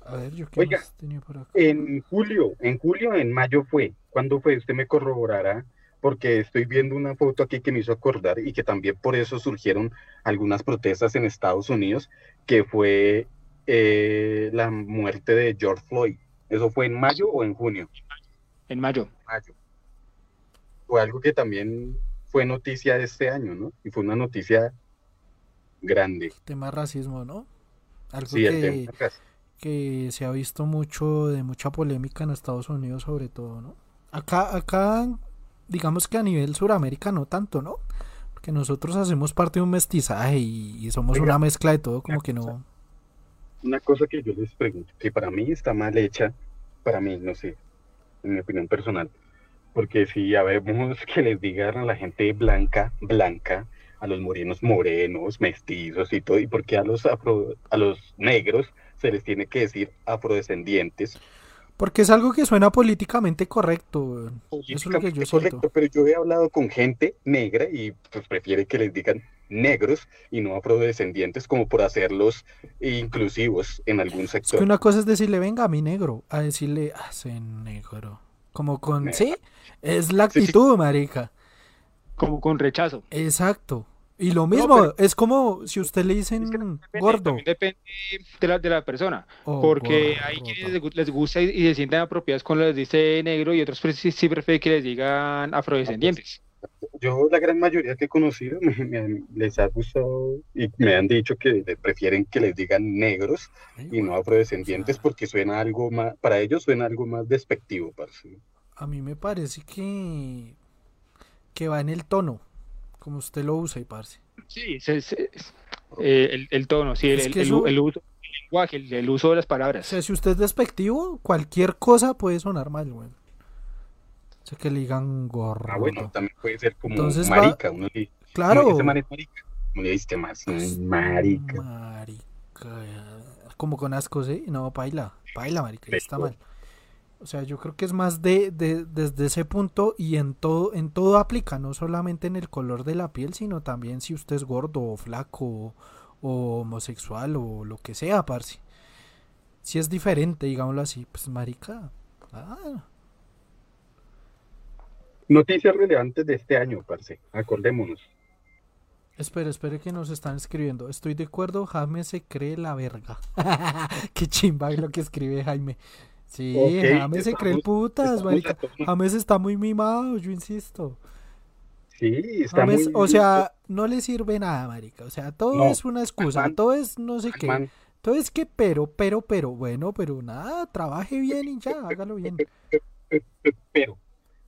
A ver, yo qué Oiga, más tenía por acá. En julio, en julio, en mayo fue. ¿Cuándo fue? Usted me corroborará, porque estoy viendo una foto aquí que me hizo acordar y que también por eso surgieron algunas protestas en Estados Unidos, que fue eh, la muerte de George Floyd. ¿Eso fue en mayo o en junio? en mayo. Mayo. Fue algo que también fue noticia de este año, ¿no? Y fue una noticia grande. Tema racismo, ¿no? Algo Sí, el que, tema. que se ha visto mucho de mucha polémica en Estados Unidos sobre todo, ¿no? Acá, acá, digamos que a nivel Suramérica no tanto, ¿no? Porque nosotros hacemos parte de un mestizaje y, y somos Oiga, una mezcla de todo, como que cosa. no. Una cosa que yo les pregunto, que para mí está mal hecha, para mí, no sé, en mi opinión personal, porque si ya vemos que les digan a la gente blanca, blanca, a los morenos, morenos, mestizos y todo, y porque a los afro, a los negros se les tiene que decir afrodescendientes. Porque es algo que suena políticamente correcto. Eso es lo que yo correcto, pero yo he hablado con gente negra y pues prefiere que les digan negros y no afrodescendientes como por hacerlos inclusivos en algún Es sector. que una cosa es decirle, venga, a mi negro, a decirle, ah, ese negro. Como con, Negro. sí, es la Sí, sí. actitud, marica. Como con rechazo. Exacto. Y lo mismo, pero- es como si usted le dicen Es que también depende- gordo. depende de la, de la persona. o Porque gordo. hay quienes les gu- les gusta y, y se sienten apropiados cuando les dice negro y otros pues, sí, sí prefieren que les digan afrodescendientes. Yo, la gran mayoría que he conocido, me- me han- les ha gustado y me han dicho que prefieren que les digan negros Ay, y no afrodescendientes o sea, porque suena algo más, para ellos suena algo más despectivo, parce. A mí me parece que, que va en el tono, como usted lo usa y parce. Sí, se- se- eh, el, el tono, sí, el, el- eso- el uso, el lenguaje, el, el uso de las O palabras. sea, si usted es despectivo, cualquier cosa puede sonar mal, güey. O sea, que le digan gordo. Ah, bueno, también puede ser como Entonces va- marica, uno le Claro. "No, ese man es marica, como le diste más, "Mm, marica. Marica. Como con asco, ¿sí? No, baila. Baila, marica. ya Está mal. O sea, yo creo que es más de, de- desde ese punto y en todo, en todo aplica, no solamente en el color de la piel, sino también si usted es gordo o flaco o, homosexual o lo que sea, parce. Si es diferente, digámoslo así, pues marica. Ah, Noticias relevantes de este año, parce, acordémonos. espere, espere que nos están escribiendo. Estoy de acuerdo, Jaime se cree la verga. Qué chimba lo que escribe Jaime. Sí, Ok, James se cree el putas, marica. a. James está muy mimado, yo insisto. Sí, está James, muy o sea, no le sirve nada, marica. O sea, todo No, es una excusa, man- todo es no sé qué. Man, Todo es que, pero, pero, pero, bueno, pero nada, trabaje bien y ya, hágalo bien. pe- pe- pero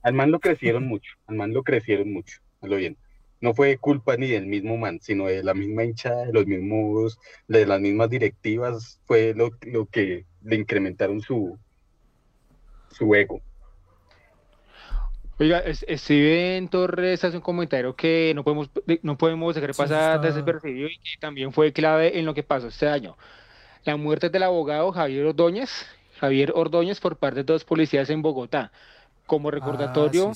al man lo crecieron mucho, al man lo crecieron mucho. lo bien. No fue culpa ni del mismo man, sino de la misma hinchada, de los mismos, de las mismas directivas, fue lo, lo que le incrementaron su, su ego. Oiga, Steven Torres hace un comentario que no podemos, no podemos dejar pasar desapercibido y que también fue clave en lo que pasó este año. La muerte del abogado Javier Ordóñez, Javier Ordóñez por parte de dos policías en Bogotá como ah, recordatorio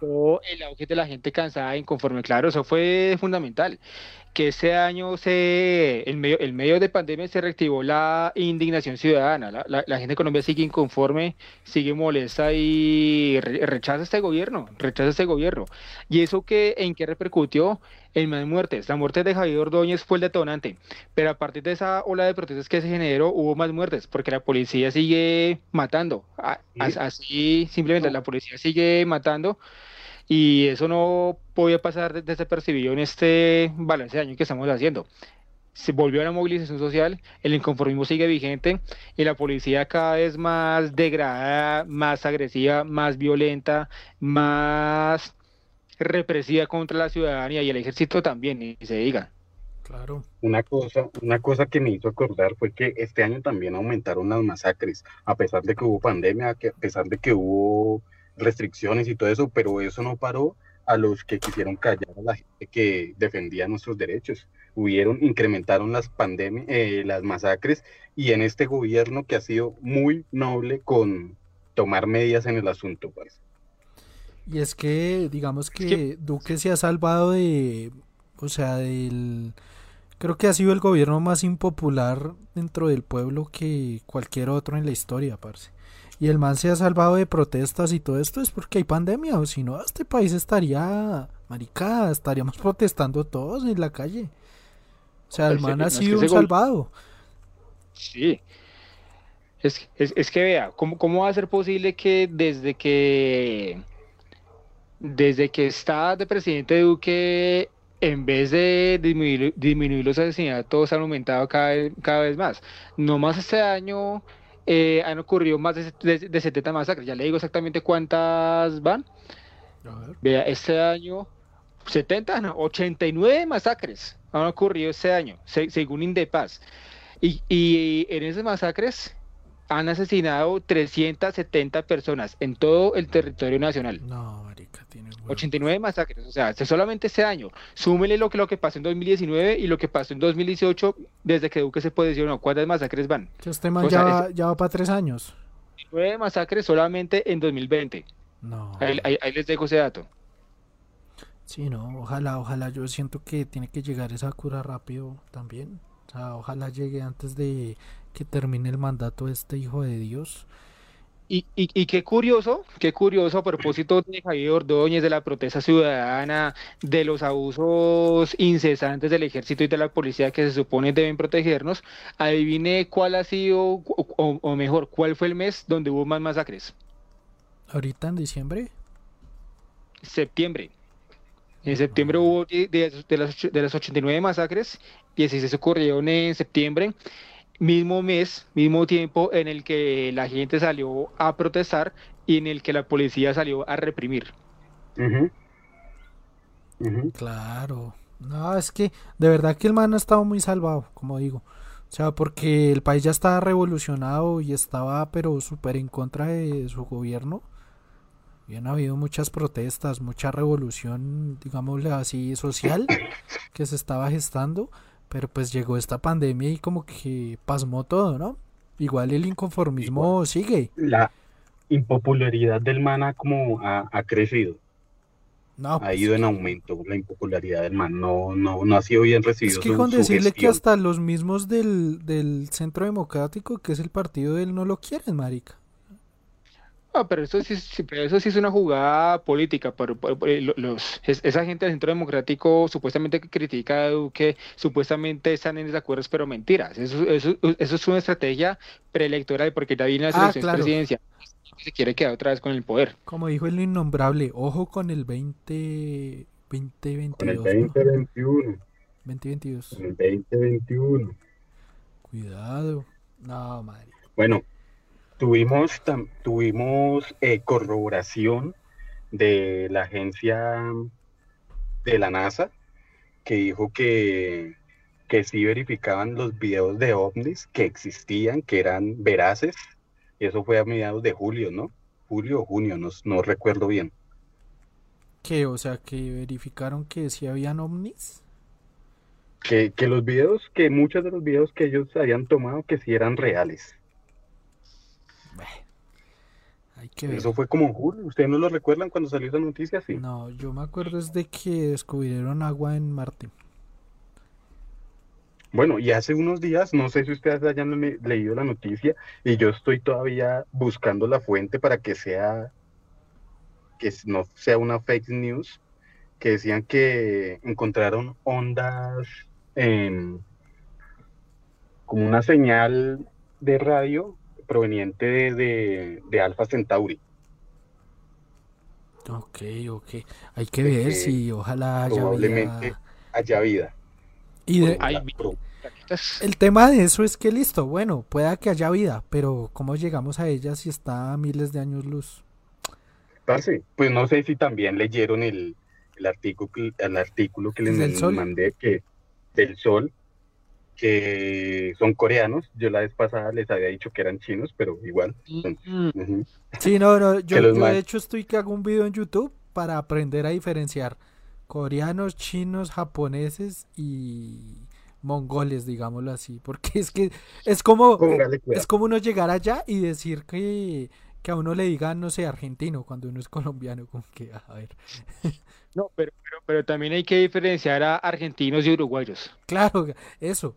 o el auge de la gente cansada e inconforme. Claro, eso fue fundamental. Que ese año se, el medio, el medio de pandemia se reactivó la indignación ciudadana. La, la, gente de Colombia sigue inconforme, sigue molesta y rechaza este gobierno, rechaza este gobierno. ¿Y eso qué, en qué repercutió? En más muertes. La muerte de Javier Ordóñez fue el detonante, pero a partir de esa ola de protestas que se generó hubo más muertes, porque la policía sigue matando. Así, simplemente la policía sigue matando y eso no podía pasar desapercibido en este balance de año que estamos haciendo. Se volvió a la movilización social, el inconformismo sigue vigente y la policía cada vez más degradada, más agresiva, más violenta, más represiva contra la ciudadanía y el ejército también, y se diga. Claro. Una cosa, una cosa que me hizo acordar fue que este año también aumentaron las masacres, a pesar de que hubo pandemia, a pesar de que hubo restricciones y todo eso, pero eso no paró a los que quisieron callar a la gente que defendía nuestros derechos. Hubieron, incrementaron las pandemias, eh, las masacres, y en este gobierno que ha sido muy noble con tomar medidas en el asunto, pues. Y es que, digamos que, Duque se ha salvado de, o sea, del... Creo que ha sido el gobierno más impopular dentro del pueblo que cualquier otro en la historia, parce. Y el man se ha salvado de protestas y todo esto es porque hay pandemia, o si no, este país estaría, maricada, estaríamos protestando todos en la calle. O sea, el man ha sido un salvado. Sí. Es, es, es que vea, ¿cómo, ¿cómo va a ser posible que desde que desde que está de presidente Duque, en vez de disminuir, los asesinatos, han aumentado cada vez, cada vez más. No más este año eh, han ocurrido más de, de, 70 masacres. Ya le digo exactamente cuántas van. Vea, este año, 70, no, 89 masacres han ocurrido este año, según Indepaz. Y, y en esas masacres han asesinado 370 personas en todo el territorio nacional. No, marica, tiene 89 masacres, o sea, solamente ese año. Súmele lo que, lo que pasó en 2019 y lo que pasó en 2018 desde que Duque se posicionó. ¿Cuántas masacres van? Este man ya, va, para tres años. Nueve masacres solamente en 2020. No. Ahí, ahí les dejo ese dato. Sí, no, ojalá, ojalá, yo siento que tiene que llegar esa cura rápido también. O sea, ojalá llegue antes de que termine el mandato de este hijo de Dios. Y, y, qué curioso, qué curioso a propósito de Javier Ordóñez, de la protesta ciudadana, de los abusos incesantes del ejército y de la policía que se supone deben protegernos, adivine cuál ha sido, o, mejor, cuál fue el mes donde hubo más masacres. ¿Ahorita en diciembre? Septiembre. En septiembre hubo de, de, las, de las 89 masacres, 16 ocurrieron en septiembre mismo mes, mismo tiempo en el que la gente salió a protestar y en el que la policía salió a reprimir. Claro. No, es que de verdad que el man ha estado muy salvado, como digo. O sea, porque el país ya estaba revolucionado y estaba pero súper en contra de su gobierno. Habían habido muchas protestas, mucha revolución, digámosle así, social que se estaba gestando. Pero pues llegó esta pandemia y como que pasmó todo, ¿no? Igual el inconformismo sigue. La impopularidad del man como ha, crecido. No, ha pues ido en aumento la impopularidad del man. No, no, no ha sido bien recibido. Es que con decirle que hasta los mismos del, del Centro Democrático, que es el partido de él, no lo quieren, marica pero eso sí, eso sí es una jugada política. Pero, eh, los, esa gente del Centro Democrático supuestamente que critica a Duque, supuestamente están en desacuerdos, pero mentiras. Eso, eso, eso es una estrategia preelectoral porque ya viene la ah, selección presidencia. Se quiere quedar otra vez con el poder. Como dijo el innombrable, ojo con el 20, 2022. Con el 2021. 2022. Con el 2021. Cuidado. No, madre. Bueno, Tuvimos, tuvimos eh, corroboración de la agencia de la NASA que dijo que, que sí verificaban los videos de ovnis que existían, que eran veraces. Eso fue a mediados de julio, ¿no? Julio o junio, no, no recuerdo bien. ¿Qué? O sea, que verificaron que sí habían ovnis. Que, que los videos, que muchos de los videos que ellos habían tomado, que sí eran reales. Hay que ver. Eso fue como en julio. ¿Ustedes no lo recuerdan cuando salió esa noticia? Sí. No, yo me acuerdo es de que descubrieron agua en Marte. Bueno, y hace unos días, no sé si ustedes hayan le- leído la noticia, y yo estoy todavía buscando la fuente para que sea, que no sea una fake news, que decían que encontraron ondas, em, como una señal de radio proveniente de, de, de Alpha Centauri. Ok, ok. Hay que De ver que si ojalá haya Probablemente vida. haya vida. Y de- Hay Pro- planetas. el tema de eso es que listo, bueno, pueda que haya vida, pero ¿cómo llegamos a ella si está a miles de años luz? Parce, pues no sé si también leyeron el, el artículo, que- el artículo que les mandé que del Sol, que son coreanos. Yo la vez pasada les había dicho que eran chinos, pero igual. son- Mm. Sí, no, no, yo, de hecho estoy que hago un video en YouTube para aprender a diferenciar coreanos, chinos, japoneses y mongoles, digámoslo así, porque es que es como Póngale cuidado. es como uno llegar allá y decir que, que a uno le digan, no sé, argentino cuando uno es colombiano, como que, a ver, No, pero, pero, pero también hay que diferenciar a argentinos y uruguayos. claro, eso.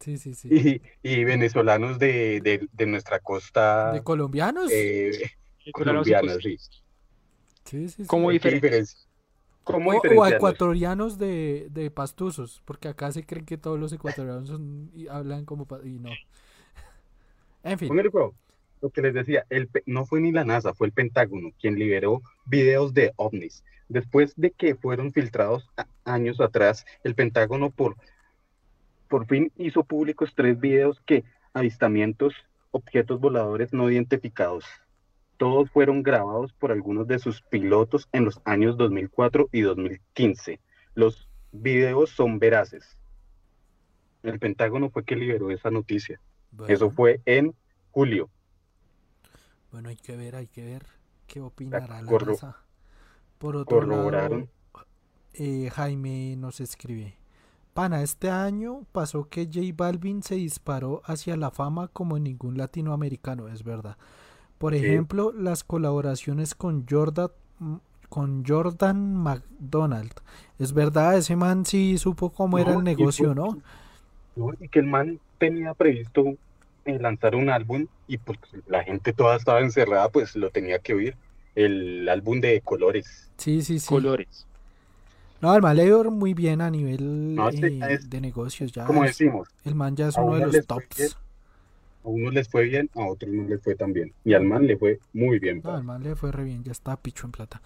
Sí, sí, sí. Y, y venezolanos de, de, de nuestra costa ¿De colombianos? eh, y colombiana, sí. sí, sí, sí. ¿Cómo Hay que diferenciar? diferenci- ¿Cómo O, ecuatorianos de, de pastuzos, porque acá se creen que todos los ecuatorianos son- y hablan como y no. En fin. Lo que les decía, el, no fue ni la NASA, fue el Pentágono quien liberó videos de ovnis. Después de que fueron filtrados a- años atrás, el Pentágono por, por fin hizo públicos tres videos que avistamientos, objetos voladores no identificados. Todos fueron grabados por algunos de sus pilotos en los años 2004 y 2015. Los videos son veraces. El Pentágono fue que liberó esa noticia. bueno, Eso fue en julio. bueno, hay que ver, hay que ver qué opinará la raza. Por otro lado, eh, Jaime nos escribe. Pana, este año pasó que J Balvin se disparó hacia la fama como ningún latinoamericano, es verdad. Por Sí. ejemplo, las colaboraciones con Jordan, con Jordan McDonald. Es verdad, ese man sí supo cómo era el negocio, ¿no? ¿no? Y que el man tenía previsto eh, lanzar un álbum y pues la gente toda estaba encerrada, pues lo tenía que oír. El álbum de colores. Sí, sí, sí. Colores. No, el man le ido muy bien a nivel No, sí, eh, es- de negocios ya. Como es- decimos, el man ya es uno de los bien. tops. a unos les fue bien, a otros no les fue tan bien. Y al man le fue muy bien. No, pa. el man le fue re bien, ya está picho en plata.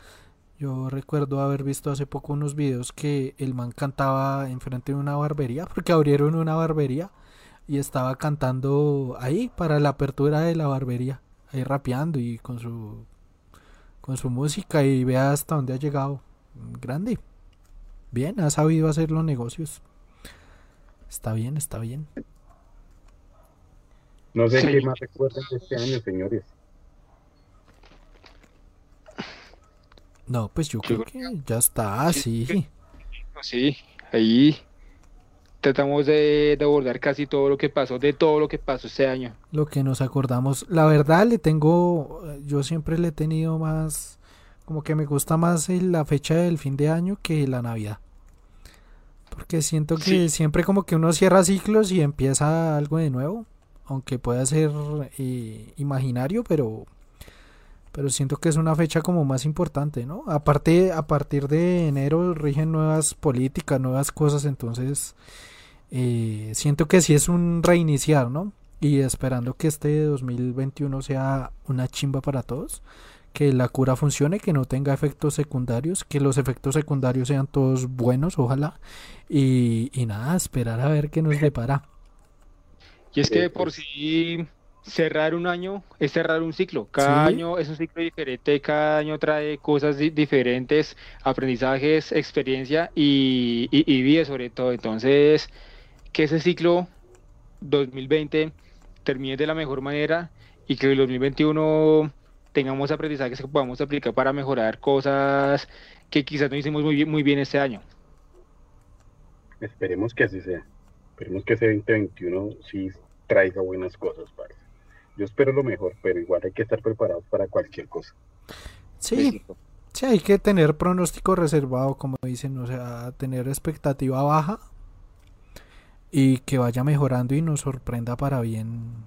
Yo recuerdo haber visto hace poco unos videos que el man cantaba enfrente de una barbería, porque abrieron una barbería y estaba cantando ahí para la apertura de la barbería, ahí rapeando y con su con su música y vea hasta dónde ha llegado. Grande. Bien, ha sabido hacer los negocios. Está bien, está bien. No sé Sí. qué más recuerdan de este año, señores. No, pues yo creo creo que ya está, Sí, sí. Sí, ahí tratamos de, de abordar casi todo lo que pasó, de todo lo que pasó este año. lo que nos acordamos. La verdad le tengo, yo siempre le he tenido más, como que me gusta más el- la fecha del fin de año que la Navidad. Porque siento que Sí. siempre como que uno cierra ciclos y empieza algo de nuevo, aunque pueda ser eh, imaginario, pero pero siento que es una fecha como más importante, ¿no? Aparte, a partir de enero rigen nuevas políticas, nuevas cosas, entonces eh, siento que sí es un reiniciar, ¿no? Y esperando que este 2021 sea una chimba para todos, que la cura funcione, que no tenga efectos secundarios, que los efectos secundarios sean todos buenos, ojalá. Y, y nada, esperar a ver qué nos depara. Y es que de Sí, por sí cerrar un año es cerrar un ciclo. Cada año es un ciclo diferente, cada año trae cosas diferentes, aprendizajes, experiencia y, y, vida sobre todo. Entonces, que ese ciclo 2020 termine de la mejor manera y que el 2021 tengamos aprendizajes que podamos aplicar para mejorar cosas que quizás no hicimos muy bien, muy bien este año. Esperemos que así sea. Esperemos que ese 2021 sí traiga buenas cosas, para yo espero lo mejor, pero igual hay que estar preparados para cualquier cosa. Sí, sí, hay que tener pronóstico reservado, como dicen, o sea, tener expectativa baja y que vaya mejorando y nos sorprenda para bien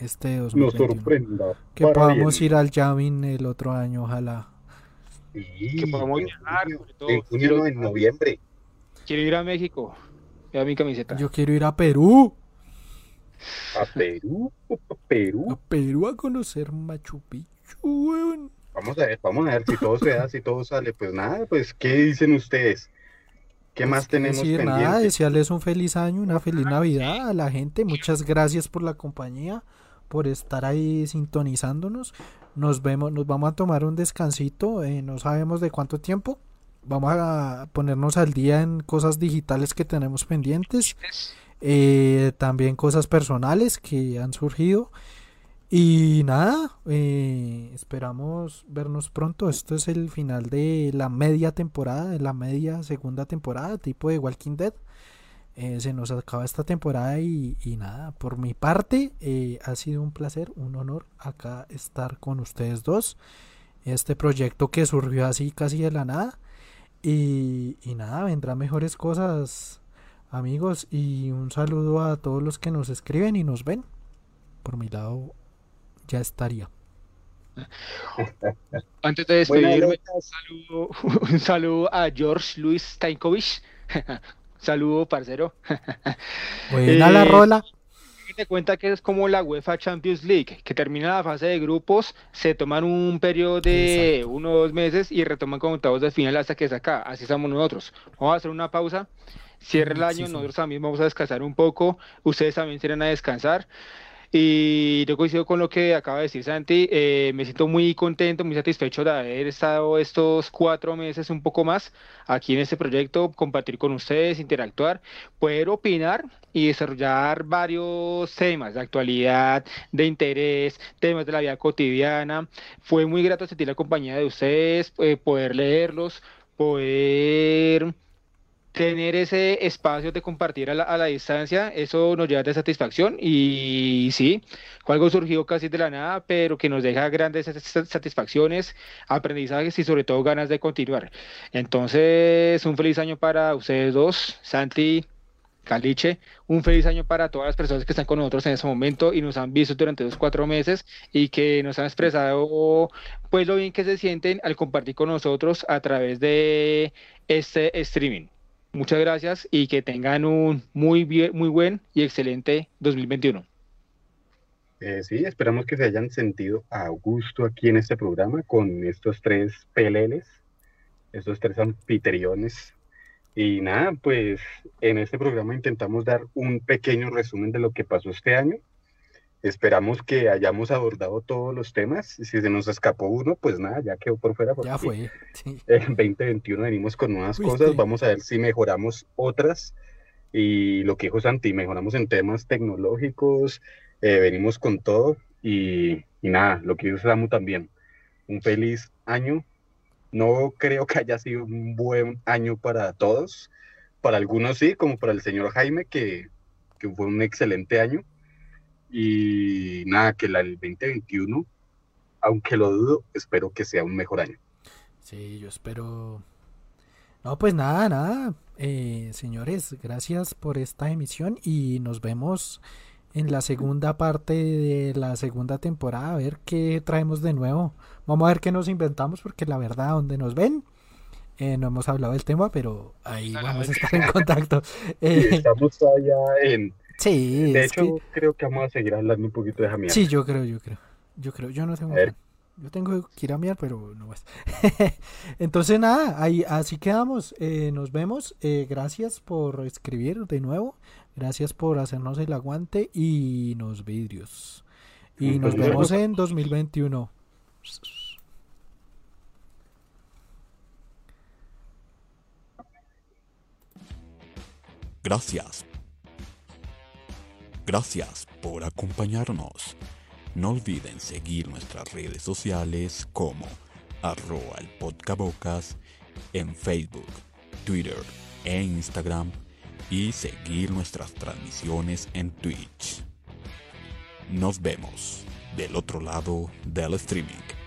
este 2021. Nos sorprenda. Que podamos ir al Javin el otro año, ojalá. Sí, que podamos viajar, en junio, en noviembre. Quiero ir a México. a mi camiseta. Yo quiero ir a Perú. A Perú, a Perú. A Perú a conocer Machu Picchu, Vamos a ver, vamos a ver si todo se da, si todo sale. Pues nada, pues, ¿qué dicen ustedes? ¿Qué pues más tenemos decir, Nada, desearles un feliz año, una feliz Navidad a la gente. Muchas gracias por la compañía, por estar ahí sintonizándonos. Nos vemos, nos vamos a tomar un descansito, eh, no sabemos de cuánto tiempo. Vamos a ponernos al día en cosas digitales que tenemos pendientes. Eh, también cosas personales que han surgido. Y nada, eh, esperamos vernos pronto. Esto es el final de la media temporada, de la media segunda temporada, tipo de Walking Dead. Eh, se nos acaba esta temporada y, nada, por mi parte ha sido un placer, un honor acá estar con ustedes dos. Este proyecto que surgió así casi de la nada. Y, y nada, vendrán mejores cosas amigos y un saludo a todos los que nos escriben y nos ven. Por mi lado ya estaría. Antes de despedirme, un saludo, a George Luis Stankovic. saludo, parcero. Buena la eh, rola. Te cuenta que es como la UEFA Champions League, que termina la fase de grupos, se toman un periodo de uno o dos meses y retoman con octavos de final hasta que es acá. Así estamos nosotros. Vamos a hacer una pausa Cierre el año, nosotros también vamos a descansar un poco, ustedes también se a descansar. Y yo coincido con lo que acaba de decir Santi, eh, me siento muy contento, muy satisfecho de haber estado estos cuatro meses un poco más aquí en este proyecto, compartir con ustedes, interactuar, poder opinar y desarrollar varios temas de actualidad, de interés, temas de la vida cotidiana. Fue muy grato sentir la compañía de ustedes, eh, poder leerlos, poder tener ese espacio de compartir a la, distancia, eso nos lleva de satisfacción y sí, fue algo surgido casi de la nada, pero que nos deja grandes satisfacciones, aprendizajes y sobre todo ganas de continuar. Entonces, un feliz año para ustedes dos, Santi, Caliche, un feliz año para todas las personas que están con nosotros en ese momento y nos han visto durante los cuatro meses y que nos han expresado pues lo bien que se sienten al compartir con nosotros a través de este streaming. Muchas gracias y que tengan un muy, bien, muy buen y excelente 2021. Eh, sí, esperamos que se hayan sentido a gusto aquí en este programa con estos tres peleles, estos tres anfitriones. Y nada, pues en este programa intentamos dar un pequeño resumen de lo que pasó este año Esperamos que hayamos abordado todos los temas. Si se nos escapó uno, pues nada, ya quedó por fuera. Ya fue. En 2021 venimos con nuevas cosas. Vamos a ver si mejoramos otras. Y lo que dijo Santi, mejoramos en temas tecnológicos, eh, venimos con todo. Y, nada, lo que dijo Samu también. Un feliz año. No creo que haya sido un buen año para todos. Para algunos sí, como para el señor Jaime, que, que fue un excelente año y nada, que la, el 2021, aunque lo dudo, espero que sea un mejor año. Sí, yo espero. No, pues nada, nada. Eh, señores, gracias por esta emisión y nos vemos en la segunda parte de la segunda temporada. A ver qué traemos de nuevo. Vamos a ver qué nos inventamos porque la verdad, donde nos ven, eh, no hemos hablado del tema, pero ahí vamos a estar en contacto. Eh, estamos allá en Sí. De hecho, creo que vamos a seguir hablando un poquito de Jamiar. Sí, yo creo, yo creo. Yo creo, yo no tengo. Yo tengo que ir a miar, pero no más. Entonces, nada, ahí, así quedamos. Eh, nos vemos. Eh, gracias por escribir de nuevo. Gracias por hacernos el aguante y nos vidrios. Y nos vemos en 2021. Gracias. Gracias por acompañarnos. No olviden seguir nuestras redes sociales como arroba el podcabocas en Facebook, Twitter e Instagram y seguir nuestras transmisiones en Twitch. Nos vemos del otro lado del streaming.